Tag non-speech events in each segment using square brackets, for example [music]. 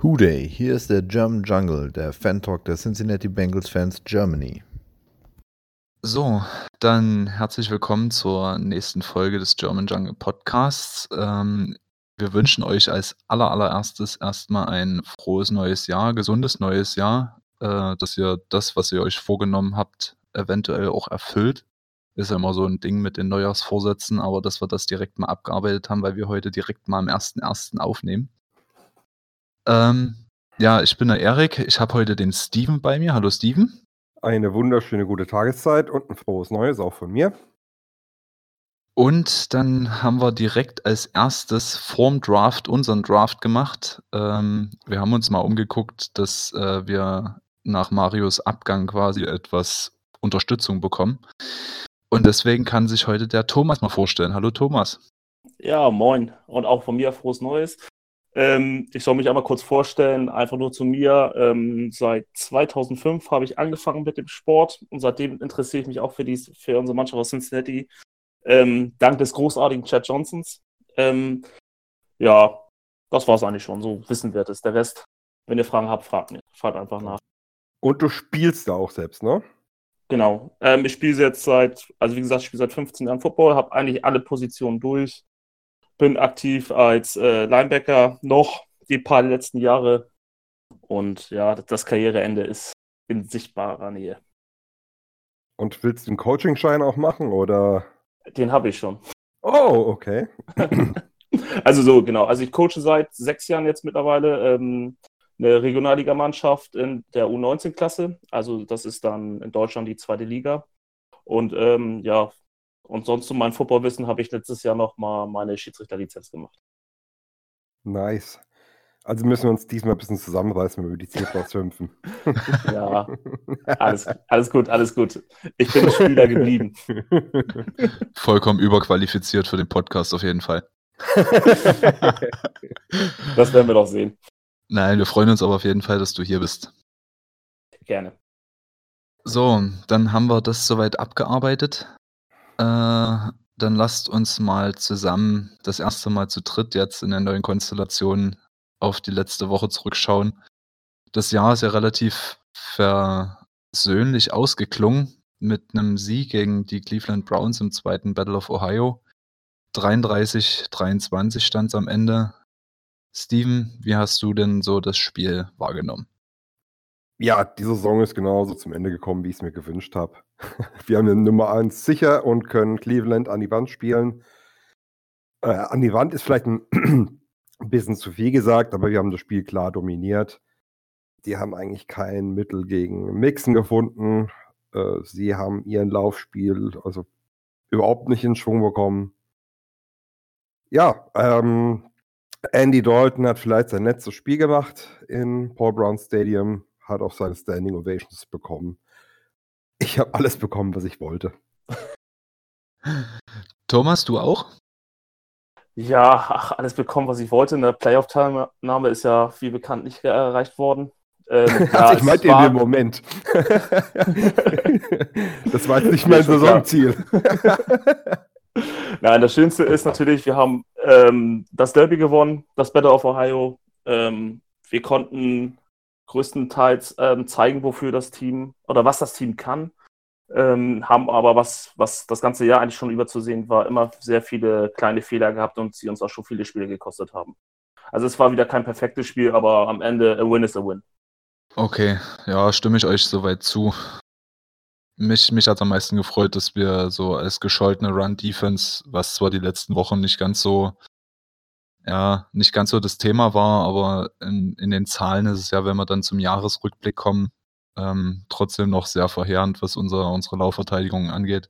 Hooday, hier ist der German Jungle, der Fan-Talk der Cincinnati Bengals Fans Germany. So, dann herzlich willkommen zur nächsten Folge des German Jungle Podcasts. Ähm, wir wünschen euch als aller, allererstes erstmal ein frohes neues Jahr, gesundes neues Jahr, äh, dass ihr das, was ihr euch vorgenommen habt, eventuell auch erfüllt. Ist ja immer so ein Ding mit den Neujahrsvorsätzen, aber dass wir das direkt mal abgearbeitet haben, weil wir heute direkt mal am 1.1. aufnehmen. Ähm, ja, ich bin der Erik. Ich habe heute den Steven bei mir. Hallo Steven. Eine wunderschöne gute Tageszeit und ein frohes Neues auch von mir. Und dann haben wir direkt als erstes vorm Draft unseren Draft gemacht. Ähm, wir haben uns mal umgeguckt, dass äh, wir nach Marios Abgang quasi etwas Unterstützung bekommen. Und deswegen kann sich heute der Thomas mal vorstellen. Hallo Thomas. Ja, moin. Und auch von mir frohes Neues. Ähm, ich soll mich einmal kurz vorstellen, einfach nur zu mir. Ähm, seit 2005 habe ich angefangen mit dem Sport und seitdem interessiere ich mich auch für, die, für unsere Mannschaft aus Cincinnati. Ähm, dank des großartigen Chad Johnsons. Ähm, ja, das war es eigentlich schon, so wissenwertes. Der Rest, wenn ihr Fragen habt, fragt, fragt einfach nach. Und du spielst da auch selbst, ne? Genau. Ähm, ich spiele jetzt seit, also wie gesagt, ich spiele seit 15 Jahren Football, habe eigentlich alle Positionen durch bin aktiv als äh, Linebacker noch die paar letzten Jahre. Und ja, das Karriereende ist in sichtbarer Nähe. Und willst du den Coaching-Schein auch machen oder? Den habe ich schon. Oh, okay. [laughs] also so, genau. Also ich coache seit sechs Jahren jetzt mittlerweile ähm, eine Regionalligamannschaft in der U19-Klasse. Also das ist dann in Deutschland die zweite Liga. Und ähm, ja, und sonst zu meinem Footballwissen habe ich letztes Jahr noch mal meine Schiedsrichterlizenz gemacht. Nice. Also müssen wir uns diesmal ein bisschen zusammenreißen, wenn wir die Zebras schimpfen. [laughs] ja, alles, alles gut, alles gut. Ich bin Spieler geblieben. [laughs] Vollkommen überqualifiziert für den Podcast auf jeden Fall. [laughs] das werden wir doch sehen. Nein, wir freuen uns aber auf jeden Fall, dass du hier bist. Gerne. So, dann haben wir das soweit abgearbeitet. Äh, dann lasst uns mal zusammen das erste Mal zu dritt jetzt in der neuen Konstellation auf die letzte Woche zurückschauen. Das Jahr ist ja relativ versöhnlich ausgeklungen mit einem Sieg gegen die Cleveland Browns im zweiten Battle of Ohio. 33-23 stand es am Ende. Steven, wie hast du denn so das Spiel wahrgenommen? Ja, die Saison ist genauso zum Ende gekommen, wie ich es mir gewünscht habe. [laughs] Wir haben den Nummer 1 sicher und können Cleveland an die Wand spielen. Äh, an die Wand ist vielleicht ein, ein [clears throat] bisschen zu viel gesagt, aber wir haben das Spiel klar dominiert. Die haben eigentlich kein Mittel gegen Mixen gefunden. Äh, sie haben ihren Laufspiel also überhaupt nicht in Schwung bekommen. Ja, ähm, Andy Dalton hat vielleicht sein letztes Spiel gemacht in Paul Brown Stadium hat auch seine Standing Ovations bekommen. Ich habe alles bekommen, was ich wollte. Thomas, du auch? Ja, ach, alles bekommen, was ich wollte. Eine Playoff-Teilnahme ist ja, wie bekannt, nicht erreicht worden. Ähm, [laughs] ja, ich meinte in dem Moment. [laughs] das war jetzt nicht mein Saisonziel. [laughs] Nein, das Schönste ist natürlich, wir haben ähm, das Derby gewonnen, das Battle of Ohio. Ähm, wir konnten größtenteils ähm, zeigen, wofür das Team oder was das Team kann. Ähm, haben aber, was, was das ganze Jahr eigentlich schon überzusehen war, immer sehr viele kleine Fehler gehabt und sie uns auch schon viele Spiele gekostet haben. Also es war wieder kein perfektes Spiel, aber am Ende a win is a win. Okay, ja, stimme ich euch soweit zu. Mich, mich hat am meisten gefreut, dass wir so als gescholtene Run-Defense, was zwar die letzten Wochen nicht ganz so ja, nicht ganz so das Thema war, aber in, in den Zahlen ist es ja, wenn wir dann zum Jahresrückblick kommen, ähm, trotzdem noch sehr verheerend, was unser, unsere Laufverteidigung angeht.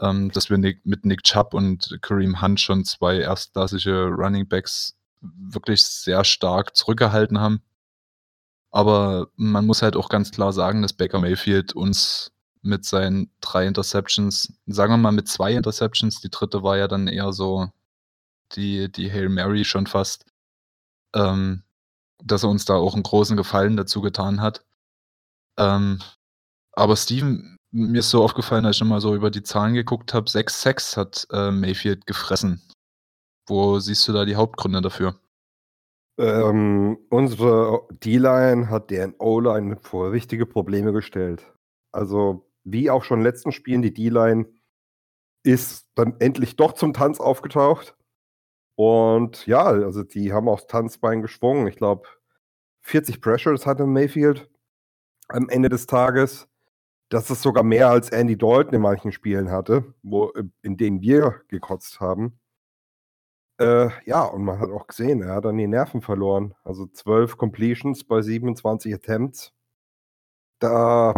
Ähm, dass wir Nick, mit Nick Chubb und Kareem Hunt schon zwei erstklassige Running Backs wirklich sehr stark zurückgehalten haben. Aber man muss halt auch ganz klar sagen, dass Baker Mayfield uns mit seinen drei Interceptions, sagen wir mal mit zwei Interceptions, die dritte war ja dann eher so die, die Hail Mary schon fast, ähm, dass er uns da auch einen großen Gefallen dazu getan hat. Ähm, aber Steven, mir ist so aufgefallen, als ich nochmal so über die Zahlen geguckt habe, 6 Sex hat äh, Mayfield gefressen. Wo siehst du da die Hauptgründe dafür? Ähm, unsere D-Line hat deren O-Line vor richtige Probleme gestellt. Also, wie auch schon in den letzten Spielen, die D-Line ist dann endlich doch zum Tanz aufgetaucht. Und ja, also die haben aufs Tanzbein geschwungen. Ich glaube, 40 Pressures hatte Mayfield am Ende des Tages. Das ist sogar mehr als Andy Dalton in manchen Spielen hatte, wo, in denen wir gekotzt haben. Äh, ja, und man hat auch gesehen, er hat dann die Nerven verloren. Also 12 Completions bei 27 Attempts. Da,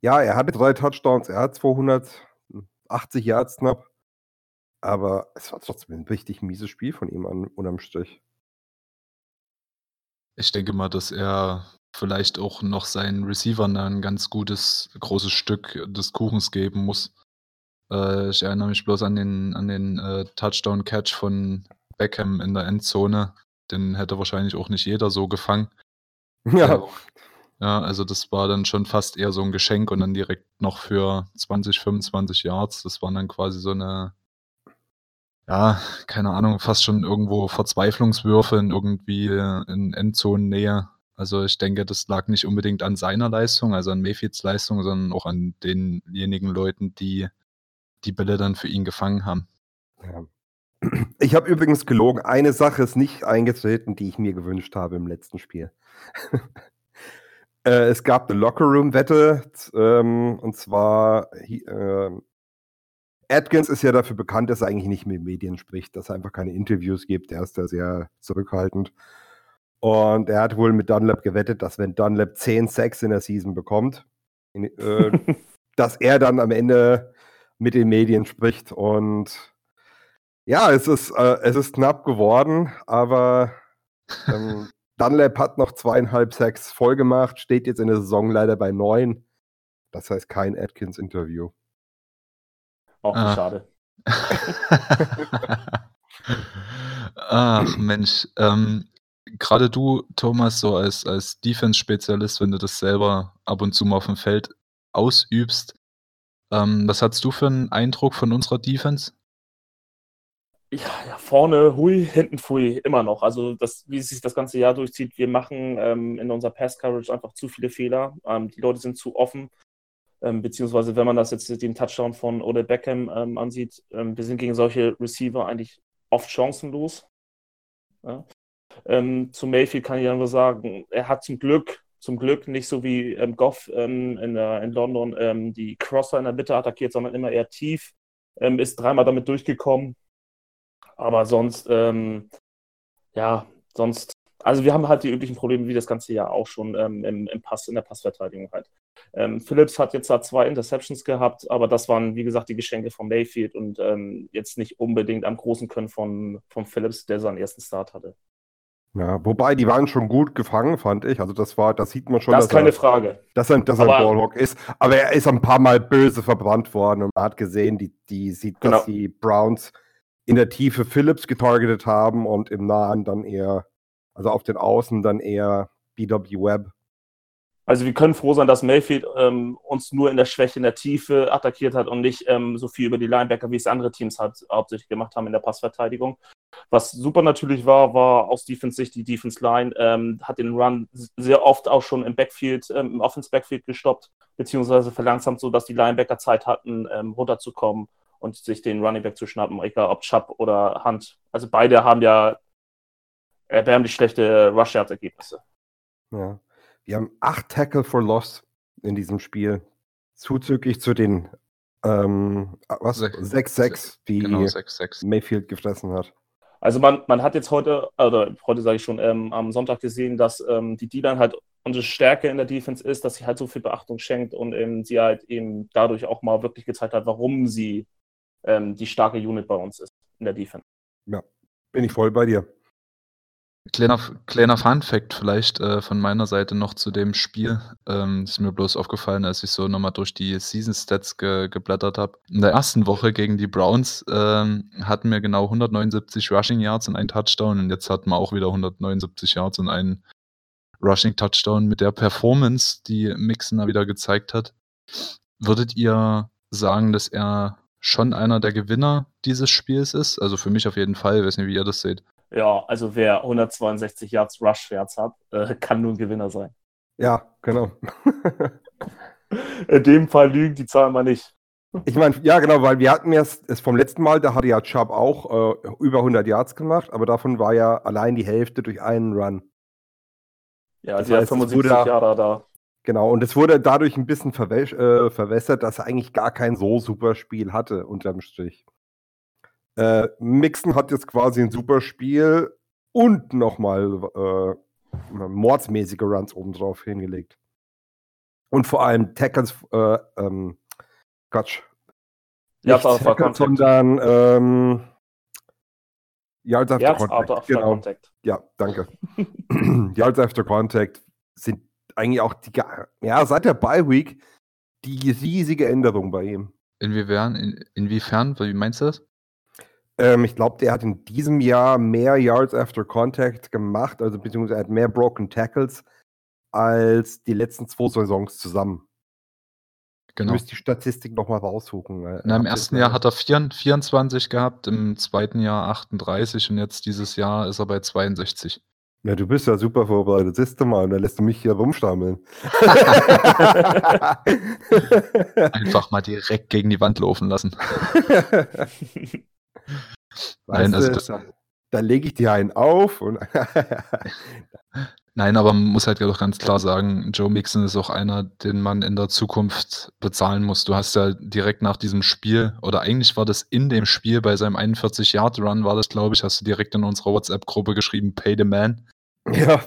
ja, er hatte drei Touchdowns, er hat 280 Yards knapp. Aber es war trotzdem ein richtig mieses Spiel von ihm an, unterm Strich. Ich denke mal, dass er vielleicht auch noch seinen Receivern ein ganz gutes, großes Stück des Kuchens geben muss. Äh, ich erinnere mich bloß an den, an den äh, Touchdown-Catch von Beckham in der Endzone. Den hätte wahrscheinlich auch nicht jeder so gefangen. [laughs] Ja. Äh, ja, also das war dann schon fast eher so ein Geschenk und dann direkt noch für 20, 25 Yards. Das waren dann quasi so eine, ja, keine Ahnung, fast schon irgendwo Verzweiflungswürfe in irgendwie in Endzonennähe. Also ich denke, das lag nicht unbedingt an seiner Leistung, also an Mayfields Leistung, sondern auch an denjenigen Leuten, die die Bälle dann für ihn gefangen haben. Ja. [clears throat] Ich habe übrigens gelogen. Eine Sache ist nicht eingetreten, die ich mir gewünscht habe im letzten Spiel. [laughs] äh, es gab eine Lockerroom-Wette, ähm, und zwar äh, Atkins ist ja dafür bekannt, dass er eigentlich nicht mit Medien spricht, dass er einfach keine Interviews gibt. Er ist da sehr zurückhaltend. Und er hat wohl mit Dunlap gewettet, dass wenn Dunlap 10 Sacks in der Season bekommt, in, äh, [laughs] dass er dann am Ende mit den Medien spricht. Und ja, es ist, äh, es ist knapp geworden, aber ähm, [laughs] Dunlap hat noch zweieinhalb Sacks voll gemacht, steht jetzt in der Saison leider bei neun. Das heißt kein Atkins-Interview. Auch ah. schade. Ach [laughs] Mensch, ähm, gerade du, Thomas, so als, als Defense-Spezialist, wenn du das selber ab und zu mal auf dem Feld ausübst, ähm, was hast du für einen Eindruck von unserer Defense? Ja, ja, vorne hui, hinten fui, immer noch. Also, das, wie sich das ganze Jahr durchzieht, wir machen ähm, in unserer Pass-Coverage einfach zu viele Fehler. Ähm, die Leute sind zu offen. Ähm, beziehungsweise, wenn man das jetzt den Touchdown von Odell Beckham ähm, ansieht, ähm, wir sind gegen solche Receiver eigentlich oft chancenlos. Ja. Ähm, zu Mayfield kann ich ja nur sagen, er hat zum Glück, zum Glück nicht so wie ähm, Goff in, äh, in, London die Crosser in der Mitte attackiert, sondern immer eher tief. Ist dreimal damit durchgekommen. Aber sonst, ja, sonst, also wir haben halt die üblichen Probleme wie das ganze Jahr auch schon im, im, Pass, in der Passverteidigung halt. Ähm, Phillips hat jetzt da zwei Interceptions gehabt, aber das waren, wie gesagt, die Geschenke von Mayfield und ähm, jetzt nicht unbedingt am großen Können von, von Phillips, der seinen ersten Start hatte. Ja, wobei die waren schon gut gefangen, fand ich. Also das war, das sieht man schon. Das ist keine er, Frage. Dass er, dass er ein Ballhawk ist. Aber er ist ein paar Mal böse verbrannt worden und man hat gesehen, die, die sieht, genau. dass die Browns in der Tiefe Phillips getargetet haben und im Nahen dann eher, also auf den Außen dann eher BW Webb. Also wir können froh sein, dass Mayfield ähm, uns nur in der Schwäche, in der Tiefe attackiert hat und nicht ähm, so viel über die Linebacker, wie es andere Teams halt hauptsächlich gemacht haben in der Passverteidigung. Was super natürlich war, war aus Defense-Sicht die Defense-Line, ähm, hat den Run sehr oft auch schon im Backfield, ähm, im Offense-Backfield gestoppt, beziehungsweise verlangsamt, so dass die Linebacker Zeit hatten, ähm, runterzukommen und sich den Running Back zu schnappen, egal ob Chubb oder Hunt. Also beide haben ja erbärmlich schlechte Rush-Yard-Ergebnisse. Ja. Wir haben acht Tackle for Loss in diesem Spiel. Zuzüglich zu den ähm, was? 6-6, die genau, 6, 6. Mayfield gefressen hat. Also man, man hat jetzt heute, oder heute sage ich schon, ähm, am Sonntag gesehen, dass ähm, die D-Line halt unsere Stärke in der Defense ist, dass sie halt so viel Beachtung schenkt und ähm, sie halt eben dadurch auch mal wirklich gezeigt hat, warum sie ähm, die starke Unit bei uns ist in der Defense. Ja, bin ich voll bei dir. Kleiner, kleiner Fun-Fact vielleicht äh, von meiner Seite noch zu dem Spiel. Ähm, ist mir bloß aufgefallen, als ich so nochmal durch die Season-Stats ge geblättert habe. In der ersten Woche gegen die Browns ähm, hatten wir genau 179 Rushing Yards und einen Touchdown und jetzt hatten wir auch wieder 179 Yards und einen Rushing Touchdown mit der Performance, die Mixon da wieder gezeigt hat. Würdet ihr sagen, dass er schon einer der Gewinner dieses Spiels ist? Also für mich auf jeden Fall. Ich weiß nicht, wie ihr das seht. Ja, also wer 162 Yards Rush-Wärts hat, [laughs] äh, kann nur ein Gewinner sein. Ja, genau. [laughs] In dem Fall lügen die Zahlen mal nicht. Ich meine, ja, genau, weil wir hatten es, es vom letzten Mal, da hatte ja Chubb auch äh, über 100 Yards gemacht, aber davon war ja allein die Hälfte durch einen Run. Ja, die hat heißt, es 75 wurde- Jahre da. Genau, und es wurde dadurch ein bisschen verwäsch, äh, verwässert, dass er eigentlich gar kein so super Spiel hatte, unterm Strich. Äh, Mixon hat jetzt quasi ein super Spiel und nochmal äh, mordsmäßige Runs obendrauf hingelegt. Und vor allem Tackles, äh, ähm, Quatsch. Ja, Nicht after Tackles, Contact. sondern ähm, Yards after Yards Contact. after, genau. Contact. Ja, danke. [laughs] Yards after Contact sind eigentlich auch die, ja, seit der Bye Week die riesige Änderung bei ihm. Inwiefern, in, inwiefern, wie meinst du das? Ähm, ich glaube, der hat in diesem Jahr mehr Yards after Contact gemacht, also beziehungsweise er hat mehr Broken Tackles als die letzten zwei Saisons zusammen. Genau. müsste die Statistik nochmal raussuchen. Na, Im ersten Jahr hat er 4, 24 gehabt, im zweiten Jahr 38 und jetzt dieses Jahr ist er bei 62. Ja, du bist ja super vorbereitet. Siehst du mal, da lässt du mich hier rumstammeln. Einfach mal direkt gegen die Wand laufen lassen. [laughs] [laughs] Nein, also also da, da lege ich dir einen auf und [laughs] Nein, aber man muss halt doch ganz klar sagen, Joe Mixon ist auch einer, den man in der Zukunft bezahlen muss. Du hast ja direkt nach diesem Spiel, oder eigentlich war das in dem Spiel bei seinem 41-Yard-Run, war das, glaube ich, hast du direkt in unserer WhatsApp-Gruppe geschrieben, Pay the Man. ja,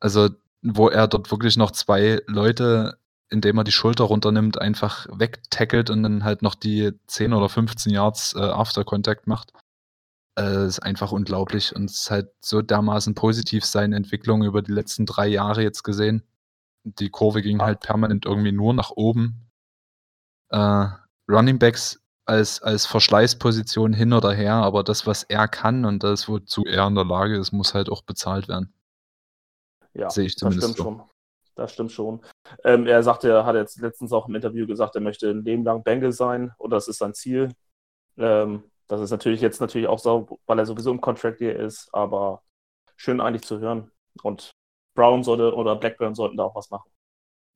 Also, wo er dort wirklich noch zwei Leute, indem er die Schulter runternimmt, einfach wegtackelt und dann halt noch die 10 oder 15 Yards äh, After Contact macht. Äh, ist einfach unglaublich und es ist halt so dermaßen positiv seine Entwicklung über die letzten drei Jahre jetzt gesehen. Die Kurve ging halt permanent irgendwie nur nach oben. Äh, Running Backs als, als Verschleißposition hin oder her, aber das, was er kann und das, wozu er in der Lage ist, muss halt auch bezahlt werden. Ja, Sehe ich das zumindest stimmt so. schon. Das stimmt schon. Ähm, er sagte, er hat jetzt letztens auch im Interview gesagt, er möchte ein Leben lang Bengal sein und das ist sein Ziel. Ähm, das ist natürlich jetzt natürlich auch so, weil er sowieso im Contract hier ist, aber schön eigentlich zu hören. Und Brown sollte oder Blackburn sollten da auch was machen.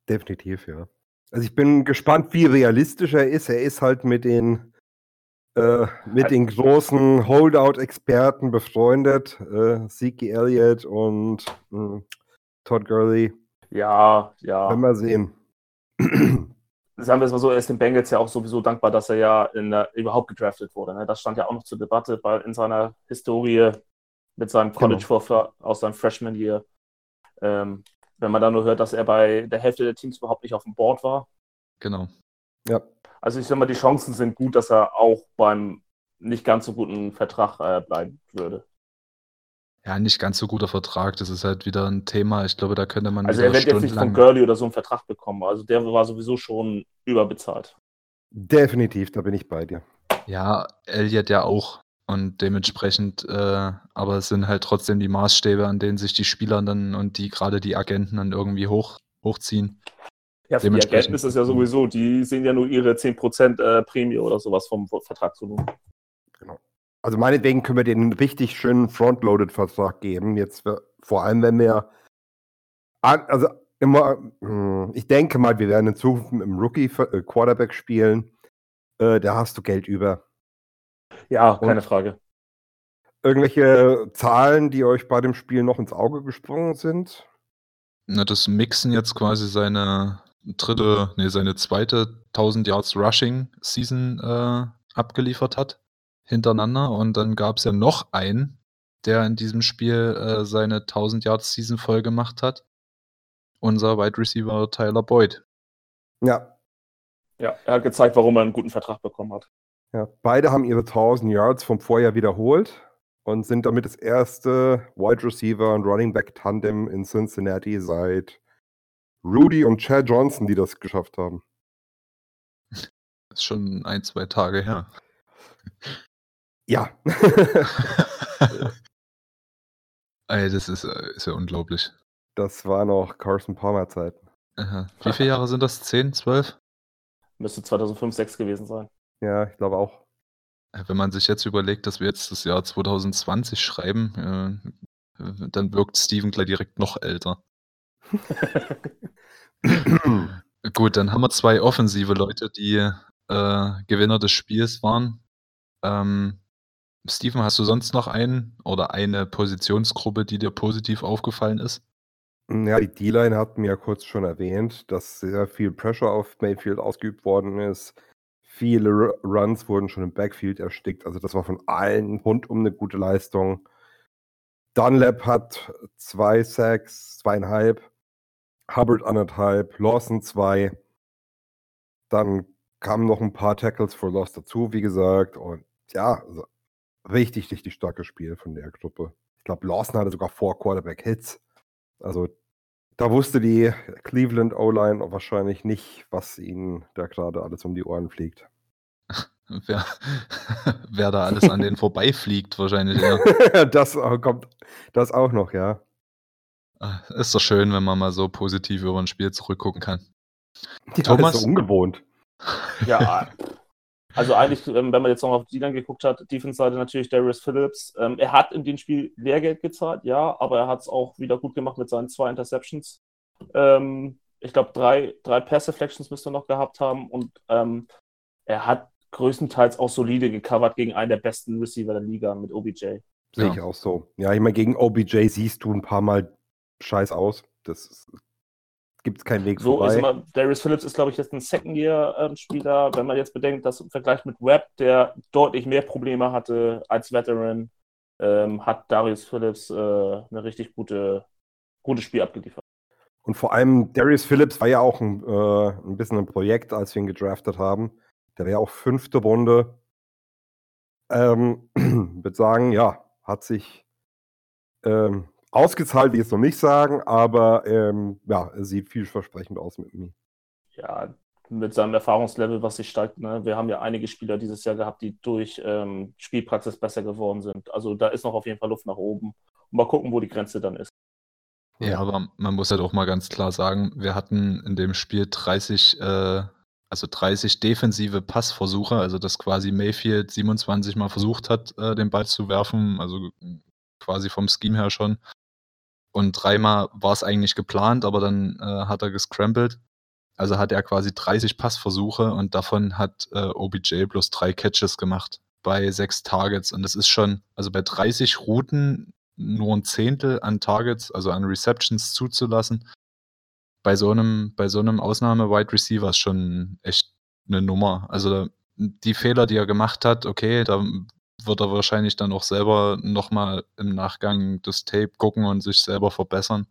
definitiv, ja. Also ich bin gespannt, wie realistisch er ist. Er ist halt mit den äh, mit den großen Holdout-Experten befreundet. Äh, Zeke Elliott und mh, Todd Gurley. Ja, ja. Werden wir sehen. sagen wir es mal so, er ist den Bengals ja auch sowieso dankbar, dass er ja in der, überhaupt gedraftet wurde. Ne? Das stand ja auch noch zur Debatte bei, in seiner Historie mit seinem College Vorfahr aus seinem Freshman Year. Ähm, wenn man dann nur hört, dass er bei der Hälfte der Teams überhaupt nicht auf dem Board war. Genau. ja. Also ich sag mal, die Chancen sind gut, dass er auch beim nicht ganz so guten Vertrag äh, bleiben würde. Ja, nicht ganz so guter Vertrag. Das ist halt wieder ein Thema. Ich glaube, da könnte man Also er wird jetzt nicht von Gurley oder so einen Vertrag bekommen. Also der war sowieso schon überbezahlt. Definitiv, da bin ich bei dir. Ja, Elliot ja auch. Und dementsprechend, äh, aber es sind halt trotzdem die Maßstäbe, an denen sich die Spieler dann und die gerade die Agenten dann irgendwie hoch, hochziehen. Ja, für die Dementsprechend- Agenten ist es ja sowieso, die sehen ja nur ihre 10% äh, Prämie oder sowas vom Vertragsvolumen. Also meinetwegen können wir den einen richtig schönen Frontloaded-Vertrag geben. Jetzt äh, vor allem, wenn wir an, also immer, mh, ich denke mal, wir werden in Zukunft mit einem Rookie-Quarterback spielen. Äh, da hast du Geld über. Ja, keine Frage. Irgendwelche Zahlen, die euch bei dem Spiel noch ins Auge gesprungen sind? Na, das Mixen jetzt quasi seine dritte, nee, seine zweite 1000 Yards Rushing Season äh, abgeliefert hat, hintereinander. Und dann gab es ja noch einen, der in diesem Spiel äh, seine 1000 Yards Season voll gemacht hat. Unser Wide Receiver Tyler Boyd. Ja, Ja, er hat gezeigt, warum er einen guten Vertrag bekommen hat. ja. Beide haben ihre 1000 Yards vom Vorjahr wiederholt und sind damit das erste Wide Receiver und Running Back Tandem in Cincinnati seit Rudy und Chad Johnson, die das geschafft haben. Ist schon ein, zwei Tage her. [laughs] Ja. [laughs] Ey, das ist, äh, ist ja unglaublich. das war noch Carson Palmer Zeiten. Aha. Wie viele Jahre sind das? 10, 12? Müsste 2005, 2006 gewesen sein. Ja, ich glaube auch. Wenn man sich jetzt überlegt, dass wir jetzt das Jahr 2020 schreiben, äh, dann wirkt Steven gleich direkt noch älter. [laughs] Gut, dann haben wir zwei offensive Leute, die äh, Gewinner des Spiels waren. Ähm, Steven, hast du sonst noch einen oder eine Positionsgruppe, die dir positiv aufgefallen ist? Ja, die D-Line hatten wir ja kurz schon erwähnt, dass sehr viel Pressure auf Mayfield ausgeübt worden ist. Viele Runs wurden schon im Backfield erstickt. Also das war von allen rundum eine gute Leistung. Dunlap hat zwei Sacks, zweieinhalb. Hubbard anderthalb. Lawson zwei. Dann kamen noch ein paar Tackles for Loss dazu, wie gesagt. Und ja, also richtig, richtig starkes Spiel von der Gruppe. Ich glaube, Lawson hatte sogar vier Quarterback-Hits. Also da wusste die Cleveland O-Line wahrscheinlich nicht, was ihnen da gerade alles um die Ohren fliegt. [laughs] Wer, [laughs] wer da alles an denen [laughs] vorbeifliegt, wahrscheinlich. Ja. das kommt das auch noch, ja. Ah, ist doch schön, wenn man mal so positiv über ein Spiel zurückgucken kann. Ja, Thomas? ist so ungewohnt. Ja, also eigentlich, ähm, wenn man jetzt noch auf die dann geguckt hat, Defense-Seite natürlich Darius Phillips. Ähm, er hat in dem Spiel Lehrgeld gezahlt, ja, aber er hat es auch wieder gut gemacht mit seinen zwei Interceptions. Ähm, ich glaube, drei, drei Pass-Deflections müsste er noch gehabt haben und ähm, er hat größtenteils auch solide gecovert gegen einen der besten Receiver der Liga mit OBJ. Sehe ja. ich auch so. Ja, ich meine, gegen OBJ siehst du ein paar Mal scheiß aus. Das gibt es keinen Weg so vorbei. Ist immer, Darius Phillips ist, glaube ich, jetzt ein Second-Year-Spieler. Wenn man jetzt bedenkt, dass im Vergleich mit Webb, der deutlich mehr Probleme hatte als Veteran, ähm, hat Darius Phillips äh, eine richtig gute, gutes Spiel abgeliefert. Und vor allem Darius Phillips war ja auch ein, äh, ein bisschen ein Projekt, als wir ihn gedraftet haben. Der wäre auch fünfte Runde. Ähm, [clears throat] würde sagen, ja, hat sich ähm, Ausgezahlt will ich jetzt noch nicht sagen, aber ähm, ja, sieht vielversprechend aus mit mir. Ja, mit seinem Erfahrungslevel, was sich steigt. Ne? Wir haben ja einige Spieler dieses Jahr gehabt, die durch ähm, Spielpraxis besser geworden sind. Also da ist noch auf jeden Fall Luft nach oben. Und mal gucken, wo die Grenze dann ist. Ja, aber man muss halt auch mal ganz klar sagen, wir hatten in dem Spiel 30, äh, also 30 defensive Passversuche, also dass quasi Mayfield 27 Mal versucht hat, äh, den Ball zu werfen, also quasi vom Scheme her schon. Und dreimal war es eigentlich geplant, aber dann äh, hat er gescrambled. Also hat er quasi 30 Passversuche und davon hat äh, OBJ bloß drei Catches gemacht bei sechs Targets. Und das ist schon, also bei 30 Routen nur ein Zehntel an Targets, also an Receptions zuzulassen. Bei so einem, bei so einem Ausnahme-Wide Receiver ist schon echt eine Nummer. Also die Fehler, die er gemacht hat, okay, da wird er wahrscheinlich dann auch selber nochmal im Nachgang das Tape gucken und sich selber verbessern.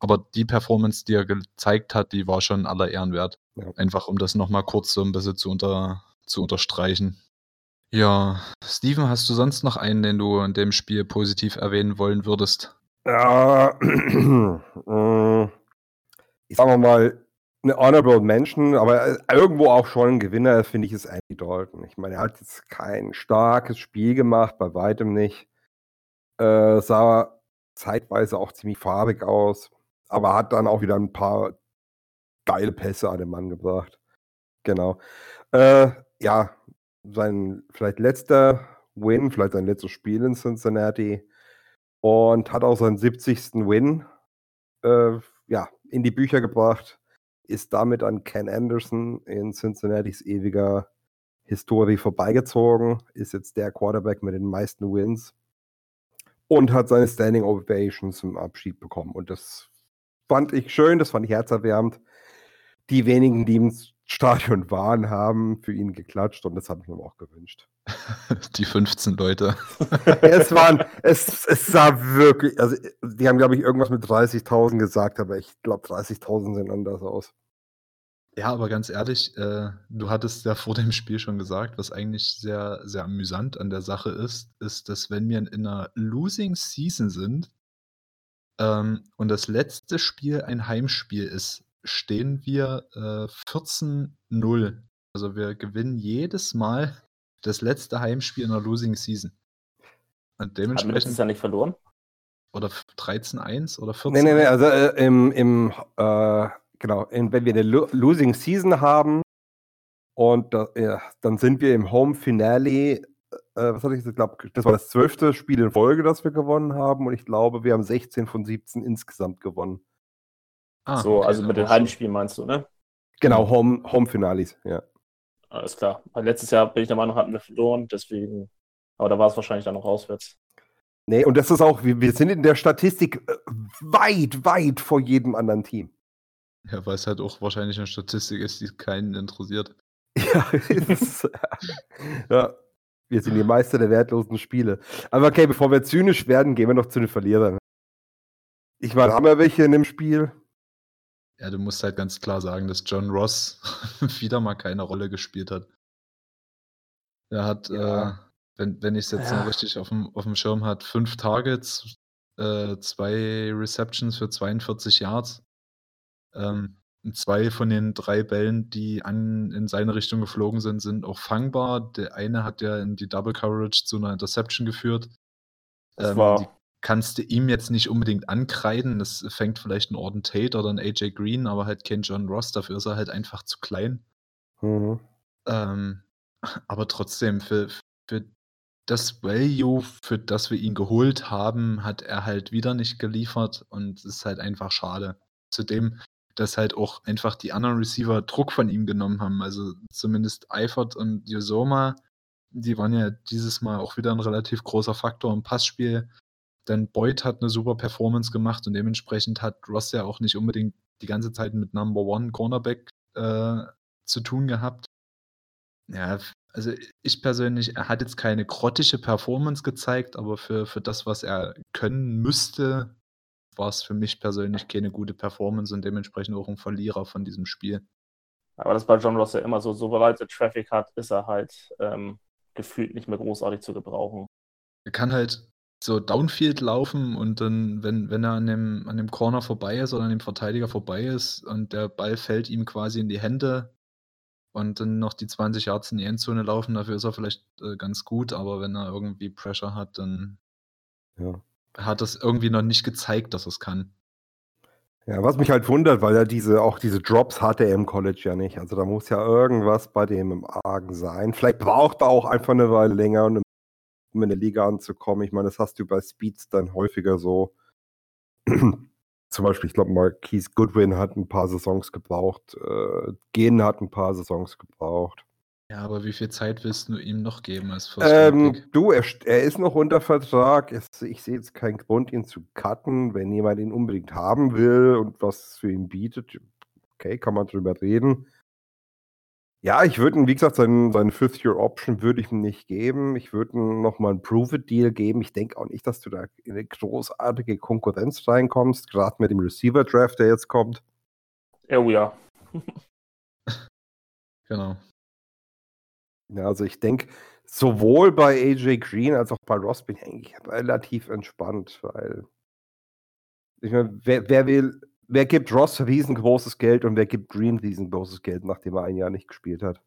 Aber die Performance, die er gezeigt hat, die war schon aller Ehren wert. Ja. Einfach um das nochmal kurz so ein bisschen zu, unter, zu unterstreichen. Ja, Steven, hast du sonst noch einen, den du in dem Spiel positiv erwähnen wollen würdest? Ja, [clears throat] äh, ich sag mal, eine Honorable Mention, aber äh, irgendwo auch schon ein Gewinner, finde ich, ist Andy Dalton. Ich meine, er hat jetzt kein starkes Spiel gemacht, bei weitem nicht. Äh, sah zeitweise auch ziemlich farbig aus, aber hat dann auch wieder ein paar geile Pässe an den Mann gebracht. Genau. Äh, ja, sein vielleicht letzter Win, vielleicht sein letztes Spiel in Cincinnati und hat auch seinen 70. Win äh, ja, in die Bücher gebracht ist damit an Ken Anderson in Cincinnatis ewiger Historie vorbeigezogen, ist jetzt der Quarterback mit den meisten Wins und hat seine Standing Ovations im Abschied bekommen. Und das fand ich schön, das fand ich herzerwärmend. Die wenigen, die im Stadion waren, haben für ihn geklatscht und das habe ich mir auch gewünscht. [laughs] Die 15 Leute. [laughs] es waren, es, es sah wirklich, also die haben, glaube ich, irgendwas mit 30.000 gesagt, aber ich glaube, 30.000 sehen anders aus. Ja, aber ganz ehrlich, äh, du hattest ja vor dem Spiel schon gesagt, was eigentlich sehr, sehr amüsant an der Sache ist, ist, dass wenn wir in einer Losing Season sind ähm, und das letzte Spiel ein Heimspiel ist, stehen wir äh, 14-0. Also wir gewinnen jedes Mal das letzte Heimspiel in einer Losing Season. Und dementsprechend. Haben wir das ja nicht verloren? Oder 13-1 oder 14? Nee, nee, nee, also äh, im, im äh, genau, wenn wir eine Lo Losing Season haben Und da, ja, dann sind wir im Home Finale. Äh, was hatte ich gesagt? Glaub, das war das zwölfte Spiel in Folge, das wir gewonnen haben. Und ich glaube, wir haben 16 von 17 insgesamt gewonnen. Ah, so, okay, also mit den Heimspielen meinst du, ne? Genau, Home, Home Finales, ja. Alles klar. Weil letztes Jahr bin ich der Meinung, hatten wir verloren, deswegen. Aber da war es wahrscheinlich dann noch auswärts. Nee, und das ist auch, wir, wir sind in der Statistik äh, weit, weit vor jedem anderen Team. Ja, weil es halt auch wahrscheinlich eine Statistik ist, die keinen interessiert. [laughs] Ja, ist, ja, wir sind die Meister der wertlosen Spiele. Aber okay, bevor wir zynisch werden, gehen wir noch zu den Verlierern. Ich meine, haben wir welche in dem Spiel? Ja, du musst halt ganz klar sagen, dass John Ross [laughs] wieder mal keine Rolle gespielt hat. Er hat, ja. äh, wenn, wenn ich es jetzt ja. noch richtig auf dem, auf dem Schirm hat, fünf Targets, äh, zwei Receptions für 42 Yards. Ähm, zwei von den drei Bällen, die an, in seine Richtung geflogen sind, sind auch fangbar. Der eine hat ja in die Double Coverage zu einer Interception geführt. Das ähm, war kannst du ihm jetzt nicht unbedingt ankreiden. Das fängt vielleicht ein Orden Tate oder ein AJ Green, aber halt kein John Ross. Dafür ist er halt einfach zu klein. Mhm. Ähm, aber trotzdem, für, für das Value, für das wir ihn geholt haben, hat er halt wieder nicht geliefert und es ist halt einfach schade. Zudem, dass halt auch einfach die anderen Receiver Druck von ihm genommen haben. Also zumindest Eifert und Yosoma, die waren ja dieses Mal auch wieder ein relativ großer Faktor im Passspiel. Denn Boyd hat eine super Performance gemacht und dementsprechend hat Ross ja auch nicht unbedingt die ganze Zeit mit Number One Cornerback äh, zu tun gehabt. Ja, also ich persönlich, er hat jetzt keine grottische Performance gezeigt, aber für, für das, was er können müsste, war es für mich persönlich keine gute Performance und dementsprechend auch ein Verlierer von diesem Spiel. Aber das bei John Ross ja immer so, sobald er Traffic hat, ist er halt ähm, gefühlt nicht mehr großartig zu gebrauchen. Er kann halt so Downfield laufen und dann, wenn, wenn er an dem, an dem Corner vorbei ist oder an dem Verteidiger vorbei ist und der Ball fällt ihm quasi in die Hände und dann noch die 20 Yards in die Endzone laufen, dafür ist er vielleicht äh, ganz gut, aber wenn er irgendwie Pressure hat, dann ja. hat es irgendwie noch nicht gezeigt, dass er es kann. Ja, was mich halt wundert, weil er diese, auch diese Drops hatte er im College ja nicht. Also da muss ja irgendwas bei dem im Argen sein. Vielleicht braucht er auch einfach eine Weile länger und um in der Liga anzukommen. Ich meine, das hast du bei Speeds dann häufiger so. Zum Beispiel, ich glaube, Marquise Goodwin hat ein paar Saisons gebraucht. Äh, Gen hat ein paar Saisons gebraucht. Ja, aber wie viel Zeit willst du ihm noch geben als ähm, Du, er, er, ist noch unter Vertrag. Ich sehe jetzt keinen Grund, ihn zu cutten. Wenn jemand ihn unbedingt haben will und was für ihn bietet, okay, kann man drüber reden. Ja, ich würde ihm, wie gesagt, seinen, seine Fifth-Year-Option würde ich ihm nicht geben. Ich würde ihm nochmal einen Prove-It-Deal geben. Ich denke auch nicht, dass du da in eine großartige Konkurrenz reinkommst, gerade mit dem Receiver-Draft, der jetzt kommt. Oh ja. [laughs] genau. Ja, also ich denke, sowohl bei AJ Green als auch bei Ross bin ich eigentlich relativ entspannt, weil ich meine, wer, wer will wer gibt Ross riesengroßes Geld und wer gibt Green riesengroßes Geld, nachdem er ein Jahr nicht gespielt hat?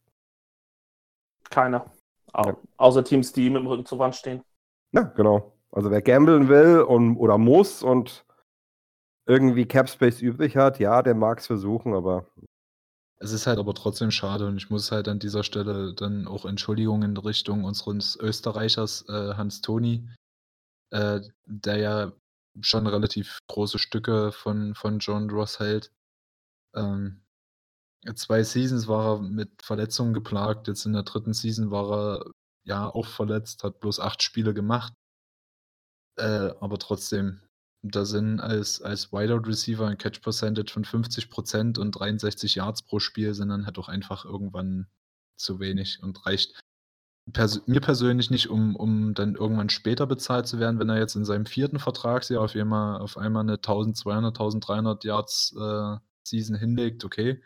Keiner. Au ja. Außer Teams, die mit dem Rücken zur Wand stehen. Ja, genau. Also wer gambeln will und, oder muss und irgendwie Capspace übrig hat, ja, der mag es versuchen, aber. Es ist halt aber trotzdem schade und ich muss halt an dieser Stelle dann auch Entschuldigungen in Richtung unseres Österreichers äh, Hans Toni, äh, der ja schon relativ große Stücke von, von John Ross hält. Ähm, zwei Seasons war er mit Verletzungen geplagt. Jetzt in der dritten Season war er ja auch verletzt, hat bloß acht Spiele gemacht. Äh, aber trotzdem, da sind als, als Wideout Receiver ein Catch Percentage von 50% und 63 Yards pro Spiel sind dann halt auch einfach irgendwann zu wenig und reicht pers mir persönlich nicht, um, um dann irgendwann später bezahlt zu werden, wenn er jetzt in seinem vierten Vertragsjahr auf einmal, auf einmal eine 1200, 1300 Yards äh, Season hinlegt, okay,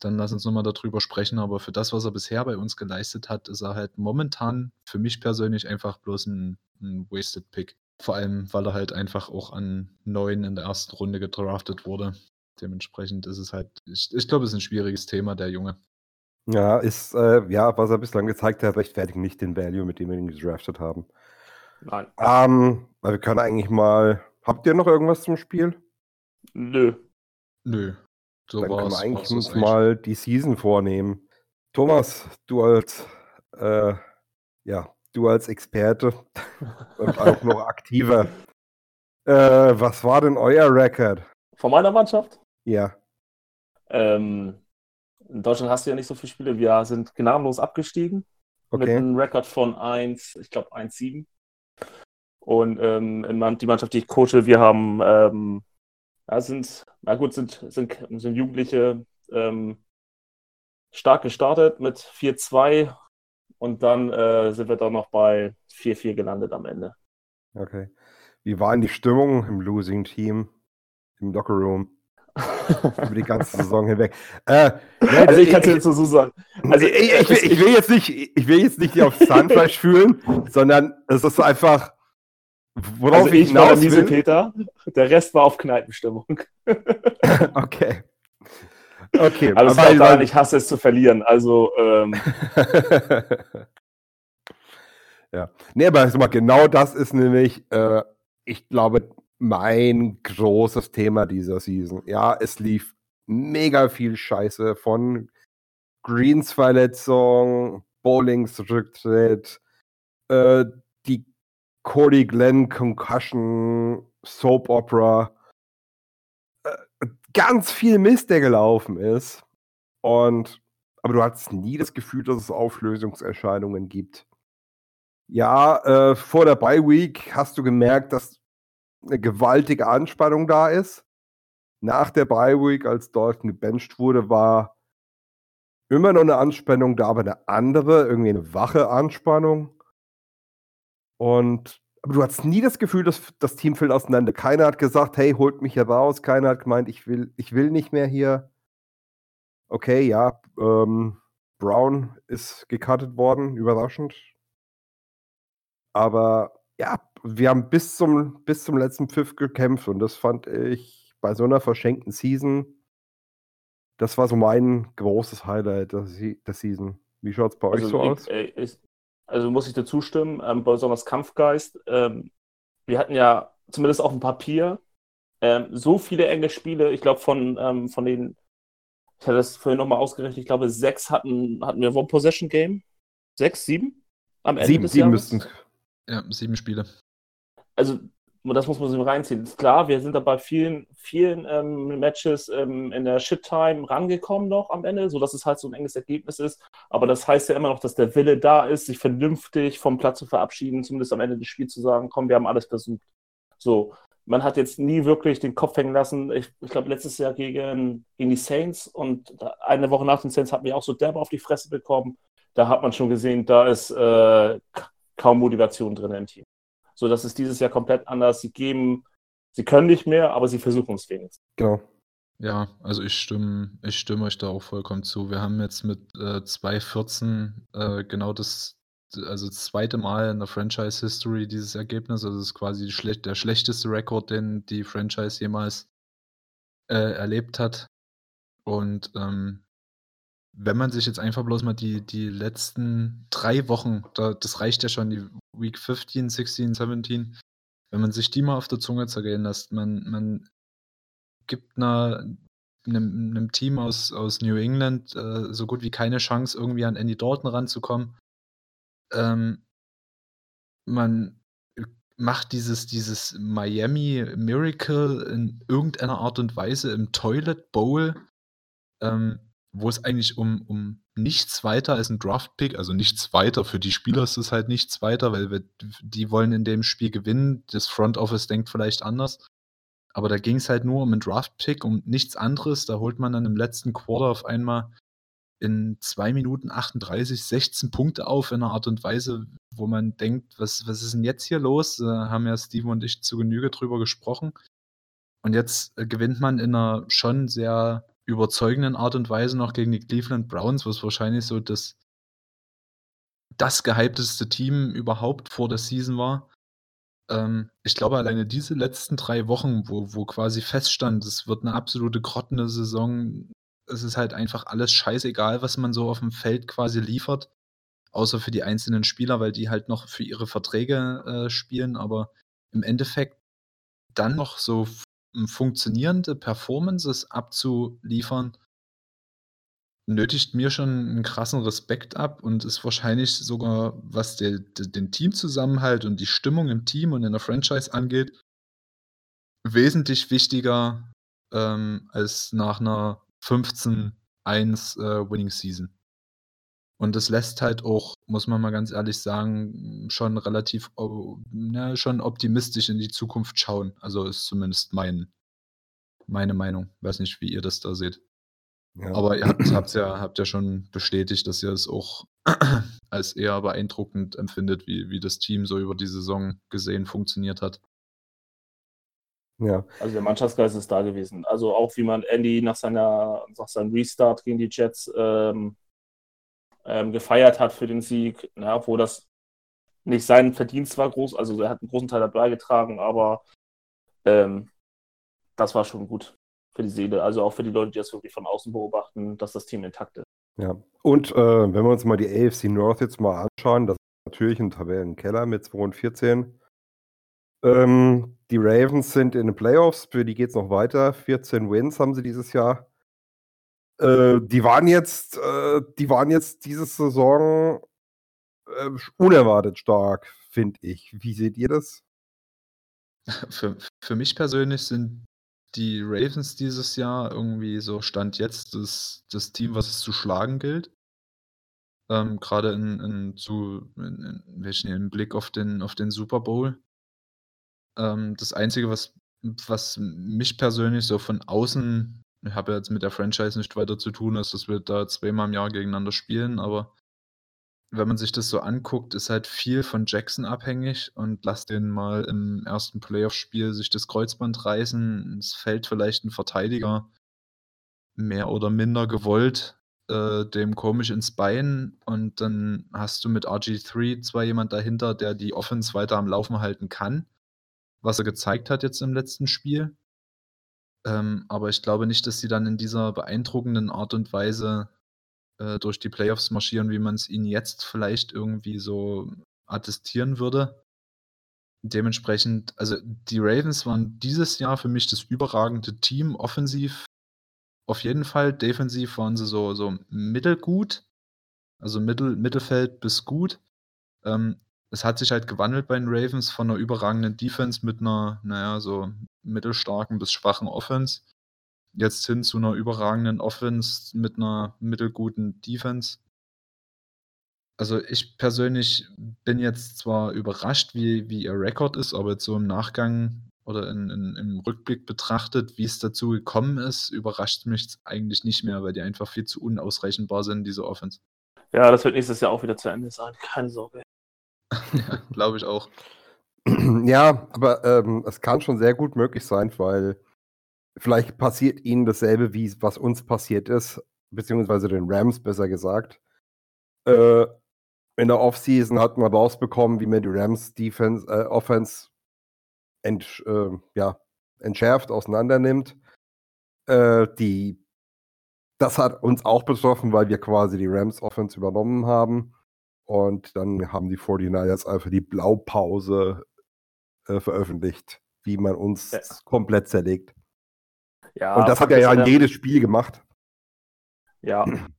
dann lass uns nochmal darüber sprechen. Aber für das, was er bisher bei uns geleistet hat, ist er halt momentan für mich persönlich einfach bloß ein, ein Wasted Pick. Vor allem, weil er halt einfach auch an neun in der ersten Runde gedraftet wurde. Dementsprechend ist es halt, ich, ich glaube, es ist ein schwieriges Thema, der Junge. Ja, ist, äh, ja, was er bislang gezeigt hat, rechtfertigt nicht den Value, mit dem wir ihn gedraftet haben. Nein. Ähm, wir können eigentlich mal. Habt ihr noch irgendwas zum Spiel? Nö. Nö. So Dann können wir eigentlich uns mal die Season vornehmen. Thomas, du als, äh, ja, du als Experte [laughs] und auch noch aktiver. Äh, was war denn euer Rekord? Von meiner Mannschaft? Ja. Ähm, in Deutschland hast du ja nicht so viele Spiele. Wir sind gnadenlos abgestiegen. Mit Okay. einem Rekord von 1, ich glaube 1,7. Und ähm, in die Mannschaft, die ich coache, wir haben, ähm, ja, sind, na gut, sind, sind, sind Jugendliche ähm, stark gestartet mit 4-2 und dann äh, sind wir dann noch bei 4-4 gelandet am Ende. Okay. Wie war denn die Stimmung im Losing Team im Locker Room [laughs] über die ganze Saison hinweg? Äh, Also ich kann es jetzt so sagen. Also Also ich, ich, will, ich will jetzt nicht, ich will jetzt nicht auf Zahnfleisch [laughs] fühlen, sondern es ist einfach, worauf also ich ich war hinaus will. Peter, der Rest war auf Kneipenstimmung. [laughs] Okay. Okay. Aber es lag daran, ich hasse es zu verlieren. Also ähm, ja. Nee, aber mal, genau das ist nämlich, äh, ich glaube, mein großes Thema dieser Season. Ja, es lief mega viel Scheiße von Greens Verletzung, Bowlings Rücktritt, äh, die Cody Glenn Concussion, Soap Opera, äh, ganz viel Mist, der gelaufen ist. Und aber du hattest nie das Gefühl, dass es Auflösungserscheinungen gibt. Ja, äh, vor der Bye Week hast du gemerkt, dass eine gewaltige Anspannung da ist. Nach der Bye Week, als Dalton gebencht wurde, war immer noch eine Anspannung da, aber eine andere, irgendwie eine wache Anspannung. Und aber du hattest nie das Gefühl, dass das Team fällt auseinander. Keiner hat gesagt, hey, holt mich hier raus. Keiner hat gemeint, ich will, ich will nicht mehr hier. Okay, ja, ähm, Brown ist gecuttet worden, überraschend. Aber ja, wir haben bis zum, bis zum letzten Pfiff gekämpft und das fand ich bei so einer verschenkten Season, das war so mein großes Highlight der, Se- der Season. Wie schaut es bei euch Also, so ich, aus? ich, also muss ich dir zustimmen, ähm, besonders Kampfgeist. Ähm, wir hatten ja zumindest auf dem Papier ähm, so viele enge Spiele. Ich glaube, von, ähm, von den, ich hatte das vorhin nochmal ausgerechnet, ich glaube, sechs hatten, hatten wir One-Possession-Game. Sechs, sieben? Am Ende Sieben, des sieben Jahres? müssten. Ja, sieben Spiele. Also das muss man sich reinziehen. Ist klar, wir sind da bei vielen, vielen ähm, Matches ähm, in der Shit-Time rangekommen noch am Ende, sodass es halt so ein enges Ergebnis ist. Aber das heißt ja immer noch, dass der Wille da ist, sich vernünftig vom Platz zu verabschieden, zumindest am Ende des Spiels zu sagen, komm, wir haben alles versucht. So, man hat jetzt nie wirklich den Kopf hängen lassen. Ich, ich glaube, letztes Jahr gegen, gegen die Saints und eine Woche nach den Saints hatten wir auch so derbe auf die Fresse bekommen. Da hat man schon gesehen, da ist äh, kaum Motivation drin im Team. So, das ist dieses Jahr komplett anders. Sie geben, sie können nicht mehr, aber sie versuchen es wenigstens. Genau. Ja, also ich stimme, ich stimme euch da auch vollkommen zu. Wir haben jetzt mit äh, 2-14 äh, genau das, also das zweite Mal in der Franchise-History dieses Ergebnis. Also es ist quasi die schle der schlechteste Rekord, den die Franchise jemals äh, erlebt hat. Und ähm, wenn man sich jetzt einfach bloß mal die, die letzten drei Wochen, da, das reicht ja schon, die Week 15, 16, 17, wenn man sich die mal auf der Zunge zergehen lässt, man, man gibt einer, einem, einem Team aus, aus New England äh, so gut wie keine Chance, irgendwie an Andy Dalton ranzukommen. Ähm, man macht dieses, dieses Miami Miracle in irgendeiner Art und Weise im Toilet Bowl, ähm, wo es eigentlich um, um nichts weiter als ein Draft-Pick, also nichts weiter, für die Spieler ist es halt nichts weiter, weil wir, die wollen in dem Spiel gewinnen, das Front Office denkt vielleicht anders. Aber da ging es halt nur um einen Draft-Pick, um nichts anderes. Da holt man dann im letzten Quarter auf einmal in 2 Minuten 38 16 Punkte auf in einer Art und Weise, wo man denkt, was, was ist denn jetzt hier los? Da haben ja Steven und ich zu Genüge drüber gesprochen. Und jetzt äh, gewinnt man in einer schon sehr überzeugenden Art und Weise noch gegen die Cleveland Browns, was wahrscheinlich so das, das gehypteste Team überhaupt vor der Season war. Ähm, ich glaube, alleine diese letzten drei Wochen, wo, wo quasi feststand, es wird eine absolute grottende Saison, es ist halt einfach alles scheißegal, was man so auf dem Feld quasi liefert, außer für die einzelnen Spieler, weil die halt noch für ihre Verträge äh, spielen, aber im Endeffekt dann noch so funktionierende Performances abzuliefern, nötigt mir schon einen krassen Respekt ab und ist wahrscheinlich sogar, was der, der, den Teamzusammenhalt und die Stimmung im Team und in der Franchise angeht, wesentlich wichtiger ähm, als nach einer 15-1 äh, Winning Season. Und das lässt halt auch, muss man mal ganz ehrlich sagen, schon relativ na, schon optimistisch in die Zukunft schauen. Also ist zumindest mein, meine Meinung. Weiß nicht, wie ihr das da seht. Ja. Aber ihr habt, habt's ja, habt ja schon bestätigt, dass ihr es auch [clears throat] als eher beeindruckend empfindet, wie, wie das Team so über die Saison gesehen funktioniert hat. Ja. Also der Mannschaftsgeist ist da gewesen. Also auch wie man Andy nach, seiner, nach seinem Restart gegen die Jets ähm, ähm, gefeiert hat für den Sieg, ja, wo das nicht sein Verdienst war groß, also er hat einen großen Teil dazu beigetragen, aber ähm, das war schon gut für die Seele, also auch für die Leute, die das wirklich von außen beobachten, dass das Team intakt ist. Ja, und äh, wenn wir uns mal die AFC North jetzt mal anschauen, das ist natürlich ein Tabellenkeller mit 2 und 14. Ähm, die Ravens sind in den Playoffs, für die geht es noch weiter. 14 Wins haben sie dieses Jahr. Äh, die waren jetzt, äh, die waren jetzt diese Saison äh, unerwartet stark, finde ich. Wie seht ihr das? [laughs] Für, für mich persönlich sind die Ravens dieses Jahr irgendwie so Stand jetzt das, das Team, was es zu schlagen gilt. Ähm, Gerade in, in, zu, in, in, in Blick auf den, auf den Super Bowl. Ähm, das Einzige, was, was mich persönlich so von außen, ich habe ja jetzt mit der Franchise nicht weiter zu tun, ist, dass wir da zweimal im Jahr gegeneinander spielen, aber wenn man sich das so anguckt, ist halt viel von Jackson abhängig und lass den mal im ersten Playoff-Spiel sich das Kreuzband reißen. Es fällt vielleicht ein Verteidiger mehr oder minder gewollt äh, dem komisch ins Bein und dann hast du mit RG3 zwar jemand dahinter, der die Offense weiter am Laufen halten kann, was er gezeigt hat jetzt im letzten Spiel. Ähm, aber ich glaube nicht, dass sie dann in dieser beeindruckenden Art und Weise äh, durch die Playoffs marschieren, wie man es ihnen jetzt vielleicht irgendwie so attestieren würde. Dementsprechend, also die Ravens waren dieses Jahr für mich das überragende Team, offensiv auf jeden Fall, defensiv waren sie so, so mittelgut, also Mittel, Mittelfeld bis gut. Ähm, es hat sich halt gewandelt bei den Ravens von einer überragenden Defense mit einer, naja, so mittelstarken bis schwachen Offense jetzt hin zu einer überragenden Offense mit einer mittelguten Defense. Also ich persönlich bin jetzt zwar überrascht, wie, wie ihr Rekord ist, aber jetzt so im Nachgang oder in, in, im Rückblick betrachtet, wie es dazu gekommen ist, überrascht mich eigentlich nicht mehr, weil die einfach viel zu unausrechenbar sind, diese Offense. Ja, das wird nächstes Jahr auch wieder zu Ende sein, keine Sorge. [laughs] glaube ich auch. Ja, aber ähm, es kann schon sehr gut möglich sein, weil vielleicht passiert ihnen dasselbe, wie was uns passiert ist, beziehungsweise den Rams besser gesagt. Äh, in der Offseason hat man rausbekommen, wie man die Rams Defense, äh, Offense ent, äh, ja, entschärft, auseinandernimmt. Äh, die, das hat uns auch betroffen, weil wir quasi die Rams Offense übernommen haben. Und dann haben die 49ers einfach die Blaupause äh, veröffentlicht, wie man uns ja. komplett zerlegt. Ja, und das hat er ja in jedes Spiel gemacht. Ja. [clears throat]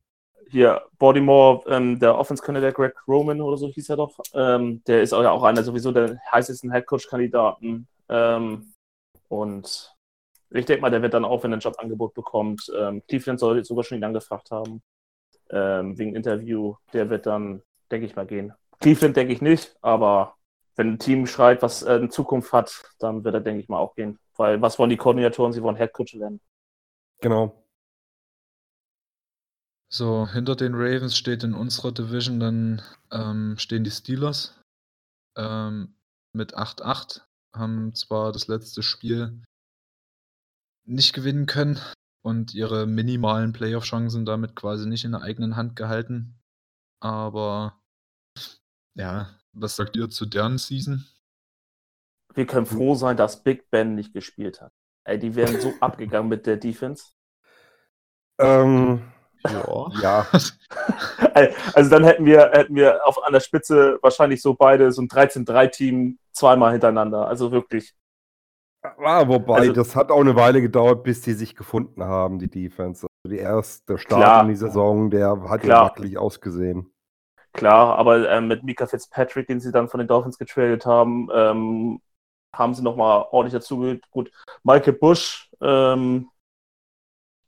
Hier, Baltimore, ähm, der Offense der Greg Roman oder so hieß er doch, ähm, der ist ja auch einer sowieso der heißesten Headcoach-Kandidaten. Ähm, und ich denke mal, der wird dann auch, wenn er ein Jobangebot bekommt, ähm, Cleveland soll sogar schon ihn angefragt haben, ähm, wegen Interview, der wird dann, denke ich mal, gehen. Cleveland denke ich nicht, aber wenn ein Team schreit, was äh, eine Zukunft hat, dann wird er, denke ich mal, auch gehen. Weil was wollen die Koordinatoren? Sie wollen Headcoach werden. Genau. So, hinter den Ravens steht in unserer Division dann ähm, stehen die Steelers ähm, mit 8-8, haben zwar das letzte Spiel nicht gewinnen können und ihre minimalen Playoff-Chancen damit quasi nicht in der eigenen Hand gehalten. Aber ja, was sagt ihr zu deren Season? Wir können froh sein, dass Big Ben nicht gespielt hat. Ey, die wären so [laughs] abgegangen mit der Defense. Ähm, ja. ja. [laughs] Also dann hätten wir, hätten wir auf, an der Spitze wahrscheinlich so beide so ein 13-3-Team zweimal hintereinander. Also wirklich. Ja, wobei, also, das hat auch eine Weile gedauert, bis die sich gefunden haben, die Defense. Die erste Start Klar. in die Saison, der hat ja Klar. wackelig ausgesehen. Klar, aber ähm, mit Mika Fitzpatrick, den sie dann von den Dolphins getradet haben, ähm, haben sie nochmal ordentlich dazu Gut, Michael Bush, ähm,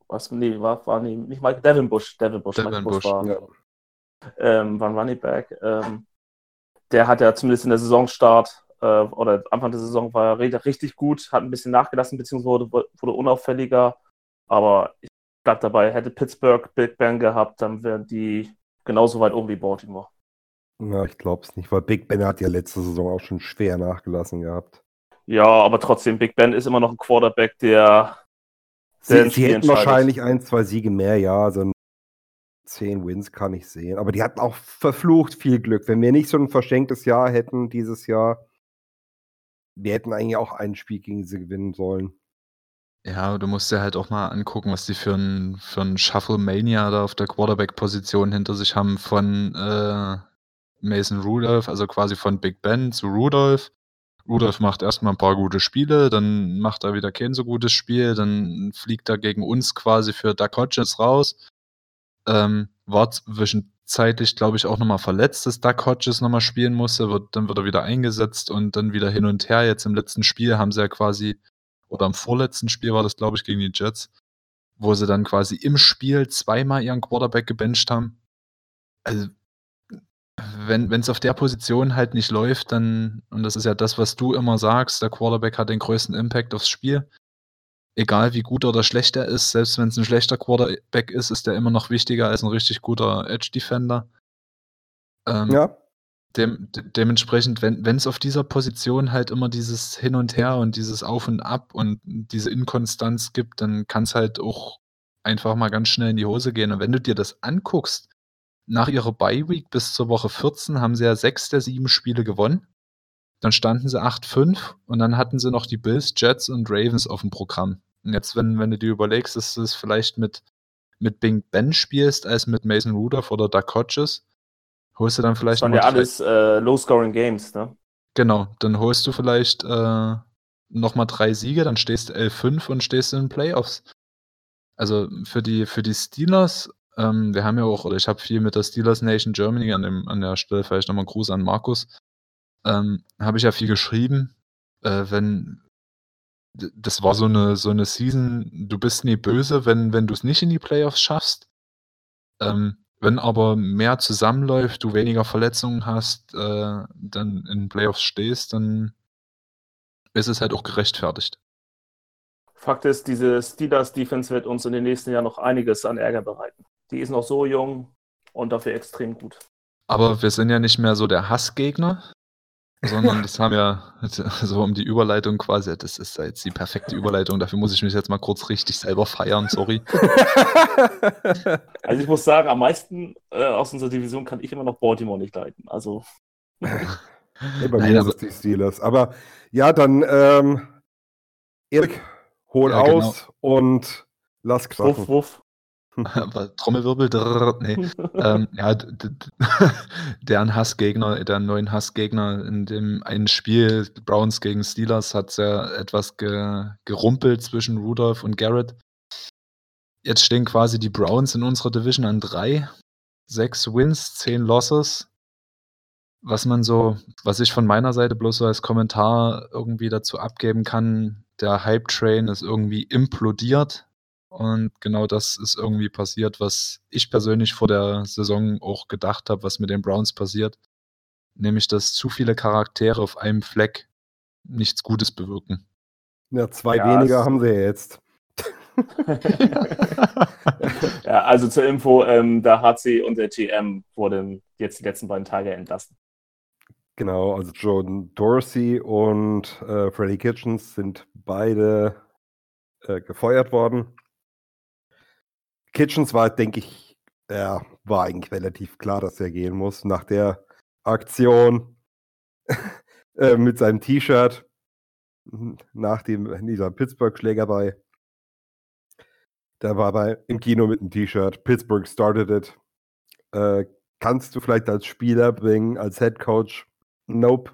was, nee, war, war nee, nicht Michael, Devin Bush, Devin Bush, Devin Michael Bush, war, Ja. ähm, war ein Running Back. Ähm, der hat ja zumindest in der Saisonstart äh, oder Anfang der Saison war er richtig gut, hat ein bisschen nachgelassen, beziehungsweise wurde, wurde unauffälliger. Aber ich bleib dabei, hätte Pittsburgh Big Ben gehabt, dann wären die genauso weit oben wie Baltimore. Ja, ich glaube es nicht, weil Big Ben hat ja letzte Saison auch schon schwer nachgelassen gehabt. Ja, aber trotzdem, Big Ben ist immer noch ein Quarterback, der Sie, Der sie hätten wahrscheinlich ein, zwei Siege mehr, ja. Also zehn Wins kann ich sehen. Aber die hatten auch verflucht viel Glück. Wenn wir nicht so ein verschenktes Jahr hätten dieses Jahr, wir hätten eigentlich auch ein Spiel gegen sie gewinnen sollen. Ja, du musst dir halt auch mal angucken, was die für ein, für ein Shuffle-Mania da auf der Quarterback-Position hinter sich haben von äh, Mason Rudolph, also quasi von Big Ben zu Rudolph. Rudolph macht erstmal ein paar gute Spiele, dann macht er wieder kein so gutes Spiel, dann fliegt er gegen uns quasi für Duck Hodges raus. Ähm, war zwischenzeitlich, glaube ich, auch nochmal verletzt, dass Duck Hodges nochmal spielen musste, wird, dann wird er wieder eingesetzt und dann wieder hin und her. Jetzt im letzten Spiel haben sie ja quasi oder im vorletzten Spiel war das, glaube ich, gegen die Jets, wo sie dann quasi im Spiel zweimal ihren Quarterback gebencht haben. Also, wenn es auf der Position halt nicht läuft, dann, und das ist ja das, was du immer sagst, der Quarterback hat den größten Impact aufs Spiel. Egal wie gut oder schlecht er ist, selbst wenn es ein schlechter Quarterback ist, ist der immer noch wichtiger als ein richtig guter Edge-Defender. Ähm, Ja, de dementsprechend, wenn es auf dieser Position halt immer dieses Hin und Her und dieses Auf und Ab und diese Inkonstanz gibt, dann kann es halt auch einfach mal ganz schnell in die Hose gehen. Und wenn du dir das anguckst, nach ihrer Bye-Week bis zur Woche 14 haben sie ja sechs der sieben Spiele gewonnen. Dann standen sie 8-5 und dann hatten sie noch die Bills, Jets und Ravens auf dem Programm. Und jetzt, wenn, wenn du dir überlegst, dass du es vielleicht mit, mit Bing Ben spielst, als mit Mason Rudolph oder Doug Hodges, holst du dann Das vielleicht waren noch ja alles äh, Low-Scoring Games, ne? Genau, dann holst du vielleicht äh, nochmal drei Siege, dann stehst du 11-5 und stehst in den Playoffs. Also für die, für die Steelers, ähm, wir haben ja auch, oder ich habe viel mit der Steelers Nation Germany an, dem, an der Stelle, vielleicht nochmal einen Gruß an Markus, ähm, habe ich ja viel geschrieben. Äh, wenn, das war so eine, so eine Season, du bist nie böse, wenn, wenn du es nicht in die Playoffs schaffst. Ähm, wenn aber mehr zusammenläuft, du weniger Verletzungen hast, äh, dann in Playoffs stehst, dann ist es halt auch gerechtfertigt. Fakt ist, diese Steelers-Defense wird uns in den nächsten Jahren noch einiges an Ärger bereiten. Die ist noch so jung und dafür extrem gut. Aber wir sind ja nicht mehr so der Hassgegner, sondern [laughs] das haben ja, so um die Überleitung quasi, das ist jetzt die perfekte Überleitung, dafür muss ich mich jetzt mal kurz richtig selber feiern, sorry. [laughs] Also ich muss sagen, am meisten äh, aus unserer Division kann ich immer noch Baltimore nicht leiten. Also [laughs] Nee, bei Nein, mir aber- sind es die Steelers. Aber ja, dann ähm, Erik, hol Ja, genau. aus und lass krachen. wuff, wuff. [laughs] Trommelwirbel, drrr, nee. ähm, ja, [laughs] deren Hassgegner, deren neuen Hassgegner in dem einen Spiel, Browns gegen Steelers, hat es ja etwas ge, gerumpelt zwischen Rudolph und Garrett. Jetzt stehen quasi die Browns in unserer Division an drei. Sechs Wins, zehn Losses. Was man so, was ich von meiner Seite bloß so als Kommentar irgendwie dazu abgeben kann, der Hype-Train ist irgendwie implodiert. Und genau das ist irgendwie passiert, was ich persönlich vor der Saison auch gedacht habe, was mit den Browns passiert. Nämlich, dass zu viele Charaktere auf einem Fleck nichts Gutes bewirken. Ja, zwei Ja, weniger haben sie ja jetzt. [laughs] ja, also zur Info, ähm, der HC und der GM wurden jetzt die letzten beiden Tage entlassen. Genau, also John Dorsey und äh, Freddy Kitchens sind beide äh, gefeuert worden. Kitchens war, denke ich, ja, war eigentlich relativ klar, dass er gehen muss nach der Aktion [laughs] äh, mit seinem T-Shirt nach dem, dieser Pittsburgh-Schlägerei. Da war bei im Kino mit dem T-Shirt. Pittsburgh started it. Äh, kannst du vielleicht als Spieler bringen, als Head Coach? Nope.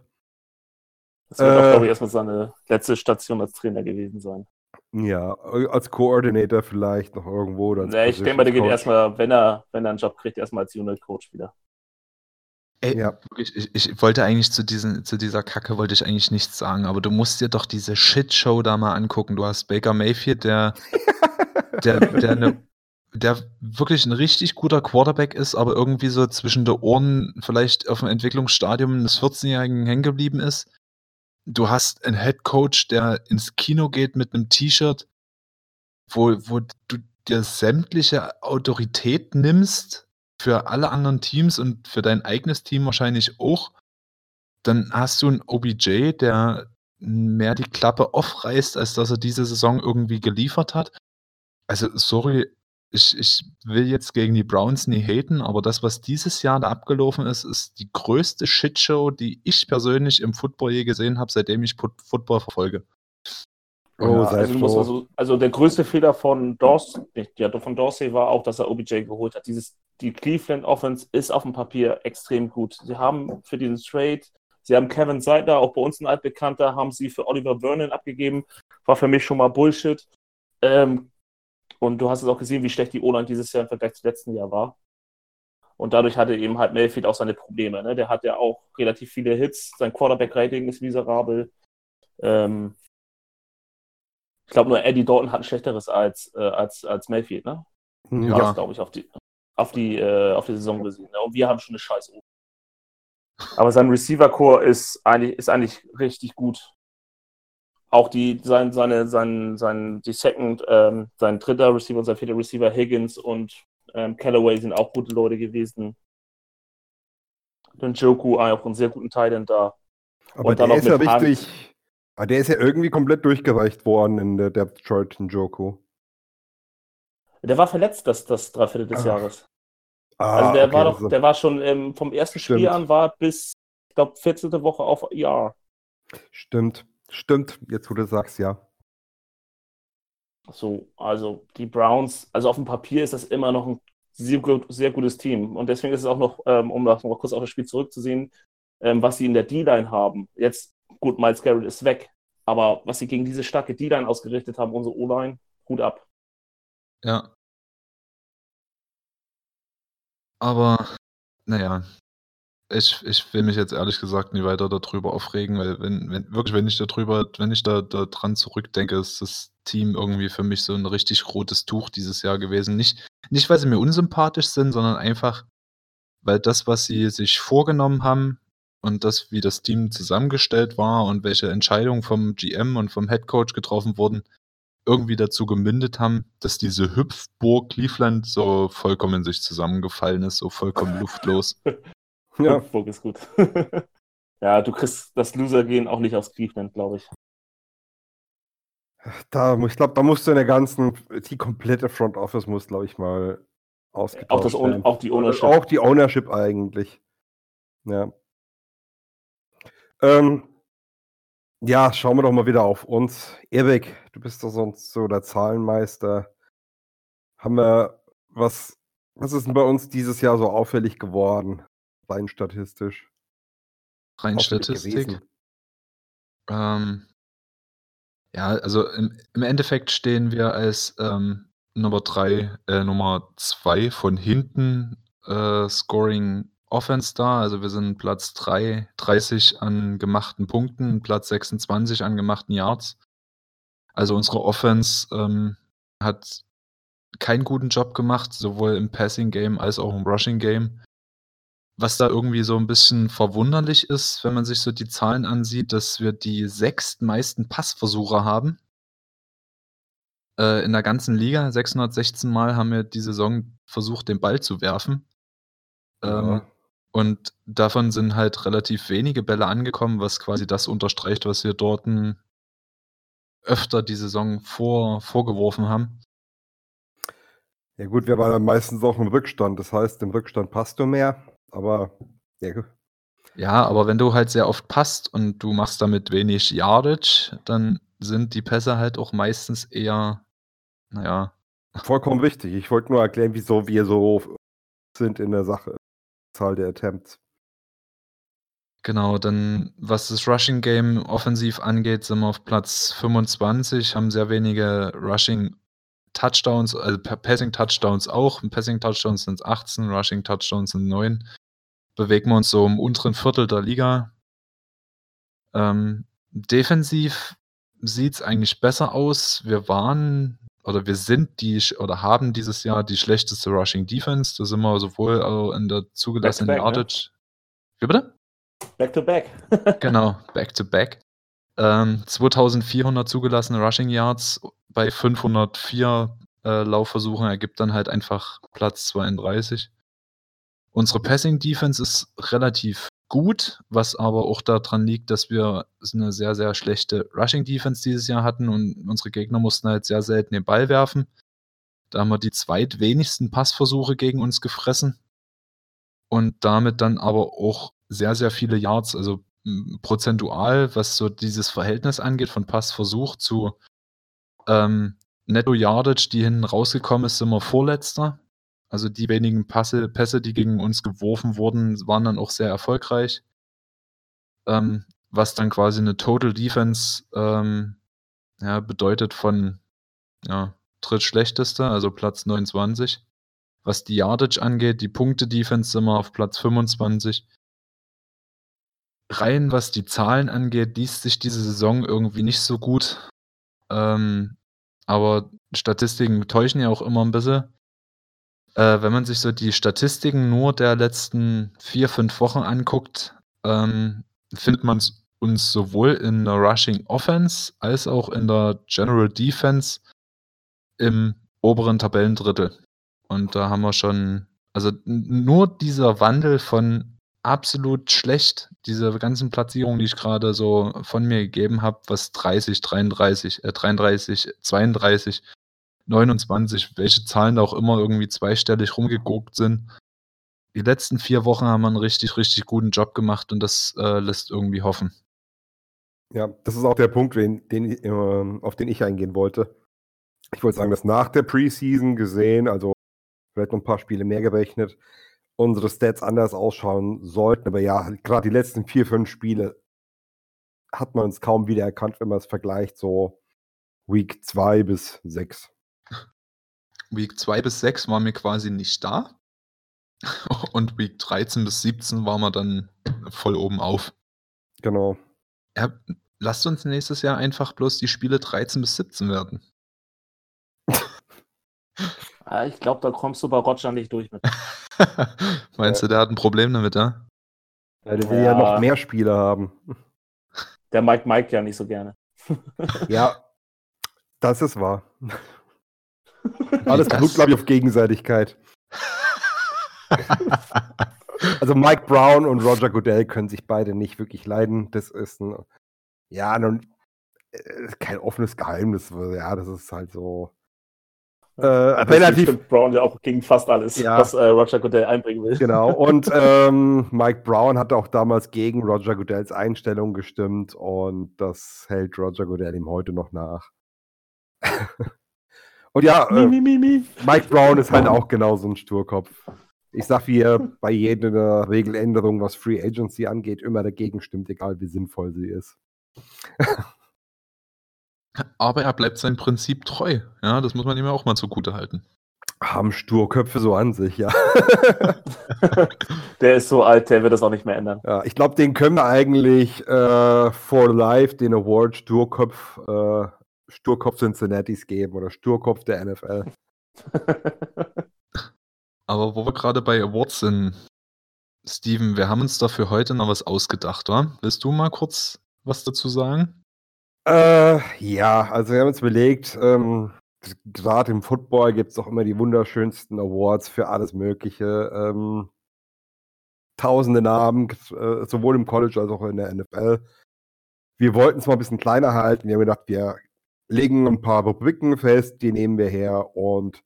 Das wird Äh. auch, glaube ich, erstmal seine letzte Station als Trainer gewesen sein. Ja, als Coordinator vielleicht noch irgendwo. Oder nee, ich denke mal, der geht erstmal, wenn er, wenn er einen Job kriegt, erstmal als Unit Coach wieder. Ey, ja. ich, ich, ich, wollte eigentlich zu, diesen, zu dieser Kacke wollte ich eigentlich nichts sagen, aber du musst dir doch diese Shitshow da mal angucken. Du hast Baker Mayfield, der, [laughs] der, der, eine, der wirklich ein richtig guter Quarterback ist, aber irgendwie so zwischen den Ohren vielleicht auf dem Entwicklungsstadium des 14-Jährigen hängen geblieben ist. Du hast einen Head Coach, der ins Kino geht mit einem T-Shirt, wo, wo du dir sämtliche Autorität nimmst für alle anderen Teams und für dein eigenes Team wahrscheinlich auch. Dann hast du einen OBJ, der mehr die Klappe aufreißt, als dass er diese Saison irgendwie geliefert hat. Also, sorry, ich, ich will jetzt gegen die Browns nie haten, aber das, was dieses Jahr da abgelaufen ist, ist die größte Shitshow, die ich persönlich im Football je gesehen habe, seitdem ich Football verfolge. Oh, ja, also, also, also, der größte Fehler von Dorsey, ja, von Dorsey war auch, dass er OBJ geholt hat. Dieses, die Cleveland Offense ist auf dem Papier extrem gut. Sie haben für diesen Trade, sie haben Kevin Seidler, auch bei uns ein altbekannter, haben sie für Oliver Vernon abgegeben. War für mich schon mal Bullshit. Ähm, und du hast es auch gesehen, wie schlecht die O-Line dieses Jahr im Vergleich zum letzten Jahr war. Und dadurch hatte eben halt Mayfield auch seine Probleme. Ne? Der hat ja auch relativ viele Hits. Sein Quarterback-Rating ist miserabel. Ähm, ich glaube, nur Eddie Dalton hat ein schlechteres als, äh, als, als Mayfield, ne? Ja. Das glaube ich, auf die, auf die, äh, auf die Saison gesehen. Ne? Und wir haben schon eine scheiß Aber sein Receiver-Core ist eigentlich, ist eigentlich richtig gut auch die, sein, seine, sein, sein, die Second, ähm, sein dritter Receiver und sein vierter Receiver Higgins und ähm, Callaway sind auch gute Leute gewesen. Und Joku auch einen sehr guten Titan da. Aber und der ist ja richtig, aber der ist ja irgendwie komplett durchgereicht worden in der Depth Chart in Joku. Der war verletzt das, das Dreiviertel des Ach. Jahres. Ah, also der okay, war doch, also. der war schon ähm, vom ersten Stimmt. Spiel an war bis, ich glaube, 14. Woche auf IR. Stimmt. Stimmt, jetzt wo du sagst, ja. So, also die Browns, also auf dem Papier ist das immer noch ein sehr, sehr gutes Team. Und deswegen ist es auch noch, ähm, um das noch kurz auf das Spiel zurückzusehen, ähm, was sie in der D-Line haben. Jetzt, gut, Miles Garrett ist weg, aber was sie gegen diese starke D-Line ausgerichtet haben, unsere O-Line, Hut ab. Ja. Aber, naja, ich, ich will mich jetzt ehrlich gesagt nie weiter darüber aufregen, weil wenn, wenn wirklich, wenn ich darüber, wenn ich da, da dran zurückdenke, ist das Team irgendwie für mich so ein richtig rotes Tuch dieses Jahr gewesen. Nicht, nicht weil sie mir unsympathisch sind, sondern einfach, weil das, was sie sich vorgenommen haben und das, wie das Team zusammengestellt war und welche Entscheidungen vom GM und vom Head Coach getroffen wurden, irgendwie dazu gemündet haben, dass diese Hüpfburg Cleveland so vollkommen in sich zusammengefallen ist, so vollkommen luftlos. [laughs] Ja. Burg ist gut. [laughs] ja, du kriegst das Loser-Gehen auch nicht aus Cleveland, glaube ich. Da, ich glaube, da musst du in der ganzen, die komplette Front Office muss, glaube ich, mal ausgetauscht auch das, werden. Auch die Ownership. Auch die Ownership eigentlich. Ja. Ähm, ja, schauen wir doch mal wieder auf uns. Erik, du bist doch sonst so der Zahlenmeister. Haben wir was, was ist denn bei uns dieses Jahr so auffällig geworden? Rein statistisch. Rein Statistik? Ähm, ja, also im, im, Endeffekt stehen wir als ähm, Nummer 3, äh, Nummer 2 von hinten äh, Scoring Offense da. Also wir sind Platz 3, 30 an gemachten Punkten, Platz 26 an gemachten Yards. Also unsere Offense ähm, hat keinen guten Job gemacht, sowohl im Passing Game als auch im Rushing Game. Was da irgendwie so ein bisschen verwunderlich ist, wenn man sich so die Zahlen ansieht, dass wir die sechstmeisten Passversuche haben. Äh, in der ganzen Liga. 616 Mal haben wir die Saison versucht, den Ball zu werfen. Ähm, und davon sind halt relativ wenige Bälle angekommen, was quasi das unterstreicht, was wir dort öfter die Saison vor, vorgeworfen haben. Ja gut, wir waren meistens auch im Rückstand. Das heißt, im Rückstand passt du mehr. Aber ja. Ja, aber wenn du halt sehr oft passt und du machst damit wenig Yardage, dann sind die Pässe halt auch meistens eher, naja. Vollkommen [laughs] richtig. Ich wollte nur erklären, wieso wir so sind in der Sache. Zahl der Attempts. Genau, dann was das Rushing Game offensiv angeht, sind wir auf Platz 25, haben sehr wenige Rushing Touchdowns, also Passing Touchdowns auch. Passing Touchdowns sind 18, Rushing Touchdowns sind 9. Bewegen wir uns so im unteren Viertel der Liga. Ähm, defensiv sieht es eigentlich besser aus. Wir waren oder wir sind die oder haben dieses Jahr die schlechteste Rushing Defense. Da sind wir sowohl in der zugelassenen ne? Yardage. Wie bitte? Back to back. [laughs] Genau, back to back. Ähm, 2400 zugelassene Rushing Yards bei 504 äh, Laufversuchen ergibt dann halt einfach Platz 32. Unsere Passing Defense ist relativ gut, was aber auch daran liegt, dass wir eine sehr, sehr schlechte Rushing Defense dieses Jahr hatten und unsere Gegner mussten halt sehr selten den Ball werfen. Da haben wir die zweitwenigsten Passversuche gegen uns gefressen und damit dann aber auch sehr, sehr viele Yards, also m, prozentual, was so dieses Verhältnis angeht von Passversuch zu ähm, Netto Yardage, die hinten rausgekommen ist, sind wir Vorletzter. Also die wenigen Passe, Pässe, die gegen uns geworfen wurden, waren dann auch sehr erfolgreich. Ähm, was dann quasi eine Total Defense ähm, ja, bedeutet von ja, drittschlechteste, also Platz 29. Was die Yardage angeht, die Punkte-Defense sind wir auf Platz 25. Rein was die Zahlen angeht, liest sich diese Saison irgendwie nicht so gut. Ähm, aber Statistiken täuschen ja auch immer ein bisschen. Äh, wenn man sich so die Statistiken nur der letzten vier, fünf Wochen anguckt, ähm, findet man uns sowohl in der Rushing Offense als auch in der General Defense im oberen Tabellendrittel. Und da haben wir schon, also nur dieser Wandel von absolut schlecht, diese ganzen Platzierungen, die ich gerade so von mir gegeben habe, was 30, 33, äh, 33, 32, 29, welche Zahlen da auch immer irgendwie zweistellig rumgeguckt sind. Die letzten vier Wochen haben wir einen richtig, richtig guten Job gemacht und das äh, lässt irgendwie hoffen. Ja, das ist auch der Punkt, den, den, ähm, auf den ich eingehen wollte. Ich wollte sagen, dass nach der Preseason gesehen, also vielleicht noch ein paar Spiele mehr gerechnet, unsere Stats anders ausschauen sollten. Aber ja, gerade die letzten vier, fünf Spiele hat man uns kaum wiedererkannt, wenn man es vergleicht, so Week 2 bis 6. Week 2 bis 6 waren wir quasi nicht da. [laughs] Und Week 13 bis 17 waren wir dann voll oben auf. Genau. Ja, lasst uns nächstes Jahr einfach bloß die Spiele 13 bis 17 werden. [laughs] Ah, Ich glaube, da kommst du bei Roger nicht durch mit. [laughs] Meinst du, der hat ein Problem damit, ja? Ja, der will ja. Ja. noch mehr Spiele haben. Der Mike Mike ja nicht so gerne. Ja, das ist wahr. Alles beruht, glaube ich, auf Gegenseitigkeit. [laughs] Also Mike Brown und Roger Goodell können sich beide nicht wirklich leiden. Das ist ein, ja, nun, äh, kein offenes Geheimnis. Ja, das ist halt so. Äh, relativ, Stimmt Brown ja auch gegen fast alles, Ja. was äh, Roger Goodell einbringen will. genau. [laughs] Und ähm, Mike Brown hat auch damals gegen Roger Goodells Einstellung gestimmt und das hält Roger Goodell ihm heute noch nach. [laughs] und ja, äh, mi, mi, mi. Mike Brown ist halt auch genau so ein Sturkopf. Ich sag wie er bei jeder Regeländerung, was Free Agency angeht, immer dagegen stimmt, egal wie sinnvoll sie ist. Aber er bleibt seinem Prinzip treu. Ja, das muss man ihm ja auch mal zugute halten. Haben Sturköpfe so an sich, ja. [laughs] Der ist so alt, der wird das auch nicht mehr ändern. ja ich glaube, den können wir eigentlich äh, for life den Award Sturkopf, äh, Sturkopf Cincinnatis geben oder Sturkopf der NFL. [laughs] Aber wo wir gerade bei Awards sind, Steven, wir haben uns dafür heute noch was ausgedacht, wa? Willst du mal kurz was dazu sagen? Äh, ja, also wir haben uns überlegt, ähm, gerade im Football gibt es doch immer die wunderschönsten Awards für alles Mögliche. Ähm, tausende Namen, äh, sowohl im College als auch in der NFL. Wir wollten es mal ein bisschen kleiner halten. Wir haben gedacht, wir legen ein paar Rubriken fest, die nehmen wir her und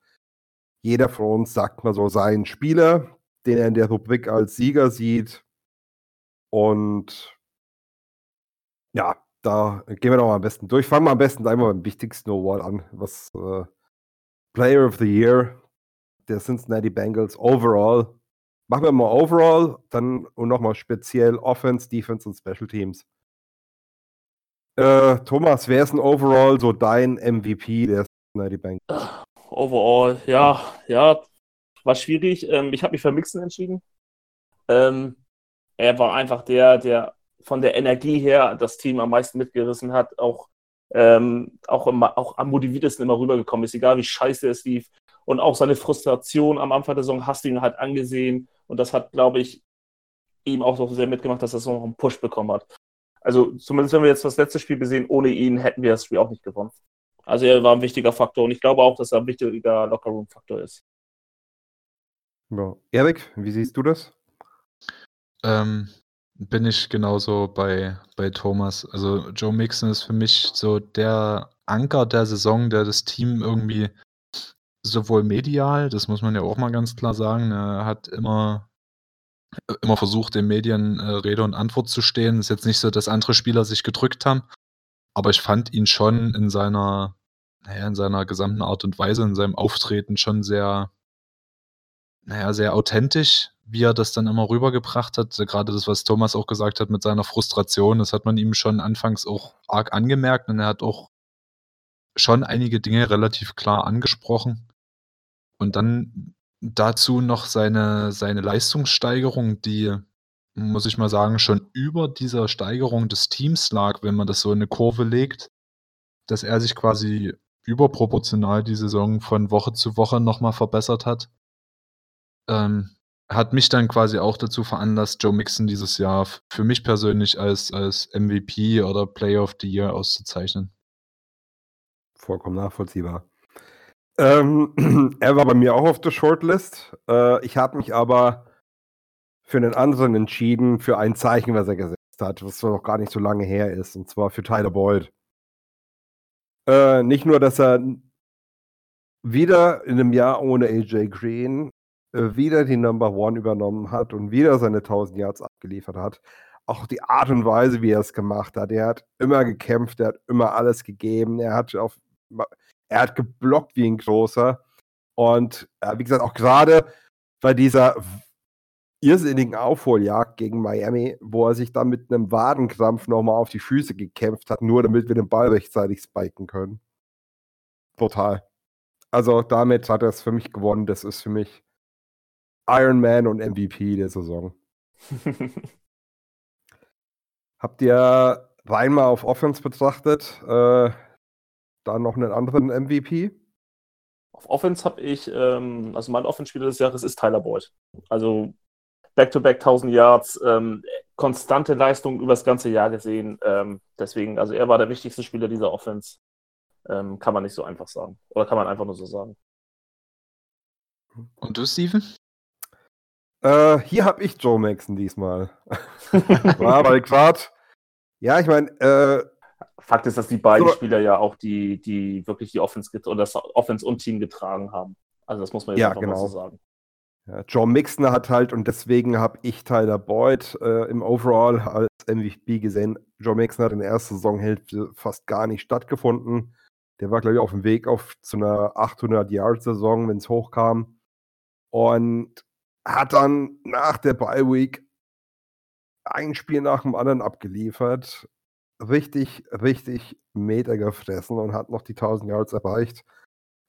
jeder von uns sagt mal so seinen Spieler, den er in der Rubrik als Sieger sieht. Und ja, da gehen wir doch mal am besten durch. Fangen wir am besten einmal beim wichtigsten Award an, was äh, Player of the Year der Cincinnati Bengals overall machen wir mal overall, dann und nochmal speziell Offense, Defense und Special Teams. Äh, Thomas, wer ist denn overall so dein MVP der Cincinnati Bank? Overall, ja, ja, war schwierig. Ähm, ich habe mich für Mixen entschieden. Ähm, er war einfach der, der von der Energie her das Team am meisten mitgerissen hat, auch, ähm, auch, im, auch am motiviertesten immer rübergekommen ist, egal wie scheiße es lief. Und auch seine Frustration am Anfang der Saison hast du ihn halt angesehen. Und das hat, glaube ich, ihm auch so sehr mitgemacht, dass er so einen Push bekommen hat. Also zumindest wenn wir jetzt das letzte Spiel gesehen, ohne ihn hätten wir das Spiel auch nicht gewonnen. Also er war ein wichtiger Faktor und ich glaube auch, dass er ein wichtiger Lockerroom-Faktor ist. Ja. Erik, wie siehst du das? Ähm, bin ich genauso bei, bei Thomas. Also Joe Mixon ist für mich so der Anker der Saison, der das Team irgendwie sowohl medial, das muss man ja auch mal ganz klar sagen, er hat immer immer versucht, den Medien äh, Rede und Antwort zu stehen. Ist jetzt nicht so, dass andere Spieler sich gedrückt haben, aber ich fand ihn schon in seiner, naja, in seiner gesamten Art und Weise, in seinem Auftreten schon sehr, naja, sehr authentisch, wie er das dann immer rübergebracht hat. Gerade das, was Thomas auch gesagt hat mit seiner Frustration, das hat man ihm schon anfangs auch arg angemerkt und er hat auch schon einige Dinge relativ klar angesprochen. Und dann dazu noch seine, seine Leistungssteigerung, die, muss ich mal sagen, schon über dieser Steigerung des Teams lag, wenn man das so in eine Kurve legt, dass er sich quasi überproportional die Saison von Woche zu Woche nochmal verbessert hat. Ähm, hat mich dann quasi auch dazu veranlasst, Joe Mixon dieses Jahr für mich persönlich als, als MVP oder Player of the Year auszuzeichnen. Vollkommen nachvollziehbar. Ähm, [clears throat] er war bei mir auch auf der Shortlist. Äh, ich habe mich aber für einen anderen entschieden, für ein Zeichen, was er gesetzt hat, was noch gar nicht so lange her ist, und zwar für Tyler Boyd. Äh, nicht nur, dass er wieder in einem Jahr ohne AJ Green äh, wieder die Number One übernommen hat und wieder seine 1000 Yards abgeliefert hat. Auch die Art und Weise, wie er es gemacht hat. Er hat immer gekämpft, er hat immer alles gegeben. Er hat auf er hat geblockt wie ein großer. Und äh, wie gesagt, auch gerade bei dieser irrsinnigen Aufholjagd gegen Miami, wo er sich dann mit einem Wadenkrampf nochmal auf die Füße gekämpft hat, nur damit wir den Ball rechtzeitig spiken können. Total. Also damit hat er es für mich gewonnen. Das ist für mich Iron Man und MVP der Saison. [laughs] Habt ihr rein mal auf Offense betrachtet? Äh, da noch einen anderen MVP? Auf Offense habe ich, ähm, also mein Offense-Spieler des Jahres ist Tyler Boyd. Also Back-to-Back -back 1000 Yards, ähm, konstante Leistung über das ganze Jahr gesehen. Ähm, deswegen, also er war der wichtigste Spieler dieser Offense. Ähm, kann man nicht so einfach sagen. Oder kann man einfach nur so sagen. Und du, Steven? Äh, hier habe ich Joe Maxon diesmal. [laughs] war gerade. [laughs] Ja, ich meine, äh, Fakt ist, dass die beiden so. Spieler ja auch die, die wirklich die Offense oder das Offense und Team getragen haben. Also das muss man jetzt ja, einfach genau. mal so sagen. Ja, John Mixner hat halt, und deswegen habe ich Tyler Boyd äh, im Overall als MVP gesehen. John Mixner hat in der ersten Saisonhälfte fast gar nicht stattgefunden. Der war, glaube ich, auf dem Weg auf zu einer 800-Yard-Saison, wenn es hochkam. Und hat dann nach der Bye Week ein Spiel nach dem anderen abgeliefert richtig, richtig Meter gefressen und hat noch die 1000 Yards erreicht.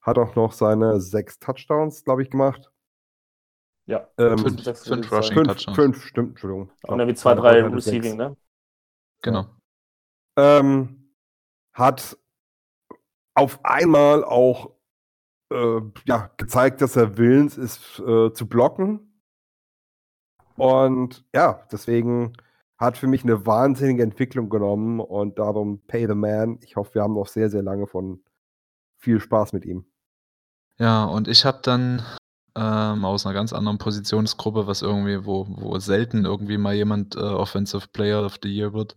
Hat auch noch seine sechs Touchdowns, glaube ich, gemacht. Ja, ähm, fünf, fünf, fünf Rushing fünf, Touchdowns. Fünf, stimmt, Entschuldigung. Und irgendwie zwei, drei Receiving, ne? Genau. Ähm, hat auf einmal auch äh, ja, gezeigt, dass er willens ist äh, zu blocken. Und ja, deswegen hat für mich eine wahnsinnige Entwicklung genommen und darum Pay the Man. Ich hoffe, wir haben noch sehr, sehr lange von viel Spaß mit ihm. Ja, und ich habe dann ähm, aus einer ganz anderen Positionsgruppe, was irgendwie, wo, wo selten irgendwie mal jemand äh, Offensive Player of the Year wird,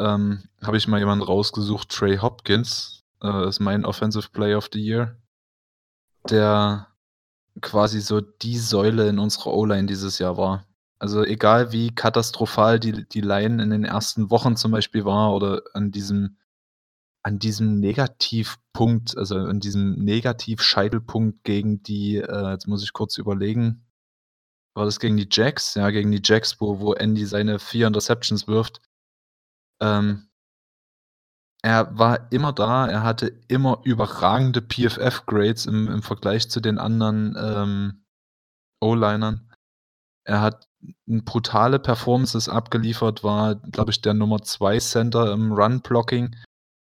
ähm, habe ich mal jemanden rausgesucht, Trey Hopkins, äh, ist mein Offensive Player of the Year, der quasi so die Säule in unserer O-Line dieses Jahr war. Also egal wie katastrophal die, die Line in den ersten Wochen zum Beispiel war oder an diesem, an diesem Negativpunkt, also an diesem Negativ-Scheitelpunkt gegen die, äh, jetzt muss ich kurz überlegen, war das gegen die Jacks? Ja, gegen die Jacks, wo, wo Andy seine vier Interceptions wirft. Ähm, er war immer da, er hatte immer überragende PFF-Grades im, im Vergleich zu den anderen ähm, O-Linern. Er hat brutale Performances abgeliefert, war, glaube ich, der Nummer 2 Center im Run-Blocking.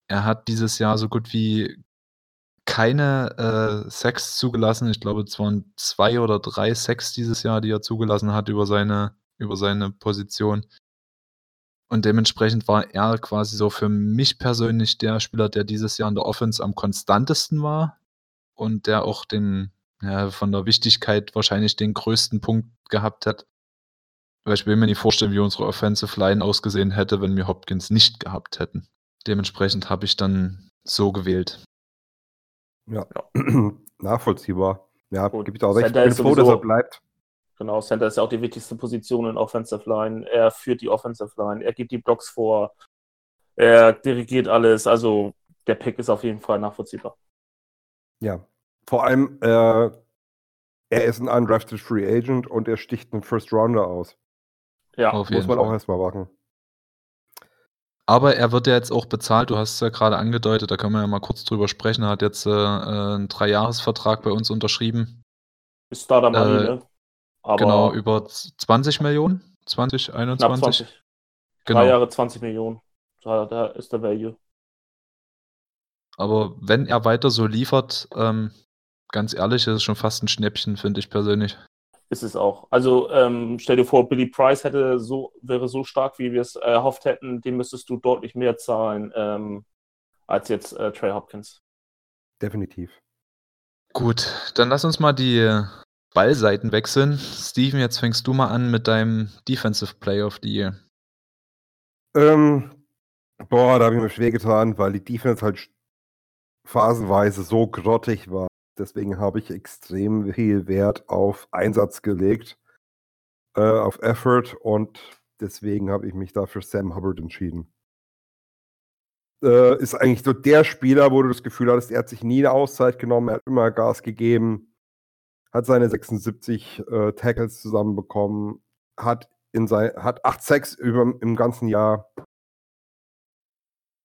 Er hat dieses Jahr so gut wie keine äh, Sacks zugelassen. Ich glaube, es waren zwei oder drei Sacks dieses Jahr, die er zugelassen hat über seine, über seine Position. Und dementsprechend war er quasi so für mich persönlich der Spieler, der dieses Jahr in der Offense am konstantesten war und der auch den, ja, von der Wichtigkeit wahrscheinlich den größten Punkt gehabt hat. Weil ich will mir nicht vorstellen, wie unsere Offensive Line ausgesehen hätte, wenn wir Hopkins nicht gehabt hätten. Dementsprechend habe ich dann so gewählt. Ja, [clears throat] nachvollziehbar. Ja, Gut. ich da auch recht. Ich Center bin ist froh, dass er bleibt. Genau, Center ist ja auch die wichtigste Position in Offensive Line. Er führt die Offensive Line, er gibt die Blocks vor, er dirigiert alles. Also der Pick ist auf jeden Fall nachvollziehbar. Ja. Vor allem, äh, er ist ein undrafted Free Agent und er sticht einen First Rounder aus. Ja, Auf Muss jeden man Fall. auch erstmal machen. Aber er wird ja jetzt auch bezahlt, du hast es ja gerade angedeutet, da können wir ja mal kurz drüber sprechen. Er hat jetzt äh, äh, einen Dreijahresvertrag bei uns unterschrieben. ist Starter Money, Äh, ne? Aber genau, über z- 20 Millionen? 20, knapp 21? 20. Genau. Drei Jahre 20 Millionen. Da, da ist der Value. Aber wenn er weiter so liefert, ähm, ganz ehrlich, ist es schon fast ein Schnäppchen, finde ich persönlich. Ist es auch. Also ähm, stell dir vor, Billy Price hätte so, wäre so stark, wie wir es erhofft hätten, dem müsstest du deutlich mehr zahlen ähm, als jetzt äh, Trey Hopkins. Definitiv. Gut, dann lass uns mal die Ballseiten wechseln. Steven, jetzt fängst du mal an mit deinem Defensive Player of the Year. Ähm, boah, da habe ich mir schwer getan, weil die Defense halt phasenweise so grottig war. Deswegen habe ich extrem viel Wert auf Einsatz gelegt, äh, auf Effort und deswegen habe ich mich da für Sam Hubbard entschieden. Äh, ist eigentlich so der Spieler, wo du das Gefühl hattest, er hat sich nie eine Auszeit genommen, er hat immer Gas gegeben, hat seine 76 äh, Tackles zusammenbekommen, hat in sein, hat 8 Sacks im ganzen Jahr.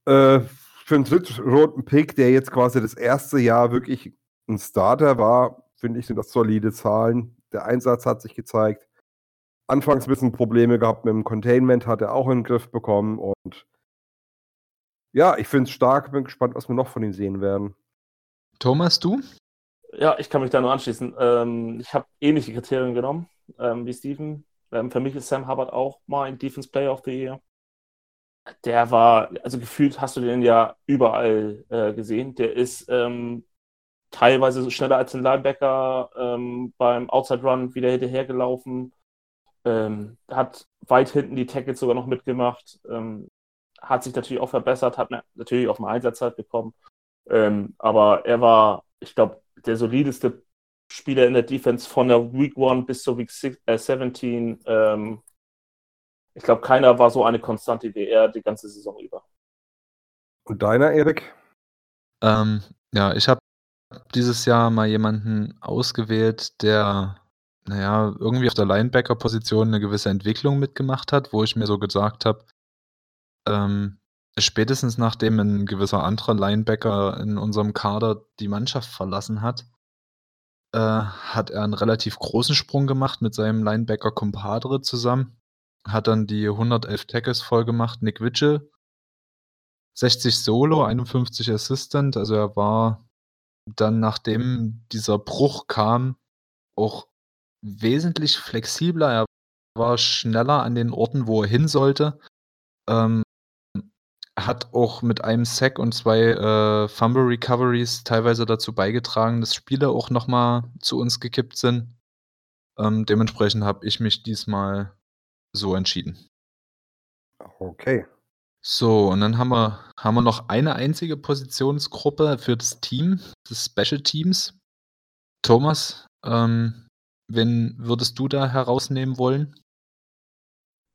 Äh, für einen drittroten Pick, der jetzt quasi das erste Jahr wirklich ein Starter war, finde ich, sind das solide Zahlen. Der Einsatz hat sich gezeigt. Anfangs ein bisschen Probleme gehabt mit dem Containment, hat er auch in den Griff bekommen und ja, ich finde es stark, bin gespannt, was wir noch von ihm sehen werden. Thomas, du? Ja, ich kann mich da nur anschließen. Ähm, ich habe ähnliche Kriterien genommen ähm, wie Steven. Ähm, für mich ist Sam Hubbard auch mein Defense Player of the Year. Der war, also gefühlt hast du den ja überall äh, gesehen. Der ist ähm, teilweise so schneller als ein Linebacker ähm, beim Outside Run wieder hinterhergelaufen. Ähm, hat weit hinten die Tackles sogar noch mitgemacht. Ähm, hat sich natürlich auch verbessert, hat natürlich auch mal Einsatzzeit bekommen. Ähm, aber er war, ich glaube, der solideste Spieler in der Defense von der Week 1 bis zur Week six, äh, 17. Ähm, ich glaube, keiner war so eine Konstante wie er die ganze Saison über. Und deiner, Erik? Ähm, ja, ich habe dieses Jahr mal jemanden ausgewählt, der, naja, irgendwie auf der Linebacker-Position eine gewisse Entwicklung mitgemacht hat, wo ich mir so gesagt habe, ähm, spätestens nachdem ein gewisser anderer Linebacker in unserem Kader die Mannschaft verlassen hat, äh, hat er einen relativ großen Sprung gemacht mit seinem Linebacker Compadre zusammen. Hat dann die 111 Tackles voll gemacht. Nick Witchell, 60 Solo, 51 Assistant. Also er war dann, nachdem dieser Bruch kam, auch wesentlich flexibler. Er war schneller an den Orten, wo er hin sollte. Ähm, hat auch mit einem Sack und zwei äh, Fumble Recoveries teilweise dazu beigetragen, dass Spiele auch nochmal zu uns gekippt sind. Ähm, dementsprechend habe ich mich diesmal so entschieden. Okay. So, und dann haben wir, haben wir noch eine einzige Positionsgruppe für das Team, des Special Teams. Thomas, ähm, wen würdest du da herausnehmen wollen?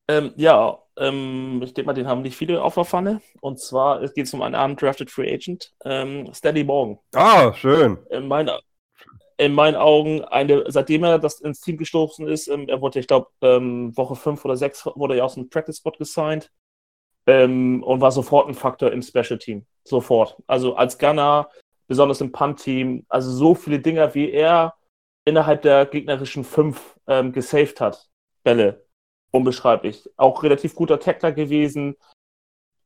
Ähm, ja, ähm, ich denke mal, den haben nicht viele auf der Pfanne. Und zwar geht es um einen undrafted Free Agent, ähm, Stanley Morgan. Ah, schön. In meiner, in meinen Augen eine, seitdem er das ins Team gestoßen ist, ähm, er wurde, ich glaube, ähm, Woche 5 oder 6 wurde er aus dem Practice Spot gesigned ähm, und war sofort ein Faktor im Special Team. Sofort. Also als Gunner, besonders im Punt-Team, also so viele Dinger, wie er innerhalb der gegnerischen 5 ähm, gesaved hat. Bälle. Unbeschreiblich. Auch relativ guter Tackler gewesen.